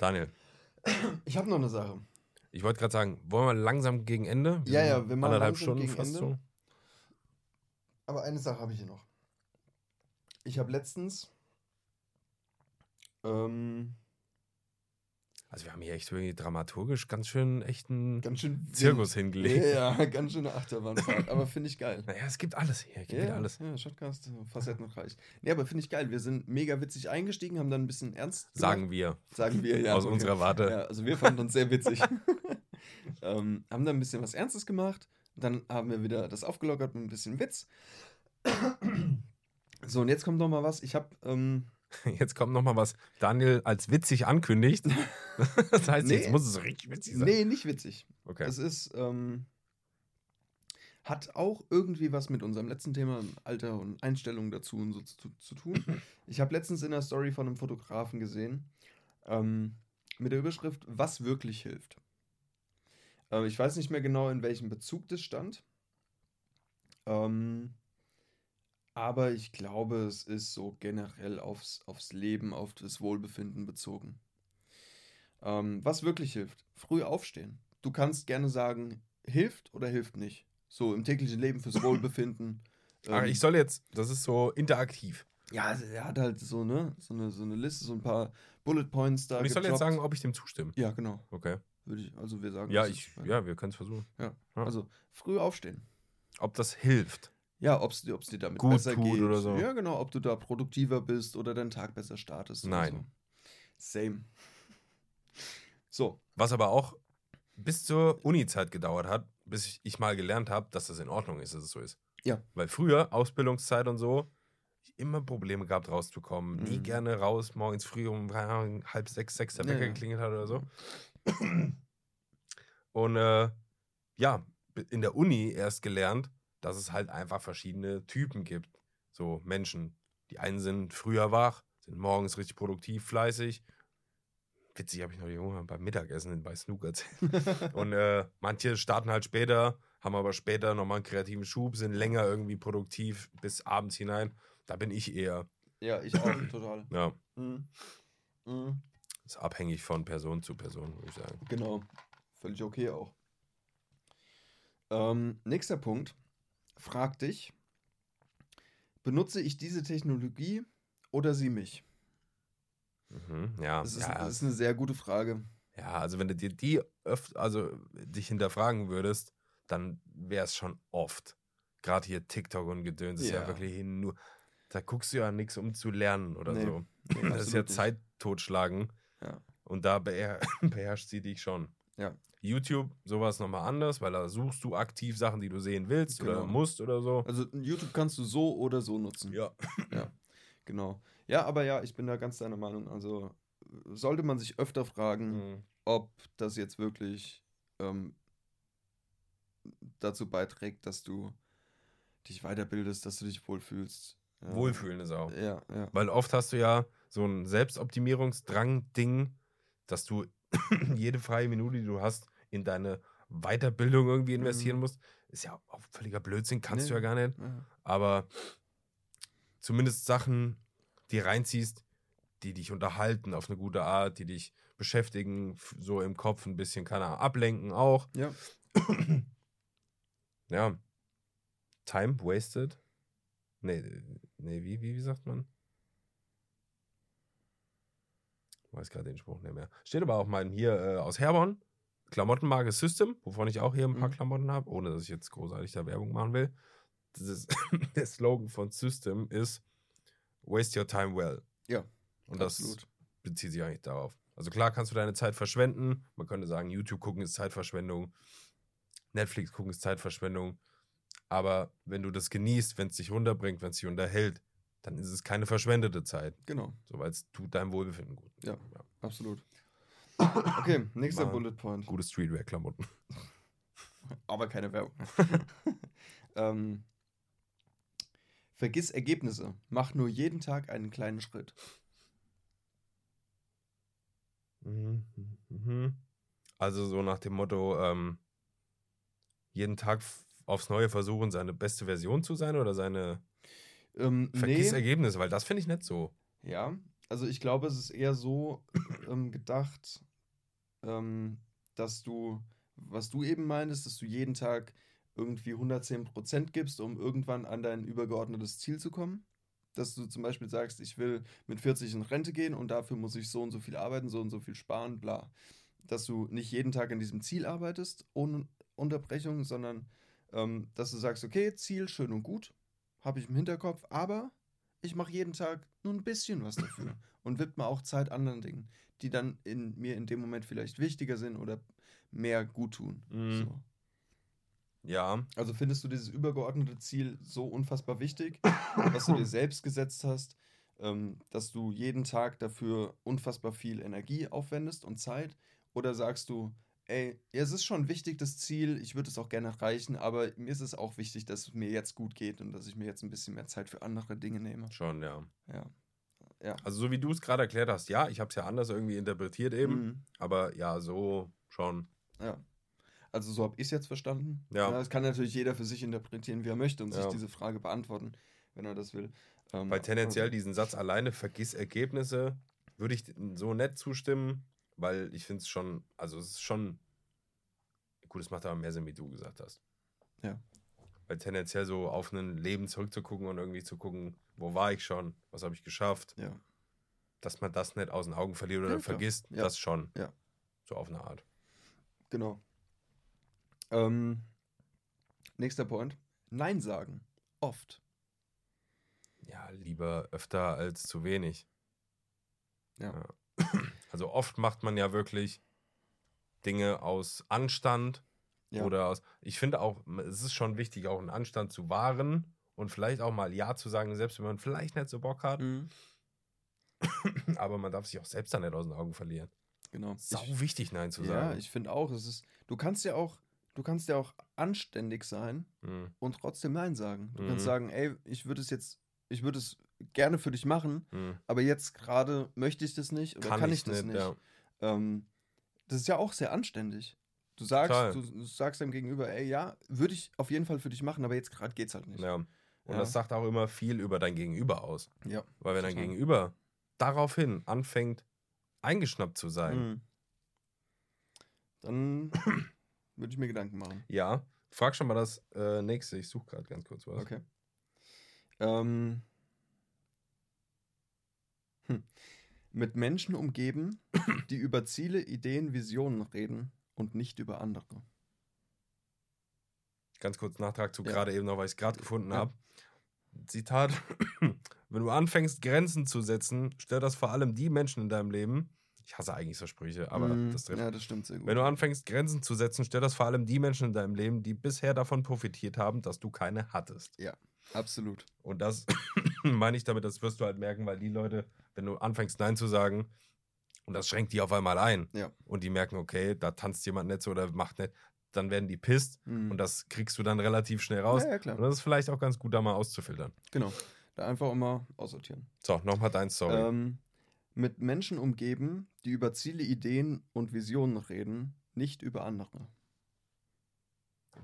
Daniel, Ich habe noch eine Sache. ich wollte gerade sagen, wollen wir langsam gegen Ende? Ja, sind ja, wir machen anderthalb Stunden gegen fast Ende. so. Aber eine Sache habe ich hier noch. Ich habe letztens. Ähm, Also wir haben hier echt irgendwie dramaturgisch ganz schön echten ganz schön. Zirkus hingelegt. Ja, ja, ganz schöne Achterbahnfahrt. aber finde ich geil. Naja, es gibt alles hier. Es gibt Ja, alles. ja, Shotcast, facettenreich. Nee, aber finde ich geil. Wir sind mega witzig eingestiegen, haben dann ein bisschen ernst gemacht. Sagen wir Sagen wir, ja. aus okay. unserer Warte. Ja, also wir fanden uns sehr witzig. ähm, haben dann ein bisschen was Ernstes gemacht. Dann haben wir wieder das aufgelockert mit ein bisschen Witz. So, und jetzt kommt noch mal was. Ich habe, ähm, Jetzt kommt noch mal was Daniel als witzig ankündigt. das heißt, jetzt Nee. muss es richtig witzig sein. nee, nicht witzig. Okay. Es ist, ähm, hat auch irgendwie was mit unserem letzten Thema, Alter und Einstellungen dazu und so zu, zu tun. Ich habe letztens in der Story von einem Fotografen gesehen, ähm, mit der Überschrift, was wirklich hilft. Ähm, ich weiß nicht mehr genau, in welchem Bezug das stand. Ähm, aber ich glaube, es ist so generell aufs, aufs Leben, auf das Wohlbefinden bezogen. Ähm, was wirklich hilft? Früh aufstehen. Du kannst gerne sagen, hilft oder hilft nicht. So im täglichen Leben fürs Wohlbefinden. Aber Ähm, ich soll jetzt, das ist so interaktiv. ja, er hat halt so, ne, so eine, so eine Liste, so ein paar Bullet Points da. Und ich soll jetzt sagen, ob ich dem zustimme. Ja, genau. Okay. Würde ich, also wir sagen. Ja, ich, ist- ja, wir können es versuchen. ja. ja. Also früh aufstehen. Ob das hilft. Ja, ob es dir, damit Gut besser geht. oder so. Ja, genau, ob du da produktiver bist oder deinen Tag besser startest. Nein. So. Same. So, Was aber auch bis zur Uni-Zeit gedauert hat, bis ich, mal gelernt habe, dass das in Ordnung ist, dass es so ist. Ja. Weil früher, Ausbildungszeit und so, ich immer Probleme gehabt, rauszukommen. Nie Mhm. gerne raus, morgens früh um halb sechs, sechs der Wecker ja. geklingelt hat oder so. Und äh, ja, in der Uni erst gelernt, dass es halt einfach verschiedene Typen gibt. So Menschen. Die einen sind früher wach, sind morgens richtig produktiv, fleißig. Witzig habe ich noch die Junge beim Mittagessen bei Snook erzählt. Und äh, manche starten halt später, haben aber später nochmal einen kreativen Schub, sind länger irgendwie produktiv bis abends hinein. Da bin ich eher. ja, ich auch total. Ja, Mhm. Mhm. ist abhängig von Person zu Person, würde ich sagen. Genau. Völlig okay auch. Ähm, nächster Punkt. Frag dich, benutze ich diese Technologie oder sie mich? Mhm, ja, Das ist, ja, das ist eine sehr gute Frage. ja, also wenn du dir die öfter, also dich hinterfragen würdest, dann wäre es schon oft. Gerade hier TikTok und Gedöns ist ja Ja. wirklich nur, da guckst du ja nichts, um zu lernen oder Nee, so. Nee, Das ist ja. Zeit totschlagen. Ja. Und da beher beherrscht sie dich schon. Ja. YouTube, sowas nochmal anders, weil da suchst du aktiv Sachen, die du sehen willst oder Genau. musst oder so. Also YouTube kannst du so oder so nutzen. Ja. Genau. Ja, aber ja, ich bin da ganz deiner Meinung. Also sollte man sich öfter fragen, Mhm. ob das jetzt wirklich ähm, dazu beiträgt, dass du dich weiterbildest, dass du dich wohlfühlst. Ja. Wohlfühlen ist auch. Ja, ja. Weil oft hast du ja so ein Selbstoptimierungsdrang-Ding, dass du jede freie Minute, die du hast, in deine Weiterbildung irgendwie investieren Mhm. musst. Ist ja auch völliger Blödsinn, kannst Nee. du ja gar nicht. ja. Aber zumindest Sachen, die reinziehst, die dich unterhalten auf eine gute Art, die dich beschäftigen, so im Kopf ein bisschen, keine Ahnung, ablenken auch. Ja. Ja. Time wasted. Nee, nee, wie, wie, wie sagt man? Weiß gerade den Spruch nicht mehr. Steht aber auch mal hier äh, aus Herborn. Klamottenmarke System, wovon ich auch hier ein paar Mhm. Klamotten habe, ohne dass ich jetzt großartig da Werbung machen will. Das ist, der Slogan von System ist Waste your time well. Ja, Und das absolut. bezieht sich eigentlich darauf. Also klar kannst du deine Zeit verschwenden. Man könnte sagen, YouTube gucken ist Zeitverschwendung, Netflix gucken ist Zeitverschwendung. Aber wenn du das genießt, wenn es dich runterbringt, wenn es dich unterhält, dann ist es keine verschwendete Zeit. Genau, So, weil es tut deinem Wohlbefinden gut. Ja. absolut. Okay, nächster Mal Bullet Point. Gute Streetwear-Klamotten. Aber keine Werbung. ähm, vergiss Ergebnisse. Mach nur jeden Tag einen kleinen Schritt. Mhm, mhm. Also so nach dem Motto, ähm, jeden Tag aufs Neue versuchen, seine beste Version zu sein oder seine Ähm, Vergiss nee, Ergebnisse, weil das finde ich nicht so. ja, also ich glaube, es ist eher so ähm, gedacht, ähm, dass du, was du eben meintest, dass du jeden Tag irgendwie 110% gibst, um irgendwann an dein übergeordnetes Ziel zu kommen. Dass du zum Beispiel sagst, ich will mit 40 in Rente gehen und dafür muss ich so und so viel arbeiten, so und so viel sparen, bla. Dass du nicht jeden Tag an diesem Ziel arbeitest, ohne Unterbrechung, sondern ähm, dass du sagst, okay, Ziel schön und gut, habe ich im Hinterkopf, aber ich mache jeden Tag nur ein bisschen was dafür und widme auch Zeit anderen Dingen, die dann in mir in dem Moment vielleicht wichtiger sind oder mehr gut tun. Mhm. So. Ja, Also findest du dieses übergeordnete Ziel so unfassbar wichtig, was du dir selbst gesetzt hast, ähm, dass du jeden Tag dafür unfassbar viel Energie aufwendest und Zeit? Oder sagst du, ey, ja, es ist schon wichtig, das Ziel, ich würde es auch gerne erreichen, aber mir ist es auch wichtig, dass es mir jetzt gut geht und dass ich mir jetzt ein bisschen mehr Zeit für andere Dinge nehme. schon, ja. Ja. Also so wie du es gerade erklärt hast, ja, ich habe es ja anders irgendwie interpretiert eben, Mhm. aber ja, so schon. Ja. Also so habe ich es jetzt verstanden. Ja. Das kann natürlich jeder für sich interpretieren, wie er möchte und Ja. sich diese Frage beantworten, wenn er das will. Ähm, Weil tendenziell diesen Satz alleine, vergiss Ergebnisse, würde ich so nett zustimmen, weil ich finde es schon, also es ist schon, gut, es macht aber mehr Sinn, wie du gesagt hast. Ja. Weil tendenziell so auf ein Leben zurückzugucken und irgendwie zu gucken, wo war ich schon, was habe ich geschafft, Ja. dass man das nicht aus den Augen verliert oder Ja, vergisst, Ja. das schon. Ja. So auf eine Art. Genau. Ähm, nächster Point. Nein sagen. Oft. Ja, lieber öfter als zu wenig. Ja. Also oft macht man ja wirklich Dinge aus Anstand Ja. oder aus. Ich finde auch, es ist schon wichtig, auch einen Anstand zu wahren und vielleicht auch mal Ja zu sagen, selbst wenn man vielleicht nicht so Bock hat. Mhm. Aber man darf sich auch selbst dann nicht aus den Augen verlieren. Genau. Sau Ich, wichtig, Nein zu ja, sagen. ich finde auch, es ist. Du kannst ja auch, du kannst ja auch anständig sein Mhm. und trotzdem Nein sagen. Du Mhm. kannst sagen, ey, ich würde es jetzt, ich würde es gerne für dich machen, Mhm. aber jetzt gerade möchte ich das nicht oder kann, ich, das nicht. Ja. Ähm, das ist ja auch sehr anständig. Du sagst, du, du sagst deinem Gegenüber, ey, ja, würde ich auf jeden Fall für dich machen, aber jetzt gerade geht's halt nicht. ja. Und Ja. das sagt auch immer viel über dein Gegenüber aus. Ja. Weil wenn dein Total. Gegenüber daraufhin anfängt, eingeschnappt zu sein, Mhm. Dann würde ich mir Gedanken machen. ja, frag schon mal das äh, nächste. Ich suche gerade ganz kurz was. Okay. Ähm, hm. Mit Menschen umgeben, die über Ziele, Ideen, Visionen reden und nicht über andere. Ganz kurz Nachtrag zu Ja. gerade eben noch, weil ich es gerade gefunden Ja. habe. Zitat: Wenn du anfängst, Grenzen zu setzen, stört das vor allem die Menschen in deinem Leben. Ich hasse eigentlich so Sprüche, aber Mhm. das trifft. Ja, das stimmt sehr gut. Wenn du anfängst, Grenzen zu setzen, stört das vor allem die Menschen in deinem Leben, die bisher davon profitiert haben, dass du keine hattest. Absolut. Und das meine ich damit, das wirst du halt merken, weil die Leute, wenn du anfängst, Nein zu sagen, und das schränkt die auf einmal ein, Ja. und die merken, okay, da tanzt jemand nicht so oder macht nicht, dann werden die pisst Mhm. und das kriegst du dann relativ schnell raus. Ja, ja, klar. Und das ist vielleicht auch ganz gut, da mal auszufiltern. Genau. Da einfach immer aussortieren. So, nochmal dein Story. Ähm, mit Menschen umgeben, die über Ziele, Ideen und Visionen reden, nicht über andere.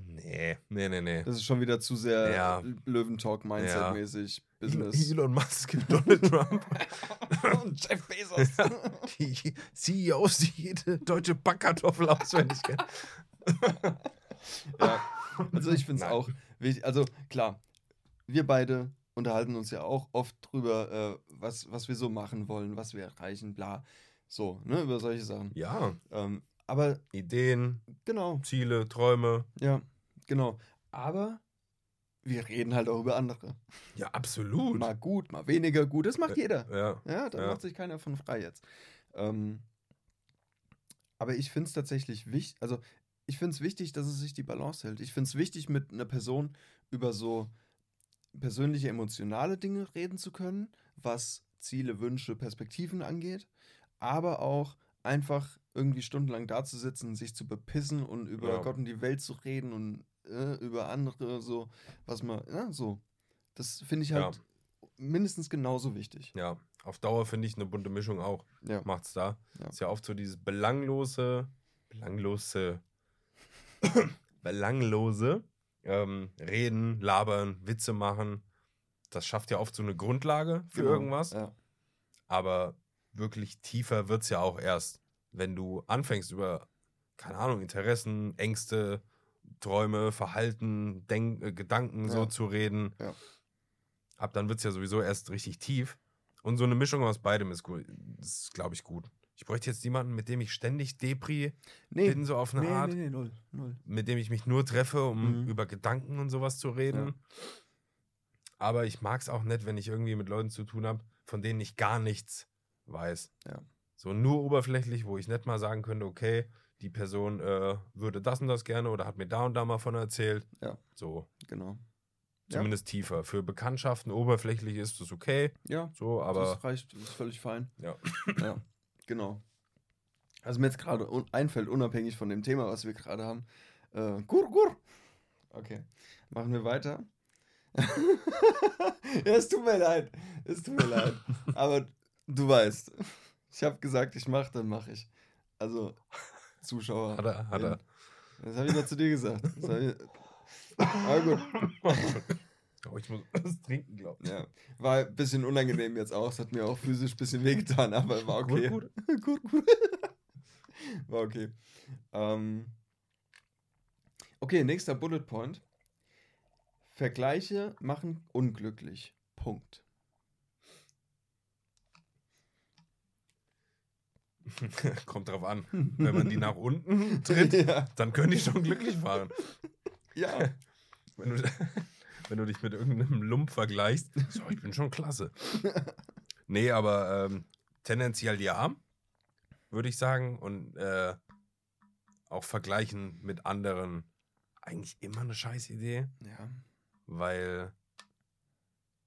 Nee, nee, nee, nee. Das ist schon wieder zu sehr Ja. Löwentalk-Mindset-mäßig. Elon, Business. Elon Musk, Donald Trump, und Jeff Bezos. die CEOs, die jede deutsche Backkartoffel auswendig kennen. ja. Also ich finde es auch wichtig. Also klar, wir beide unterhalten uns ja auch oft drüber, äh, was, was wir so machen wollen, was wir erreichen, bla. So, ne, über solche Sachen. Ja, Ähm, Aber Ideen, genau, Ziele, Träume. ja, genau. Aber wir reden halt auch über andere. Ja, absolut. Mal gut, mal weniger gut. Das macht jeder. Ja, Ja, da Ja. macht sich keiner von frei jetzt. Ähm, aber ich finde es tatsächlich wichtig, also ich finde es wichtig, dass es sich die Balance hält. Ich finde es wichtig, mit einer Person über so persönliche, emotionale Dinge reden zu können, was Ziele, Wünsche, Perspektiven angeht, aber auch einfach irgendwie stundenlang dazusitzen, sich zu bepissen und über Ja. Gott und die Welt zu reden und äh, über andere, so, was man, ja, so. Das finde ich Ja. halt mindestens genauso wichtig. ja. Auf Dauer finde ich eine bunte Mischung auch. Ja. Macht's da. Ja. Ist ja oft so dieses belanglose, belanglose, belanglose ähm, Reden, Labern, Witze machen. Das schafft ja oft so eine Grundlage für Genau, irgendwas. Ja. Aber wirklich tiefer wird es ja auch erst, wenn du anfängst über, keine Ahnung, Interessen, Ängste, Träume, Verhalten, Denk äh, Gedanken so Ja. zu reden. Ja. Ab dann wird es ja sowieso erst richtig tief. Und so eine Mischung aus beidem ist, gut, ist glaube ich, gut. Ich bräuchte jetzt jemanden, mit dem ich ständig Depri Nee, bin, so auf eine nee, Art, nee, nee, null, null. mit dem ich mich nur treffe, um Mhm. über Gedanken und sowas zu reden. Ja. Aber ich mag es auch nicht, wenn ich irgendwie mit Leuten zu tun habe, von denen ich gar nichts weiß. Ja. So nur oberflächlich, wo ich nicht mal sagen könnte, okay, die Person äh, würde das und das gerne oder hat mir da und da mal von erzählt. Ja. So, Genau. Ja. zumindest tiefer. Für Bekanntschaften oberflächlich ist das okay. Ja, So, aber das reicht, das ist völlig fein. ja. Ja, genau. Also mir jetzt gerade un einfällt, unabhängig von dem Thema, was wir gerade haben. Äh, gur, gur. Okay, machen wir weiter. ja, es tut mir leid. Es tut mir leid. Aber du weißt, ich habe gesagt, ich mache, dann mache ich. Also, Zuschauer. Hat er, hat er. Das habe ich noch zu dir gesagt. Das ich, aber gut. Oh, ich muss was trinken, glaube ich. Ja, war ein bisschen unangenehm jetzt auch. Es hat mir auch physisch ein bisschen wehgetan, aber war okay. Gut, gut, gut. War okay. Ähm, okay, nächster Bullet Point. Vergleiche machen unglücklich. Punkt. Kommt drauf an. Wenn man die nach unten tritt, ja. dann können die schon glücklich fahren. ja. Wenn du, wenn du dich mit irgendeinem Lump vergleichst, so, ich bin schon klasse. Nee, aber ähm, tendenziell ja, würde ich sagen. Und äh, auch vergleichen mit anderen eigentlich immer eine scheiß Idee, Ja. weil,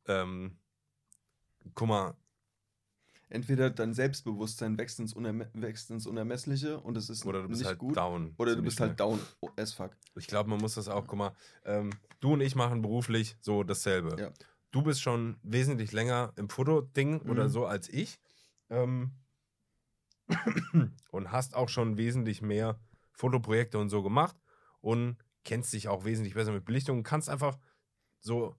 ähm, guck mal, Entweder dein Selbstbewusstsein wächst ins, Unerme wächst ins Unermessliche und es ist oder du bist nicht halt gut. down. Oder du bist halt down as fuck. Ich glaube, man muss das auch, guck mal, ähm, du und ich machen beruflich so dasselbe. Ja. Du bist schon wesentlich länger im Fotoding oder Mhm. so als ich. Ähm, und hast auch schon wesentlich mehr Fotoprojekte und so gemacht und kennst dich auch wesentlich besser mit Belichtung und kannst einfach so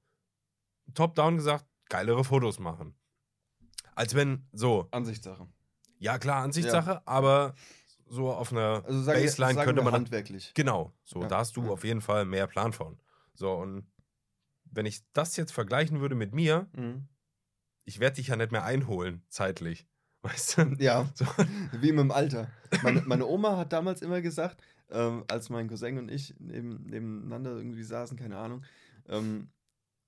top-down gesagt geilere Fotos machen. Als wenn so, Ansichtssache. ja klar, Ansichtssache, aber so auf einer Also sagen, Baseline sagen könnte man handwerklich. Genau, so, Ja, da hast du ja. auf jeden Fall mehr Plan von. So, und wenn ich das jetzt vergleichen würde mit mir, Mhm. ich werde dich ja nicht mehr einholen, zeitlich. Weißt du? Ja, So, wie mit dem Alter. Meine, meine Oma hat damals immer gesagt, ähm, als mein Cousin und ich neben, nebeneinander irgendwie saßen, keine Ahnung, ähm,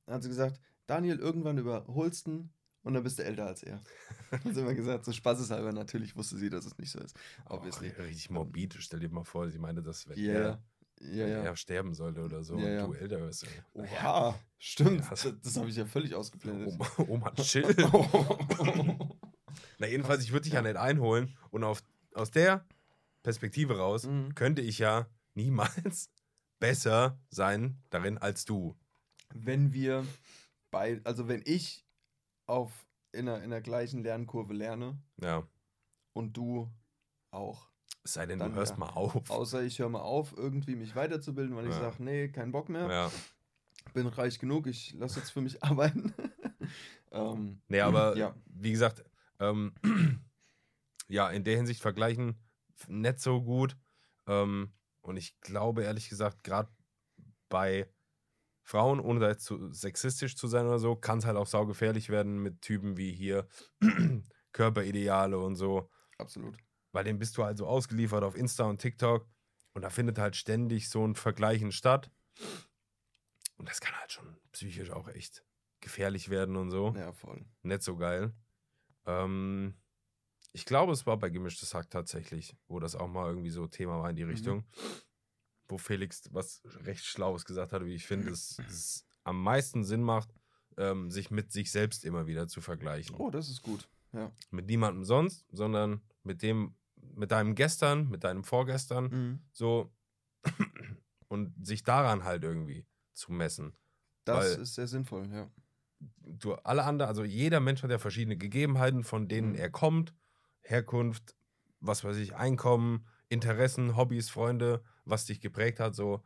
hat sie gesagt, Daniel, irgendwann überholst du und dann bist du älter als er. Hat sie immer gesagt, so spaßeshalber. Natürlich wusste sie, dass es nicht so ist. oh, Obviously. richtig morbid. Stell dir mal vor, sie meinte, dass wenn Ja, er, ja. Ja, er sterben sollte oder so Ja, und ja. du älter wirst. ey. Oha, stimmt. Ja. Das, das habe ich ja völlig ausgeblendet. Oma, Oma, chill. Na, jedenfalls, ich würde dich ja. Ja. nicht einholen und auf, aus der Perspektive raus Mhm. könnte ich ja niemals besser sein darin als du. wenn wir bei, also wenn ich auf in der, in der gleichen Lernkurve lerne Ja. und du auch. Es sei denn, Dann du hörst ja. mal auf. Außer ich höre mal auf, irgendwie mich weiterzubilden, weil ich Ja. sage, nee, kein Bock mehr, Ja. bin reich genug, ich lasse jetzt für mich arbeiten. ähm, Nee, aber ja. wie gesagt, ähm, ja, in der Hinsicht vergleichen nicht so gut. Ähm, und ich glaube ehrlich gesagt, gerade bei Frauen, ohne da jetzt zu sexistisch zu sein oder so, kann es halt auch saugefährlich werden mit Typen wie hier Körperideale und so. absolut. weil dem bist du halt so ausgeliefert auf Insta und TikTok und da findet halt ständig so ein Vergleichen statt. Und das kann halt schon psychisch auch echt gefährlich werden und so. Ja, voll. Nicht so geil. Ähm, ich glaube, es war bei Gemischtes Hack tatsächlich, wo das auch mal irgendwie so Thema war in die Mhm. Wo Felix was recht Schlaues gesagt hat, wie ich finde, es, es am meisten Sinn macht, ähm, sich mit sich selbst immer wieder zu vergleichen. Oh, das ist gut. Ja. Mit niemandem sonst, sondern mit dem, mit deinem Gestern, mit deinem Vorgestern, Mhm. so und sich daran halt irgendwie zu messen. Das Weil- ist sehr sinnvoll, ja. du alle anderen, also jeder Mensch hat ja verschiedene Gegebenheiten, von denen Mhm. er kommt, Herkunft, was weiß ich, Einkommen, Interessen, Hobbys, Freunde, was dich geprägt hat, so.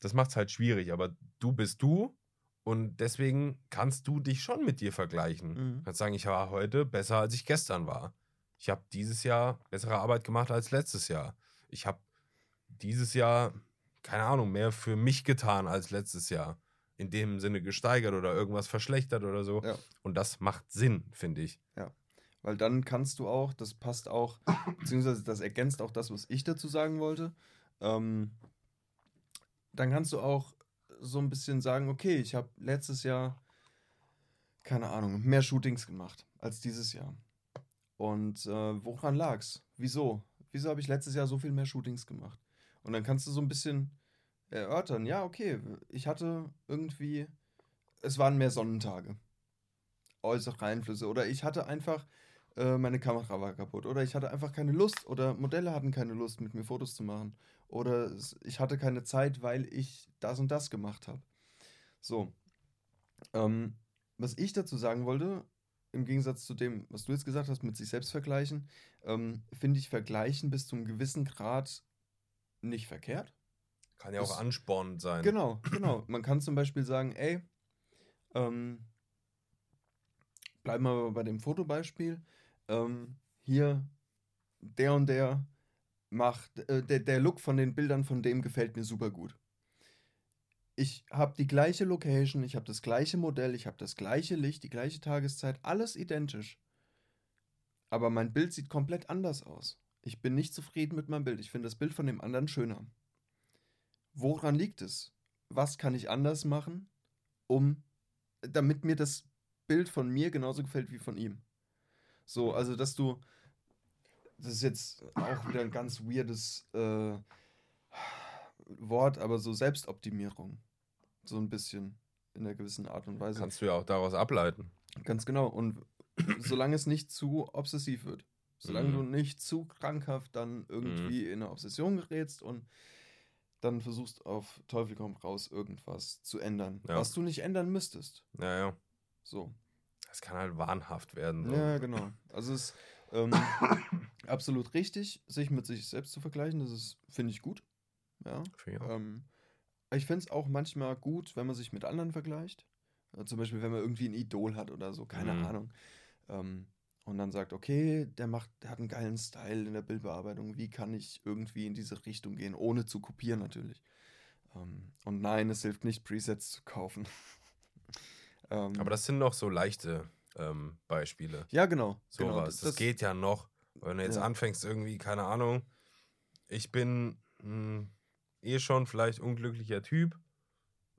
Das macht es halt schwierig, aber du bist du und deswegen kannst du dich schon mit dir vergleichen. Mhm. Du kannst sagen, ich war heute besser, als ich gestern war. Ich habe dieses Jahr bessere Arbeit gemacht als letztes Jahr. Ich habe dieses Jahr, keine Ahnung, mehr für mich getan als letztes Jahr. In dem Sinne gesteigert oder irgendwas verschlechtert oder so. Ja. Und das macht Sinn, finde ich. Weil dann kannst du auch, das passt auch, beziehungsweise das ergänzt auch das, was ich dazu sagen wollte. Ähm, dann kannst du auch so ein bisschen sagen, okay, ich habe letztes Jahr, keine Ahnung, mehr Shootings gemacht als dieses Jahr. Und äh, woran lag's? Wieso? Wieso habe ich letztes Jahr so viel mehr Shootings gemacht? Und dann kannst du so ein bisschen erörtern, ja, okay, ich hatte irgendwie, es waren mehr Sonnentage. Äußere Einflüsse. Oder ich hatte einfach, äh, meine Kamera war kaputt. Oder ich hatte einfach keine Lust. Oder Modelle hatten keine Lust, mit mir Fotos zu machen. Oder ich hatte keine Zeit, weil ich das und das gemacht habe. So. Ähm, was ich dazu sagen wollte, im Gegensatz zu dem, was du jetzt gesagt hast, mit sich selbst vergleichen, ähm, finde ich Vergleichen bis zu einem gewissen Grad nicht verkehrt. Kann ja auch Das- anspornend sein. Genau, genau. Man kann zum Beispiel sagen, ey, ähm, bleiben wir bei dem Fotobeispiel. Ähm, hier, der und der macht, äh, der, der Look von den Bildern von dem gefällt mir super gut. Ich habe die gleiche Location, ich habe das gleiche Modell, ich habe das gleiche Licht, die gleiche Tageszeit, alles identisch. Aber mein Bild sieht komplett anders aus. Ich bin nicht zufrieden mit meinem Bild. Ich finde das Bild von dem anderen schöner. Woran liegt es? Was kann ich anders machen, um damit mir das Bild von mir genauso gefällt wie von ihm? So, also dass du das ist jetzt auch wieder ein ganz weirdes äh, Wort, aber so Selbstoptimierung. So ein bisschen in einer gewissen Art und Weise. Kannst du ja auch daraus ableiten. Ganz genau. Und solange es nicht zu obsessiv wird, solange Mhm. du nicht zu krankhaft dann irgendwie in eine Obsession gerätst und dann versuchst auf Teufel komm raus irgendwas zu ändern, Ja. was du nicht ändern müsstest. Ja, ja. So. Das kann halt wahnhaft werden. So. Ja, genau. Also es ist ähm, absolut richtig, sich mit sich selbst zu vergleichen. Das ist, finde ich, gut. Ja. Ich. Ähm, ich finde es auch manchmal gut, wenn man sich mit anderen vergleicht. Zum Beispiel, wenn man irgendwie ein Idol hat oder so, keine Mhm. Ahnung. Ähm, und dann sagt, okay, der macht, der hat einen geilen Style in der Bildbearbeitung. Wie kann ich irgendwie in diese Richtung gehen, ohne zu kopieren natürlich. Ähm, und nein, es hilft nicht, Presets zu kaufen. Ähm, Aber das sind noch so leichte ähm, Beispiele. ja, genau. Sowas. genau, das, geht ja noch. Wenn du jetzt Ja. anfängst, irgendwie, keine Ahnung, ich bin mh, eh schon vielleicht unglücklicher Typ,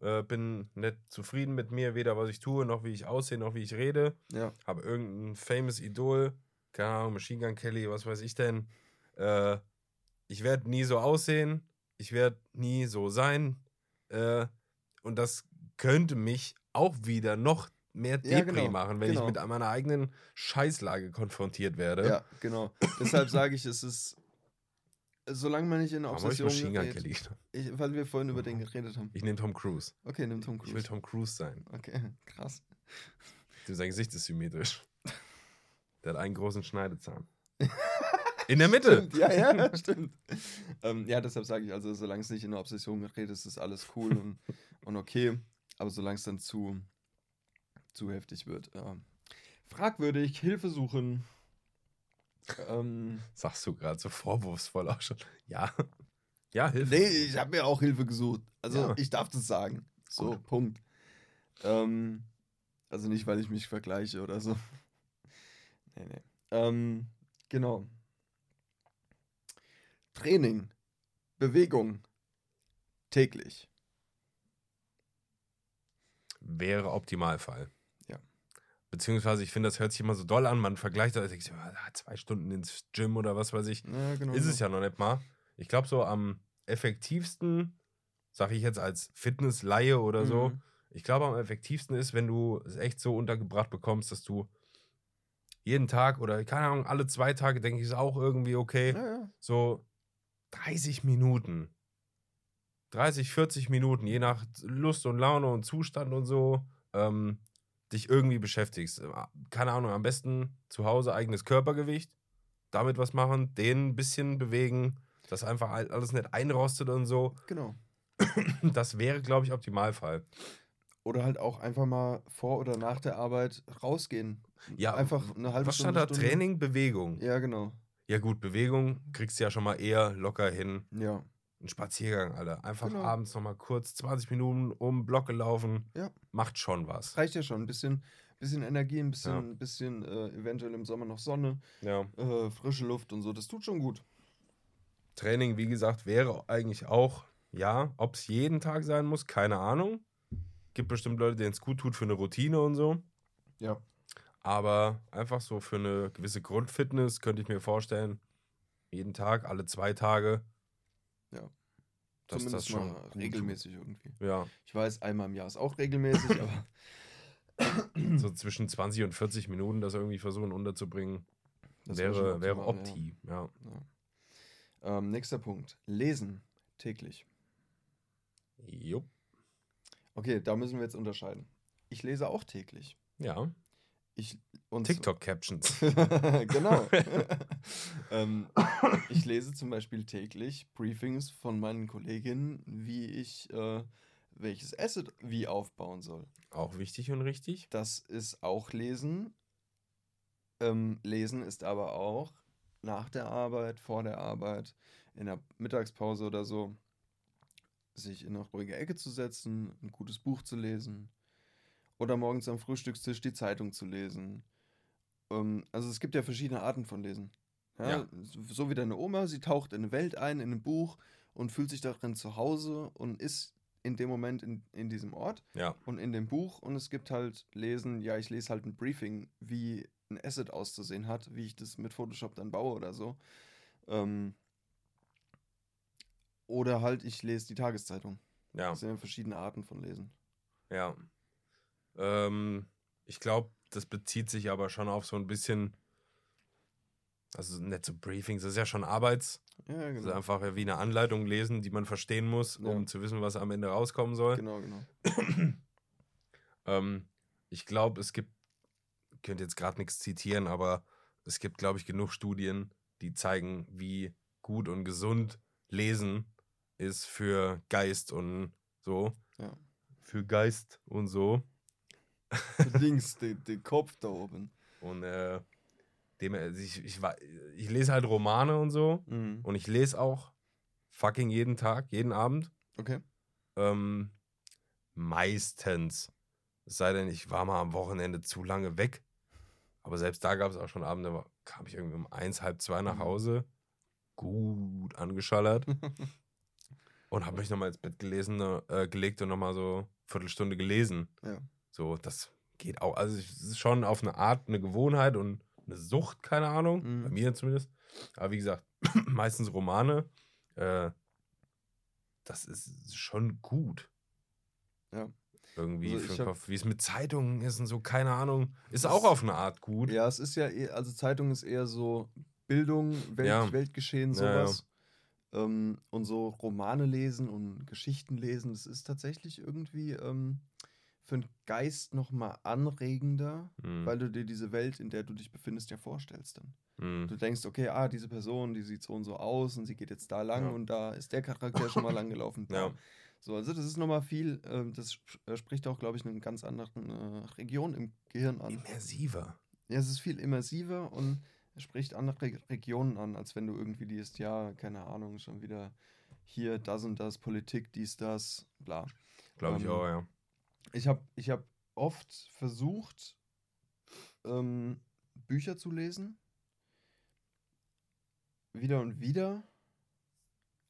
äh, bin nicht zufrieden mit mir, weder was ich tue, noch wie ich aussehe, noch wie ich rede. Ja, Habe irgendein famous Idol, keine Ahnung, Machine Gun Kelly, was weiß ich denn. Äh, ich werde nie so aussehen, ich werde nie so sein. Äh, und das könnte mich auch wieder noch mehr Ja, Depri genau, machen, wenn genau. ich mit meiner eigenen Scheißlage konfrontiert werde. ja, genau. Deshalb sage ich, es ist, solange man nicht in Obsession gerät, ich, weil wir vorhin über den geredet haben. Ich nehme Tom Cruise. Okay, nimm Tom Ich will Cruise. Tom Cruise sein. Okay, krass. Sein Gesicht ist symmetrisch. Der hat einen großen Schneidezahn. In der Mitte. Stimmt, ja, ja, stimmt. ähm, ja, deshalb sage ich also, solange es nicht in eine Obsession gerät, ist das alles cool und, und okay. Aber solange es dann zu, zu heftig wird. Ja. Fragwürdig, Hilfe suchen. Ähm, Sagst du gerade so vorwurfsvoll auch schon. Ja. Ja, Hilfe. nee, ich habe mir auch Hilfe gesucht. Also Ja. ich darf das sagen. So, Gut. Punkt. Ähm, also nicht, weil ich mich vergleiche oder so. nee, nee. Ähm, Genau. Training, Bewegung, täglich. Wäre Optimalfall. Ja. Beziehungsweise, ich finde, das hört sich immer so doll an. Man vergleicht das, ich so, ah, zwei Stunden ins Gym oder was weiß ich. Ja, genau. Ist es ja noch nicht mal. Ich glaube, so am effektivsten, sage ich jetzt als Fitness-Laie oder so, Mhm. ich glaube, am effektivsten ist, wenn du es echt so untergebracht bekommst, dass du jeden Tag oder keine Ahnung, alle zwei Tage, denke ich, ist auch irgendwie okay. Ja, ja. So 30 Minuten. 30, 40 Minuten, je nach Lust und Laune und Zustand und so, ähm, dich irgendwie beschäftigst. Keine Ahnung, am besten zu Hause eigenes Körpergewicht, damit was machen, den ein bisschen bewegen, dass einfach all- alles nicht einrostet und so. Genau. Das wäre, glaube ich, Optimalfall. Oder halt auch einfach mal vor oder nach der Arbeit rausgehen. Ja, einfach eine halbe Was stand Stunde. da? Stunde. Training, Bewegung. Ja, genau. Ja, gut, Bewegung kriegst du ja schon mal eher locker hin. Ja. Ein Spaziergang, Alter. Einfach Genau. abends nochmal kurz 20 Minuten um den Block gelaufen. Ja. Macht schon was. Reicht ja schon. Ein bisschen, bisschen Energie, ein bisschen, Ja. ein bisschen äh, eventuell im Sommer noch Sonne, Ja. äh, frische Luft und so. Das tut schon gut. Training, wie gesagt, wäre eigentlich auch, ja, ob es jeden Tag sein muss, keine Ahnung. Gibt bestimmt Leute, denen es gut tut für eine Routine und so. Ja. Aber einfach so für eine gewisse Grundfitness könnte ich mir vorstellen, jeden Tag, alle zwei Tage. Ja. Dass Zumindest das schon mal gut tut. regelmäßig irgendwie. Ja, Ich weiß, einmal im Jahr ist auch regelmäßig, aber so zwischen 20 und 40 Minuten das irgendwie versuchen unterzubringen, das wäre, wäre opti. Ja. Ja. Ähm, nächster Punkt. Lesen täglich. Jupp. Okay, da müssen wir jetzt unterscheiden. Ich lese auch täglich. Ja. Ich, TikTok-Captions. genau. ähm, ich lese zum Beispiel täglich Briefings von meinen Kolleginnen, wie ich äh, welches Asset wie aufbauen soll. Auch wichtig und richtig. Das ist auch Lesen. Ähm, lesen ist aber auch nach der Arbeit, vor der Arbeit, in der Mittagspause oder so, sich in eine ruhige Ecke zu setzen, ein gutes Buch zu lesen oder morgens am Frühstückstisch die Zeitung zu lesen. Ähm, also es gibt ja verschiedene Arten von Lesen. Ja, Ja. So wie deine Oma, sie taucht in eine Welt ein, in ein Buch und fühlt sich darin zu Hause und ist in dem Moment in, in diesem Ort Ja. und in dem Buch und es gibt halt Lesen, ja, ich lese halt ein Briefing, wie ein Asset auszusehen hat, wie ich das mit Photoshop dann baue oder so. Ähm, oder halt, ich lese die Tageszeitung. Ja. Das sind ja verschiedene Arten von Lesen. Ja. Ähm, ich glaube, das bezieht sich aber schon auf so ein bisschen, also nicht so Briefings, das ist ja schon Arbeits, Ja, das ist genau. einfach wie eine Anleitung lesen, die man verstehen muss, um Ja. zu wissen, was am Ende rauskommen soll. Genau, genau. Ähm, ich glaube, es gibt, ich könnte jetzt gerade nichts zitieren, aber es gibt, glaube ich, genug Studien, die zeigen, wie gut und gesund Lesen ist für Geist und so. Ja. Für Geist und so. Links, den, den Kopf da oben. Und äh, dem, also ich, ich, ich lese halt Romane und so. Mhm. Und ich lese auch fucking jeden Tag, jeden Abend. Okay. Ähm, meistens. Es sei denn, ich war mal am Wochenende zu lange weg. Aber selbst da gab es auch schon Abende, da kam ich irgendwie um eins, halb zwei nach Mhm. Hause. Gut angeschallert. und habe mich nochmal ins Bett gelesen, äh, gelegt und nochmal so Viertelstunde gelesen. Ja. So, das geht auch. Also, es ist schon auf eine Art eine Gewohnheit und eine Sucht, keine Ahnung. Mhm. Bei mir zumindest. Aber wie gesagt, meistens Romane. Äh, das ist schon gut. Ja. Irgendwie Also für den Kopf. Wie es mit Zeitungen ist und so, keine Ahnung. Ist auch auf eine Art gut. Ja, es ist ja, eh- also Zeitung ist eher so Bildung, Welt, Ja. Weltgeschehen, Ja, ja. sowas. Ähm, und so Romane lesen und Geschichten lesen, das ist tatsächlich irgendwie ähm, für den Geist nochmal anregender, Hm, weil du dir diese Welt, in der du dich befindest, ja vorstellst dann. hm, Du denkst, okay, ah, diese Person, die sieht so und so aus und sie geht jetzt da lang Ja. und da ist der Charakter schon mal lang gelaufen. Ja. So, also das ist nochmal viel, ähm, das äh, spricht auch, glaube ich, eine ganz andere äh, Region im Gehirn an. Immersiver. Ja, es ist viel immersiver und es spricht andere Re- Regionen an, als wenn du irgendwie liest, ja, keine Ahnung, schon wieder hier das und das, Politik, dies, das, bla. Glaube ich Ähm, auch, ja. Ich habe ich hab oft versucht, ähm, Bücher zu lesen. wieder und wieder,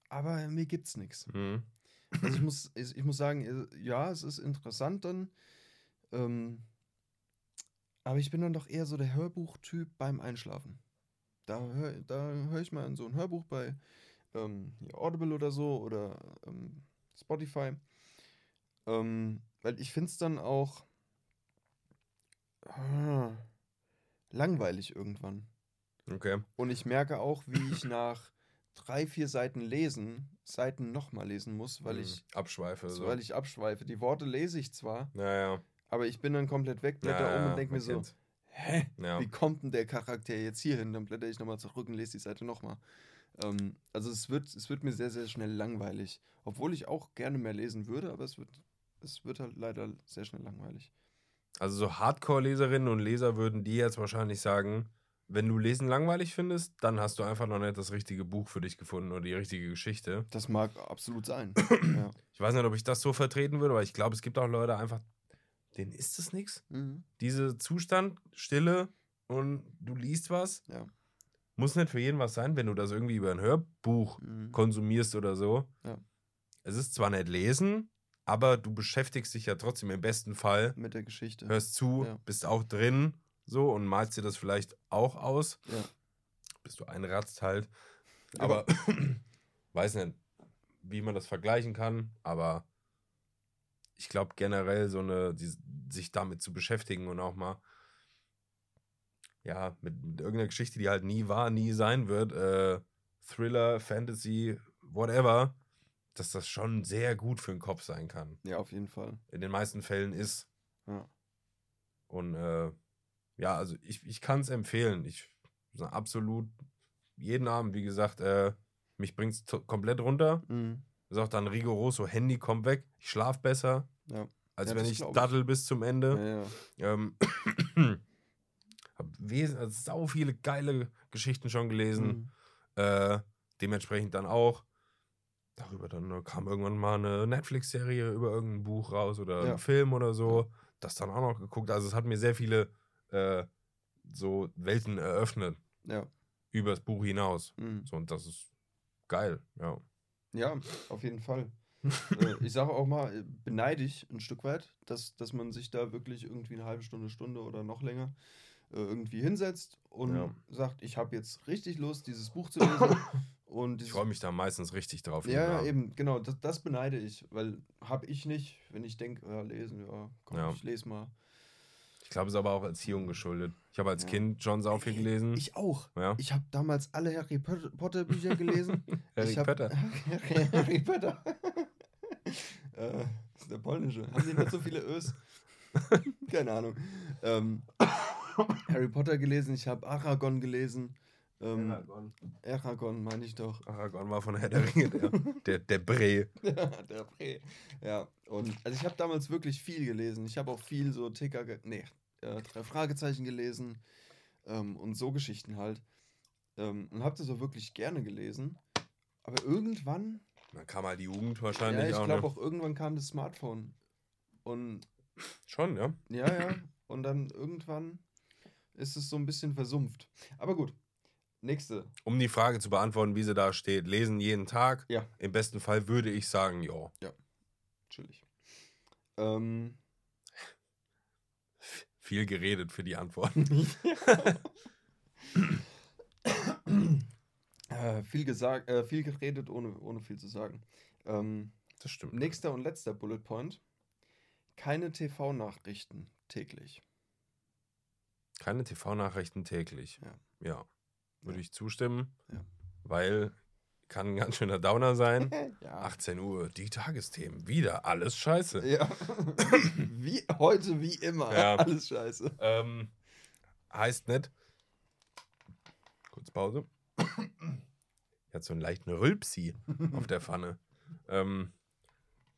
aber mir gibt's nichts. Mhm. Also ich muss, ich ich muss sagen, äh, ja, es ist interessant dann. Ähm, aber ich bin dann doch eher so der Hörbuchtyp beim Einschlafen. Da höre da hör ich mal in so ein Hörbuch bei ähm, Audible oder so oder ähm, Spotify. Ähm, weil ich finde es dann auch ah, langweilig irgendwann. Okay. Und ich merke auch, wie ich nach drei, vier Seiten lesen, Seiten nochmal lesen muss, weil Mhm. ich, Abschweife. So. weil ich abschweife. Die Worte lese ich zwar, Naja. aber ich bin dann komplett weg, blätter um und denke mir so, hä, Ja. wie kommt denn der Charakter jetzt hier hin? Dann blätter ich nochmal zurück und lese die Seite nochmal. Ähm, also es wird, es wird mir sehr, sehr schnell langweilig. Obwohl ich auch gerne mehr lesen würde, aber es wird, es wird halt leider sehr schnell langweilig. Also so Hardcore-Leserinnen und Leser würden die jetzt wahrscheinlich sagen, wenn du Lesen langweilig findest, dann hast du einfach noch nicht das richtige Buch für dich gefunden oder die richtige Geschichte. Das mag absolut sein. ja. Ich weiß nicht, ob ich das so vertreten würde, aber ich glaube, es gibt auch Leute einfach, denen ist es nichts. Mhm. Diese Zustand, Stille und du liest was, Ja. muss nicht für jeden was sein, wenn du das irgendwie über ein Hörbuch Mhm. konsumierst oder so. Ja. Es ist zwar nicht lesen, aber du beschäftigst dich ja trotzdem im besten Fall, Mit der Geschichte. hörst zu, Ja. bist auch drin so und malst dir das vielleicht auch aus, Ja. bis du einratzt halt. Aber weiß nicht, wie man das vergleichen kann, aber ich glaube generell so eine, die, sich damit zu beschäftigen und auch mal ja, mit, mit irgendeiner Geschichte, die halt nie war, nie sein wird, äh, Thriller, Fantasy, whatever, dass das schon sehr gut für den Kopf sein kann. Ja, auf jeden Fall. In den meisten Fällen ist. Ja. Und äh, ja, also ich, ich kann es empfehlen. Ich absolut jeden Abend, wie gesagt, äh, mich bringt es komplett runter. Mhm. Ist auch dann rigoros, so Handy kommt weg. Ich schlaf besser, Ja. als Ja, wenn ich glaub ich. daddel bis zum Ende. Ja, ja. Ähm, hab wes also sau viele geile Geschichten schon gelesen. Mhm. Äh, dementsprechend dann auch. Darüber dann äh, kam irgendwann mal eine Netflix-Serie über irgendein Buch raus oder Ja. ein Film oder so. Das dann auch noch geguckt. Also es hat mir sehr viele äh, so Welten eröffnet Ja. übers Buch hinaus. Mhm. So, und das ist geil, ja. Ja, auf jeden Fall. äh, ich sage auch mal, äh, beneide ich ein Stück weit, dass, dass man sich da wirklich irgendwie eine halbe Stunde, Stunde oder noch länger äh, irgendwie hinsetzt und Ja. sagt, ich habe jetzt richtig Lust, dieses Buch zu lesen. Und Ich freue mich da meistens richtig drauf. Ja, eben, genau, das, das beneide ich, weil habe ich nicht, wenn ich denke, ja, lesen, ja, komm, Ja. ich lese mal. Ich glaube, es ist aber auch Erziehung geschuldet. Ich habe als Ja. Kind schon sau viel gelesen. Ich auch. ja. Ich habe damals alle Harry Pot- Potter Bücher gelesen. Harry ich hab, Potter. Harry, Harry Potter. äh, das ist der polnische. Haben die nicht so viele Ös? Keine Ahnung. Ähm, Harry Potter gelesen, ich habe Aragon gelesen. Ähm, Aragorn. Aragon meine ich doch. Aragorn war von Herr der Ringe, der, der, der Bre. der Prä. Ja, und also ich habe damals wirklich viel gelesen. Ich habe auch viel so Ticker, nee, äh, drei Fragezeichen gelesen ähm, und so Geschichten halt. Ähm, und habe das auch wirklich gerne gelesen. Aber irgendwann, Dann kam halt die Jugend ja, wahrscheinlich ich auch. glaube Ne? auch irgendwann kam das Smartphone. Und Schon, ja. ja, ja, und dann irgendwann ist es so ein bisschen versumpft. Aber gut, nächste. Um die Frage zu beantworten, wie sie da steht, lesen jeden Tag. Ja. Im besten Fall würde ich sagen, ja. Chillig. Ähm, Viel geredet für die Antworten. äh, viel gesagt, äh, viel geredet, ohne, ohne viel zu sagen. Ähm, Das stimmt. nächster und letzter Bullet Point. Keine TV-Nachrichten täglich. Keine TV-Nachrichten täglich. Ja. Ja. Würde Ja. ich zustimmen. Ja. Weil kann ein ganz schöner Downer sein. ja. 18 Uhr, die Tagesthemen. Wieder alles scheiße. Ja. wie heute, wie immer. Ja. Alles scheiße. Ähm, heißt nicht. Kurz Pause. Ich hatte so einen leichten Rülpsi auf der Pfanne. Ähm,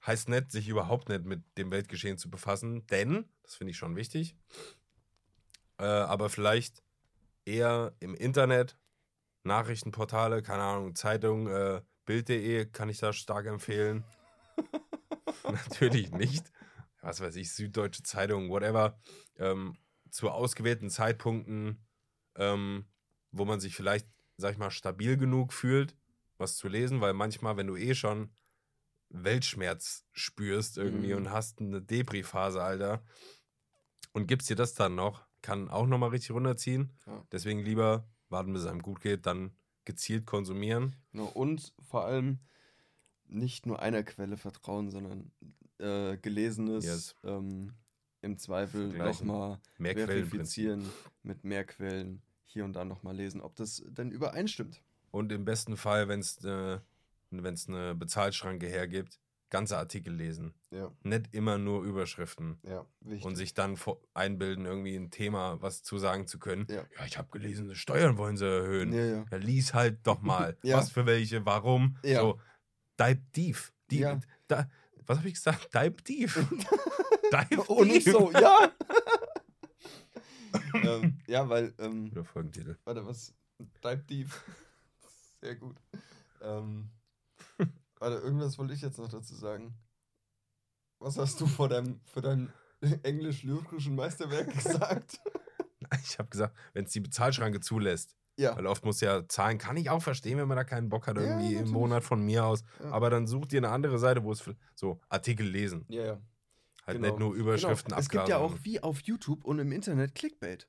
heißt nicht, sich überhaupt nicht mit dem Weltgeschehen zu befassen, denn, das finde ich schon wichtig, äh, aber vielleicht eher im Internet, Nachrichtenportale, keine Ahnung, Zeitung, äh, Bild.de kann ich da stark empfehlen. Natürlich nicht. Was weiß ich, Süddeutsche Zeitung, whatever. Ähm, zu ausgewählten Zeitpunkten, ähm, wo man sich vielleicht sag ich mal, stabil genug fühlt, was zu lesen, weil manchmal, wenn du eh schon Weltschmerz spürst irgendwie Mhm. und hast eine Depri-Phase, Alter, und gibst dir das dann noch, kann auch nochmal richtig runterziehen. Ja. Deswegen lieber warten, bis es einem gut geht, dann gezielt konsumieren. Genau, und vor allem nicht nur einer Quelle vertrauen, sondern äh, Gelesenes Yes. ähm, im Zweifel nochmal verifizieren mit mehr Quellen, hier und da nochmal lesen, ob das denn übereinstimmt. Und im besten Fall, wenn es eine, wenn's eine Bezahlschranke hergibt, ganze Artikel lesen. Ja, Nicht immer nur Überschriften. ja. Und sich dann einbilden, irgendwie ein Thema was zu sagen zu können. Ja. Ja, ich habe gelesen, Steuern wollen sie erhöhen. ja, ja. Lies halt doch mal. Ja. Was für welche, warum. Ja. So, dive. Die, Ja. da, was habe ich gesagt? Dive tief. dive Oh, nicht tief. so, ja! ähm, ja, weil, ähm, Oder Folgentitel. warte, was? Dive Deep. Sehr gut. Ähm, warte, irgendwas wollte ich jetzt noch dazu sagen. Was hast du vor deinem, für dein englisch-lyrischen Meisterwerk gesagt? Ich habe gesagt, wenn es die Bezahlschranke zulässt, ja. weil oft muss ja zahlen, kann ich auch verstehen, wenn man da keinen Bock hat, Ja, irgendwie im natürlich. Monat von mir aus. Ja. Aber dann such dir eine andere Seite, wo es so Artikel lesen. Ja, ja. Halt Genau. nicht nur Überschriften genau. Es gibt ja auch wie auf YouTube und im Internet Clickbait.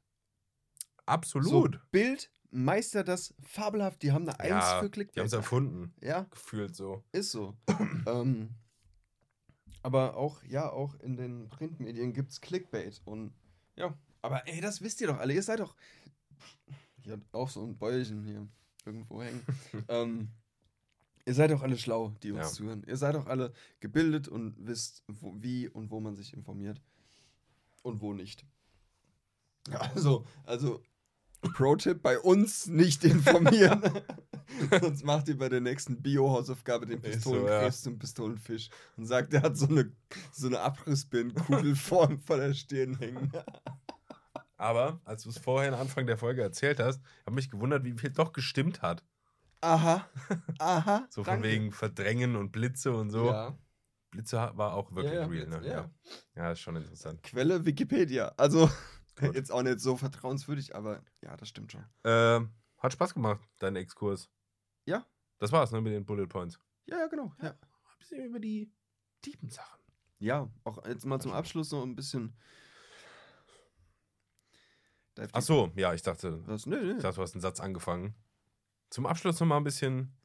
Absolut. So, Bild meistert das fabelhaft. Die haben eine Eins ja, für die haben Clickbait. es erfunden. Ja, Gefühlt so. ist so. ähm, aber auch, ja, auch in den Printmedien gibt es Clickbait. Und ja, aber ey, das wisst ihr doch alle. Ihr seid doch. Hier hat auch so ein Bäuerchen hier irgendwo hängen. ähm, ihr seid doch alle schlau, die uns Ja. zuhören. Ihr seid doch alle gebildet und wisst, wo, wie und wo man sich informiert. Und wo nicht. Also, also Pro-Tipp, bei uns nicht informieren. Sonst macht ihr bei der nächsten Bio-Hausaufgabe den Ist so, Pistolenkrebs zum Pistolenfisch und sagt, er hat so eine, so eine Abrissbirnenkugel vor, der Stirn hängen. Aber als du es vorhin Anfang der Folge erzählt hast, habe mich gewundert, wie viel doch gestimmt hat. Aha, aha. So von danke. wegen Verdrängen und Blitze und so. Ja. Blitze war auch wirklich Ja, ja, real, ne? ja. Ja. ja, ist schon interessant. Quelle Wikipedia. Also, Gut. jetzt auch nicht so vertrauenswürdig, aber ja, das stimmt schon. Ähm, hat Spaß gemacht, dein Exkurs. Ja. Das war's, ne, mit den Bullet Points. Ja, ja, genau. Ja. Ein bisschen über die tiefen Sachen. Ja, auch jetzt mal zum Abschluss noch ein bisschen. Ach so, ja, ich dachte, Was? Nö, nö. ich dachte, du hast einen Satz angefangen. Zum Abschluss noch mal ein bisschen,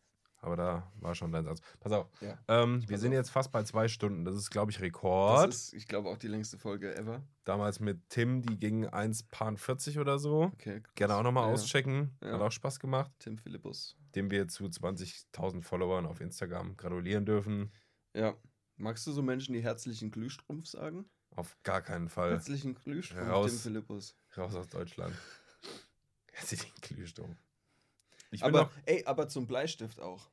aber da war schon dein Satz. Pass auf. Ja. Ähm, wir Pass sind auf. jetzt fast bei zwei Stunden. Das ist, glaube ich, Rekord. Das ist, ich glaube, auch die längste Folge ever. Damals mit Tim, die ging 1,40 oder so. Okay. krass. Gerne auch nochmal Ja, auschecken. Ja. Hat auch Spaß gemacht. Tim Philippus. Dem wir zu 20.000 Followern auf Instagram gratulieren dürfen. Ja. Magst du so Menschen, die herzlichen Glühstrumpf sagen? Auf gar keinen Fall. Herzlichen Glühstrumpf, Raus. Tim Philippus. Raus aus Deutschland. Herzlichen. Ich bin Aber, auch, ey, aber zum Bleistift auch.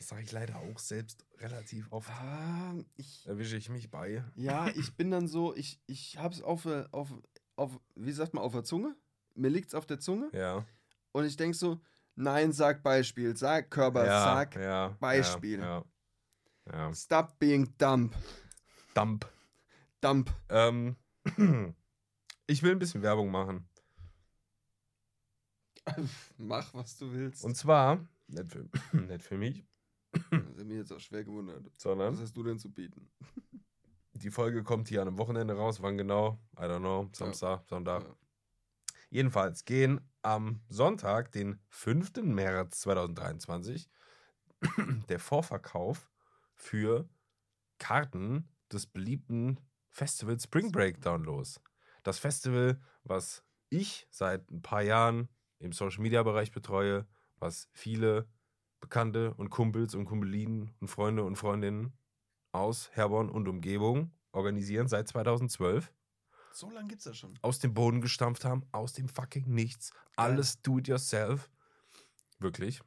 Das sage ich leider auch selbst relativ oft. Ah, ich, Erwische ich mich bei. ja, ich bin dann so, ich, ich hab's auf, der- auf, auf, wie sagt man, auf der Zunge? Mir liegt's auf der Zunge. Ja. Und ich denk so, nein, sag Beispiel, sag Körper, ja, sag ja, Beispiel. Ja. Stop being dumb. Dump. Dump. Ähm, ich will ein bisschen Werbung machen. Mach, was du willst. Und zwar, nicht für, nicht für mich, das hat mich jetzt auch schwer gewundert. Was sondern hast du denn zu bieten? die Folge kommt hier an einem Wochenende raus. Wann genau? I don't know. Samstag, Sonntag. Ja. Jedenfalls gehen am Sonntag, den 5. März 2023, der Vorverkauf für Karten des beliebten Festival Spring Breakdown los. Das Festival, was ich seit ein paar Jahren im Social Media Bereich betreue, was viele Bekannte und Kumpels und Kumpelinen und Freunde und Freundinnen aus Herborn und Umgebung organisieren seit 2012 So lange gibt's das schon. aus dem Boden gestampft haben, aus dem fucking Nichts. Alles do it yourself. Wirklich.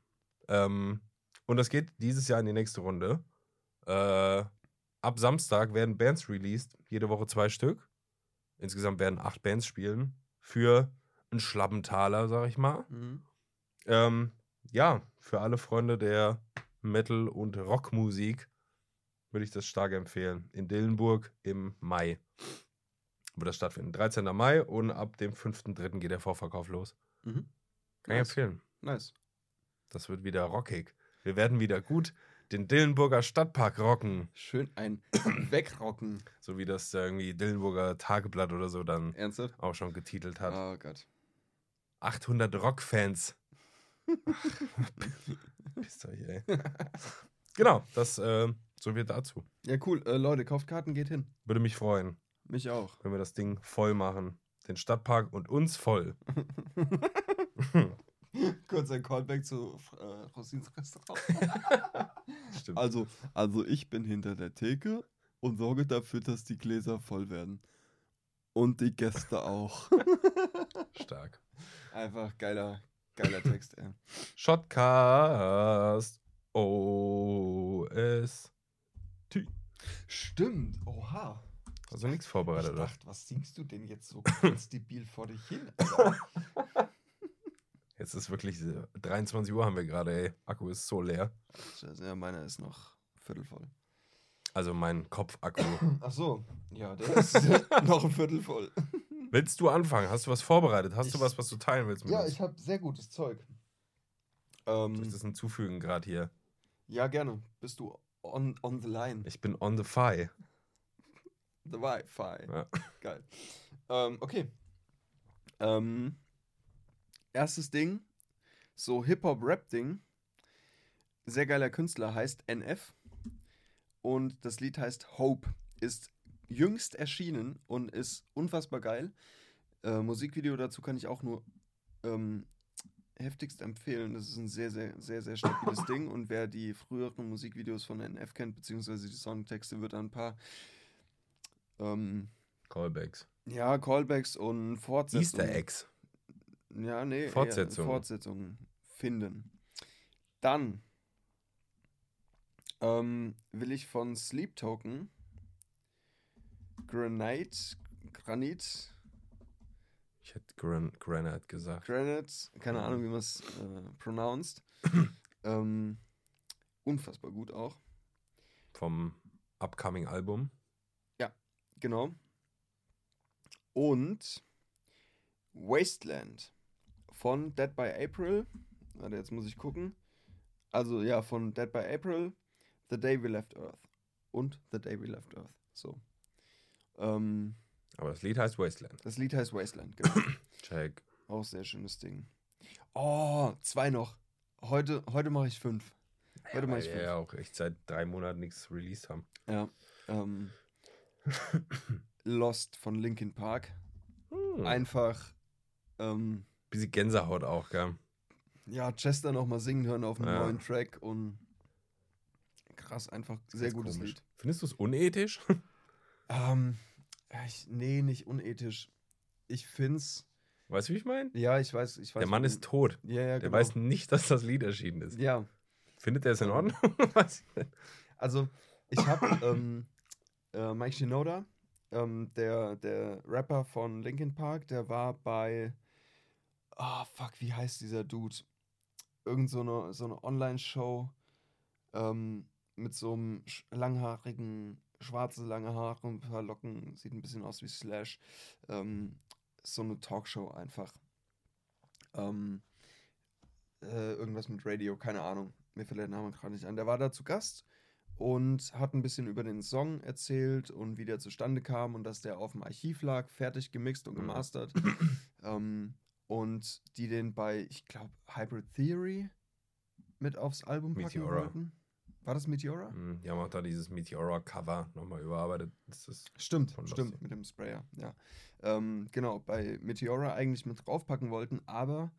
Ähm, und das geht dieses Jahr in die nächste Runde. Äh, ab Samstag werden Bands released, jede Woche zwei Stück. Insgesamt werden acht Bands spielen für einen Schlappentaler, sag ich mal. Mhm. Ähm, ja, für alle Freunde der Metal- und Rockmusik würde ich das stark empfehlen. In Dillenburg im Mai wird das stattfinden. 13. Mai und ab dem 5.3. geht der Vorverkauf los. Mhm. Kann ich Nice. empfehlen. Nice. Das wird wieder rockig. Wir werden wieder gut den Dillenburger Stadtpark rocken. Schön ein Wegrocken. So wie das irgendwie Dillenburger Tageblatt oder so dann Ernsthaft? auch schon getitelt hat. Oh Gott. 800 Rockfans. Pisst euch, ey. Genau, das äh, so wird dazu. Ja, cool. Äh, Leute, kauft Karten, geht hin. Würde mich freuen, Mich auch. wenn wir das Ding voll machen. Den Stadtpark und uns voll. Kurz ein Callback zu äh, Rosins Restaurant. Stimmt. Also, also ich bin hinter der Theke und sorge dafür, dass die Gläser voll werden. Und die Gäste auch. Stark. Einfach geiler, geiler Text, ey. Shotcast. OS. Stimmt, oha. Also nichts Ich vorbereitet, oder? dachte, was singst du denn jetzt so ganz debil vor dich hin? Jetzt ist wirklich äh, 23 Uhr haben wir gerade, ey. Akku ist so leer. Ja, meiner ist noch viertel voll. Also mein Kopfakku. Ach so, ja, der ist noch ein Viertel voll. Willst du anfangen? Hast du was vorbereitet? Hast du Ich- was, was du teilen willst mit Ja, uns? ich habe sehr gutes Zeug. Soll Ähm, ich das hinzufügen gerade hier? ja, gerne. Bist du on, on the line? Ich bin on the fly. The Wi-Fi. Ja. Geil. Ähm, okay. Ähm, erstes Ding, so Hip-Hop-Rap-Ding. Sehr geiler Künstler heißt NF. Und das Lied heißt Hope. Ist jüngst erschienen und ist unfassbar geil. Äh, Musikvideo dazu kann ich auch nur ähm, heftigst empfehlen. Das ist ein sehr, sehr, sehr, sehr stabiles Ding. Und wer die früheren Musikvideos von NF kennt, beziehungsweise die Songtexte, wird ein paar ähm, Callbacks. ja, Callbacks und Fortsetzungen. Easter Eggs. Ja, nee, Fortsetzungen. Fortsetzungen finden. Dann ähm, will ich von Sleep Token Granite, Granit, Ich hätte Gran Granite gesagt. Granite, keine Ahnung, wie man es äh, pronounced. ähm, unfassbar gut auch. Vom upcoming Album. Genau. Und Wasteland von Dead by April. Warte, jetzt muss ich gucken. Also ja, von Dead by April, The Day We Left Earth. Und The Day We Left Earth. So. Ähm, Aber das Lied heißt Wasteland. das Lied heißt Wasteland, genau. Check. Auch sehr schönes Ding. Oh, zwei noch. Heute, heute mache ich fünf. Heute mache ich fünf. ja auch echt seit drei Monaten nichts released haben. Ja. Ähm, Lost von Linkin Park. Hm. Einfach ähm, Bisschen Gänsehaut auch, gell? ja, Chester nochmal singen hören auf einem Ja. neuen Track und krass, einfach sehr gutes komisch. Lied. Findest du es unethisch? Ähm, ich, nee, nicht unethisch. Ich find's, Weißt du, wie ich meine? ja, ich weiß, ich weiß. Der Mann ist tot. Ja, ja, Der genau. weiß nicht, dass das Lied erschienen ist. Ja, Findet er es in Ordnung? Ich nicht. also ich habe ähm, äh, Mike Shinoda, ähm, der, der Rapper von Linkin Park, der war bei, ah, fuck, wie heißt dieser Dude? Irgend so eine, so eine Online-Show ähm, mit so einem langhaarigen, schwarze lange Haare und ein paar Locken, sieht ein bisschen aus wie Slash. Ähm, so eine Talkshow einfach. Ähm, äh, irgendwas mit Radio, keine Ahnung. Mir fällt der Name gerade nicht ein. Der war da zu Gast und hat ein bisschen über den Song erzählt und wie der zustande kam und dass der auf dem Archiv lag, fertig gemixt und Mhm. gemastert. ähm, und die den bei, ich glaube, Hybrid Theory mit aufs Album packen Meteora. wollten. War das Meteora? Hm, Die haben auch da dieses Meteora-Cover nochmal überarbeitet. Stimmt, stimmt, mit dem Sprayer, ja. Ähm, genau, bei Meteora eigentlich mit draufpacken wollten, aber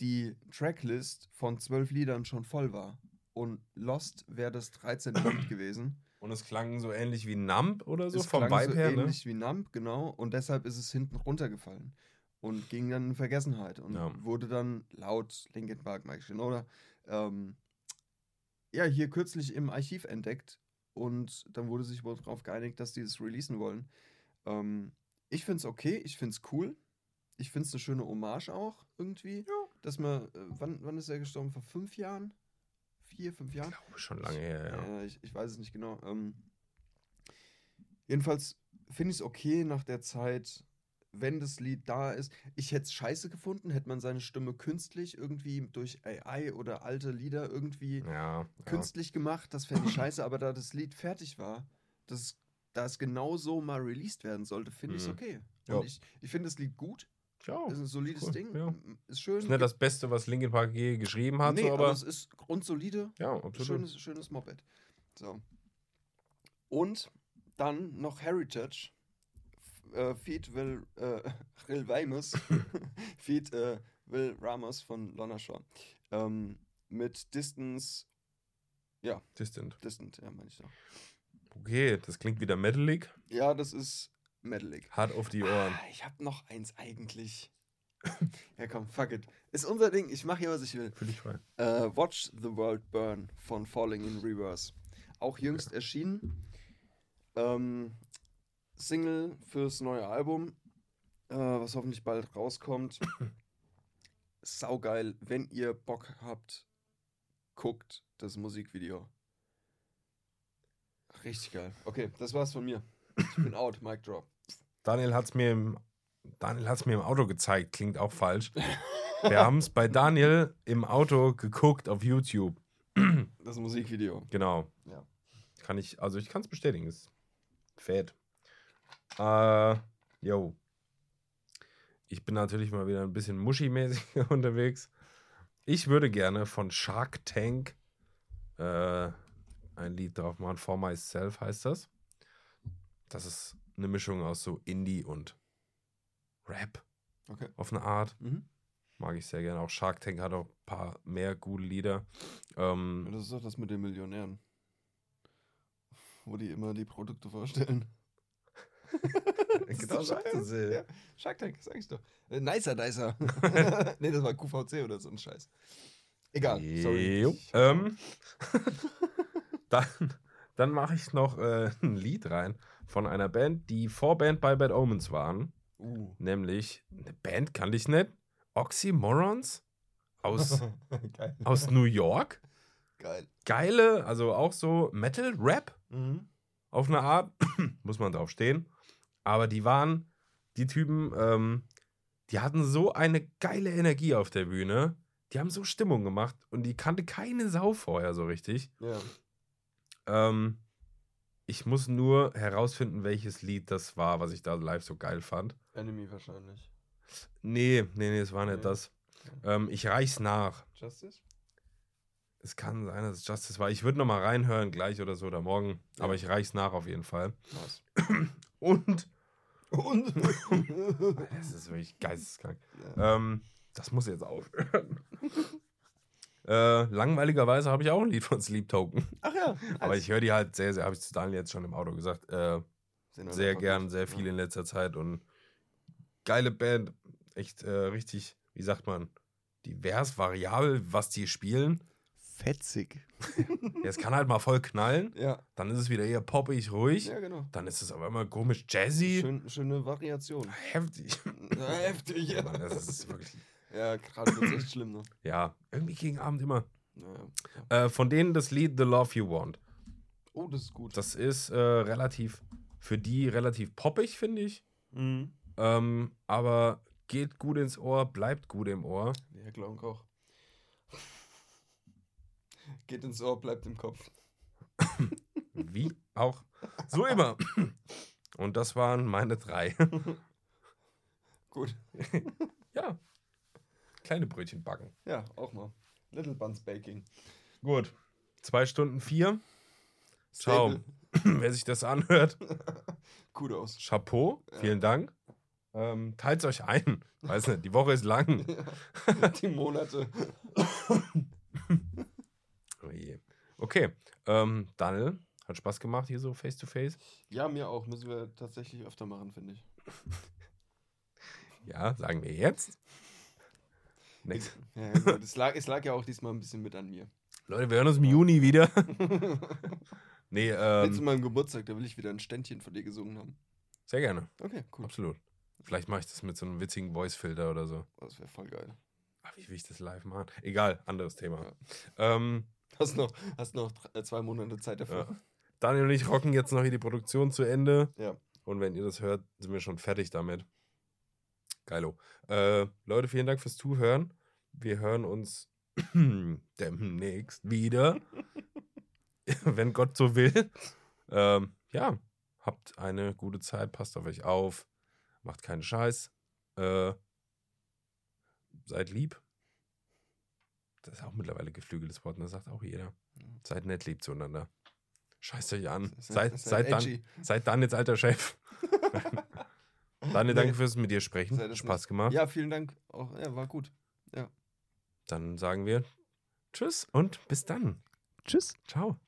die Tracklist von zwölf Liedern schon voll war. Und Lost wäre das 13. Lied gewesen. Und es klang so ähnlich wie Numb oder so, es vom klang Vibe so her, ne? ähnlich wie Numb, genau. Und deshalb ist es hinten runtergefallen. Und ging dann in Vergessenheit. Und Ja. wurde dann laut Linkin Park, Mike Shinoda, ähm, ja, hier kürzlich im Archiv entdeckt. Und dann wurde sich wohl darauf geeinigt, dass die das releasen wollen. Ähm, ich finde es okay, ich finde es cool. Ich finde es eine schöne Hommage auch irgendwie. Ja. Dass man, äh, wann, wann ist er gestorben? Vor fünf Jahren? Vier, fünf Jahren? Ich glaube, schon lange her, ja. Äh, ich, ich weiß es nicht genau. Ähm, jedenfalls finde ich es okay nach der Zeit, wenn das Lied da ist. Ich hätte es scheiße gefunden, hätte man seine Stimme künstlich irgendwie durch AI oder alte Lieder irgendwie Ja. ja. künstlich gemacht. Das fände ich scheiße, aber da das Lied fertig war, das, da es genau so mal released werden sollte, finde ich es Mhm. okay. Ja. Ich, ich finde das Lied gut. Ja, ist ein solides cool, Ding. ja. Ist schön. ist nicht das Beste, was Linkin Park je geschrieben hat, nee, so, aber, aber, es ist grundsolide. ja, absolut. Schönes, schönes Moped. So. Und dann noch Heritage. Äh, Feed Will äh, Ril Weimers. Feed äh, Will Ramos von Lonna Shaw. Ähm, mit Distance. Distant. Distant, ja, meine ich doch. Okay, das klingt wieder metalig. Ja, das ist Metallic. Hart auf die Ohren. Ah, ich habe noch eins eigentlich. ja, komm, fuck it. Ist unser Ding. Ich mache hier, was ich will. Für dich frei. Äh, Watch the World Burn von Falling in Reverse. Auch jüngst erschienen. Ähm, Single fürs neue Album, äh, was hoffentlich bald rauskommt. Saugeil. Wenn ihr Bock habt, guckt das Musikvideo. Richtig geil. Okay, das war's von mir. Ich bin out, Mic Drop. Daniel hat es mir, im- Daniel hat's mir im Auto gezeigt, klingt auch falsch. Wir haben es bei Daniel im Auto geguckt auf YouTube. Das Musikvideo. Genau. Ja. Kann ich, also ich kann es bestätigen, ist fett. Äh, yo. Ich bin natürlich mal wieder ein bisschen muschi-mäßig unterwegs. Ich würde gerne von Shark Tank äh, ein Lied drauf machen. For Myself heißt das. Das ist eine Mischung aus so Indie und Rap Okay. auf eine Art. Mhm. Mag ich sehr gerne. Auch Shark Tank hat auch ein paar mehr gute Lieder. Ähm, Das ist doch das mit den Millionären. Wo die immer die Produkte vorstellen. Genau so es, ja. Shark Tank, sag ich doch. Äh, nicer, nicer. nee, das war QVC oder so ein Scheiß. Egal, sorry. Jo. Ähm, dann dann mache ich noch äh, ein Lied rein von einer Band, die Vorband bei Bad Omens waren. Uh. Nämlich, eine Band kannte ich nicht. Oxymorons aus, aus New York. Geil. Geile, also auch so Metal-Rap Mhm. auf eine Art. Muss man drauf stehen. Aber die waren, die Typen, ähm, die hatten so eine geile Energie auf der Bühne. Die haben so Stimmung gemacht und die kannte keine Sau vorher so richtig. Ja. Ähm, ich muss nur herausfinden, welches Lied das war, was ich da live so geil fand. Enemy wahrscheinlich. Nee, nee, nee, es war nicht Nee. das. Ähm, ich reich's nach. Justice? Es kann sein, dass es Justice war. Ich würde noch mal reinhören, gleich oder so oder morgen. Ja. Aber ich reich's nach auf jeden Fall. Was? Und, Und? das ist wirklich geisteskrank. ja. Ähm, das muss jetzt aufhören. äh, langweiligerweise habe ich auch ein Lied von Sleep Token. Ach ja. Aber ich höre die halt sehr, sehr, habe ich zu Daniel jetzt schon im Auto gesagt, äh, sehr gern, sehr viel Ja. in letzter Zeit und geile Band. Echt äh, richtig, wie sagt man, divers, variabel, was die spielen. Fetzig. Ja, es kann halt mal voll knallen, Ja. dann ist es wieder eher poppig, ruhig. Ja, genau. Dann ist es aber immer komisch jazzy. Schön, schöne Variation. Heftig. Ja, heftig, ja. Mann, das ist wirklich. Ja, gerade wird echt schlimm, ne? Ja, irgendwie gegen Abend immer. Naja. Äh, von denen das Lied The Love You Want. Oh, das ist gut. Das ist äh, relativ, für die relativ poppig, finde ich. Mhm. Ähm, aber geht gut ins Ohr, bleibt gut im Ohr. Ja, Glauben auch. Geht ins Ohr, bleibt im Kopf. Wie auch. So immer. Und das waren meine drei. Gut. ja. Kleine Brötchen backen. Ja, auch mal. Little Buns Baking. Gut. Zwei Stunden vier. Ciao. Wer sich das anhört, Kudos. Chapeau. Vielen Dank. Ähm, Teilt euch ein. Weiß nicht, die Woche ist lang. Die Monate. Oh. Okay. Ähm, Daniel, hat Spaß gemacht hier so face to face. Ja, mir auch. Müssen wir tatsächlich öfter machen, finde ich. Ja, sagen wir jetzt. Next. Ja, gut. es, lag, es lag ja auch diesmal ein bisschen mit an mir. Leute, wir hören uns im Juni wieder. nee, Jetzt zu ähm, meinem Geburtstag, da will ich wieder ein Ständchen von dir gesungen haben. sehr gerne. Okay, cool. Absolut. Vielleicht mache ich das mit so einem witzigen Voice-Filter oder so. Das wäre voll geil. Ach, wie will ich das live machen? Egal, anderes Thema. Ja. Ähm, Hast noch, hast noch äh, zwei Monate Zeit dafür. Ja. Daniel und ich rocken jetzt noch hier die Produktion zu Ende. Ja. Und wenn ihr das hört, sind wir schon fertig damit. Geilo. Äh, Leute, vielen Dank fürs Zuhören. Wir hören uns demnächst wieder. wenn Gott so will. Ähm, ja, habt eine gute Zeit, passt auf euch auf, macht keinen Scheiß. Äh, seid lieb. Das ist auch mittlerweile geflügeltes Wort, das sagt auch jeder. Seid nett lieb zueinander. Scheißt euch an. Seid, seid, dann, seid dann jetzt alter Chef. Daniel, danke fürs mit dir sprechen. Spaß gemacht. Ja, vielen Dank. Auch, ja, war gut. Ja. Dann sagen wir Tschüss und bis dann. Tschüss. Ciao.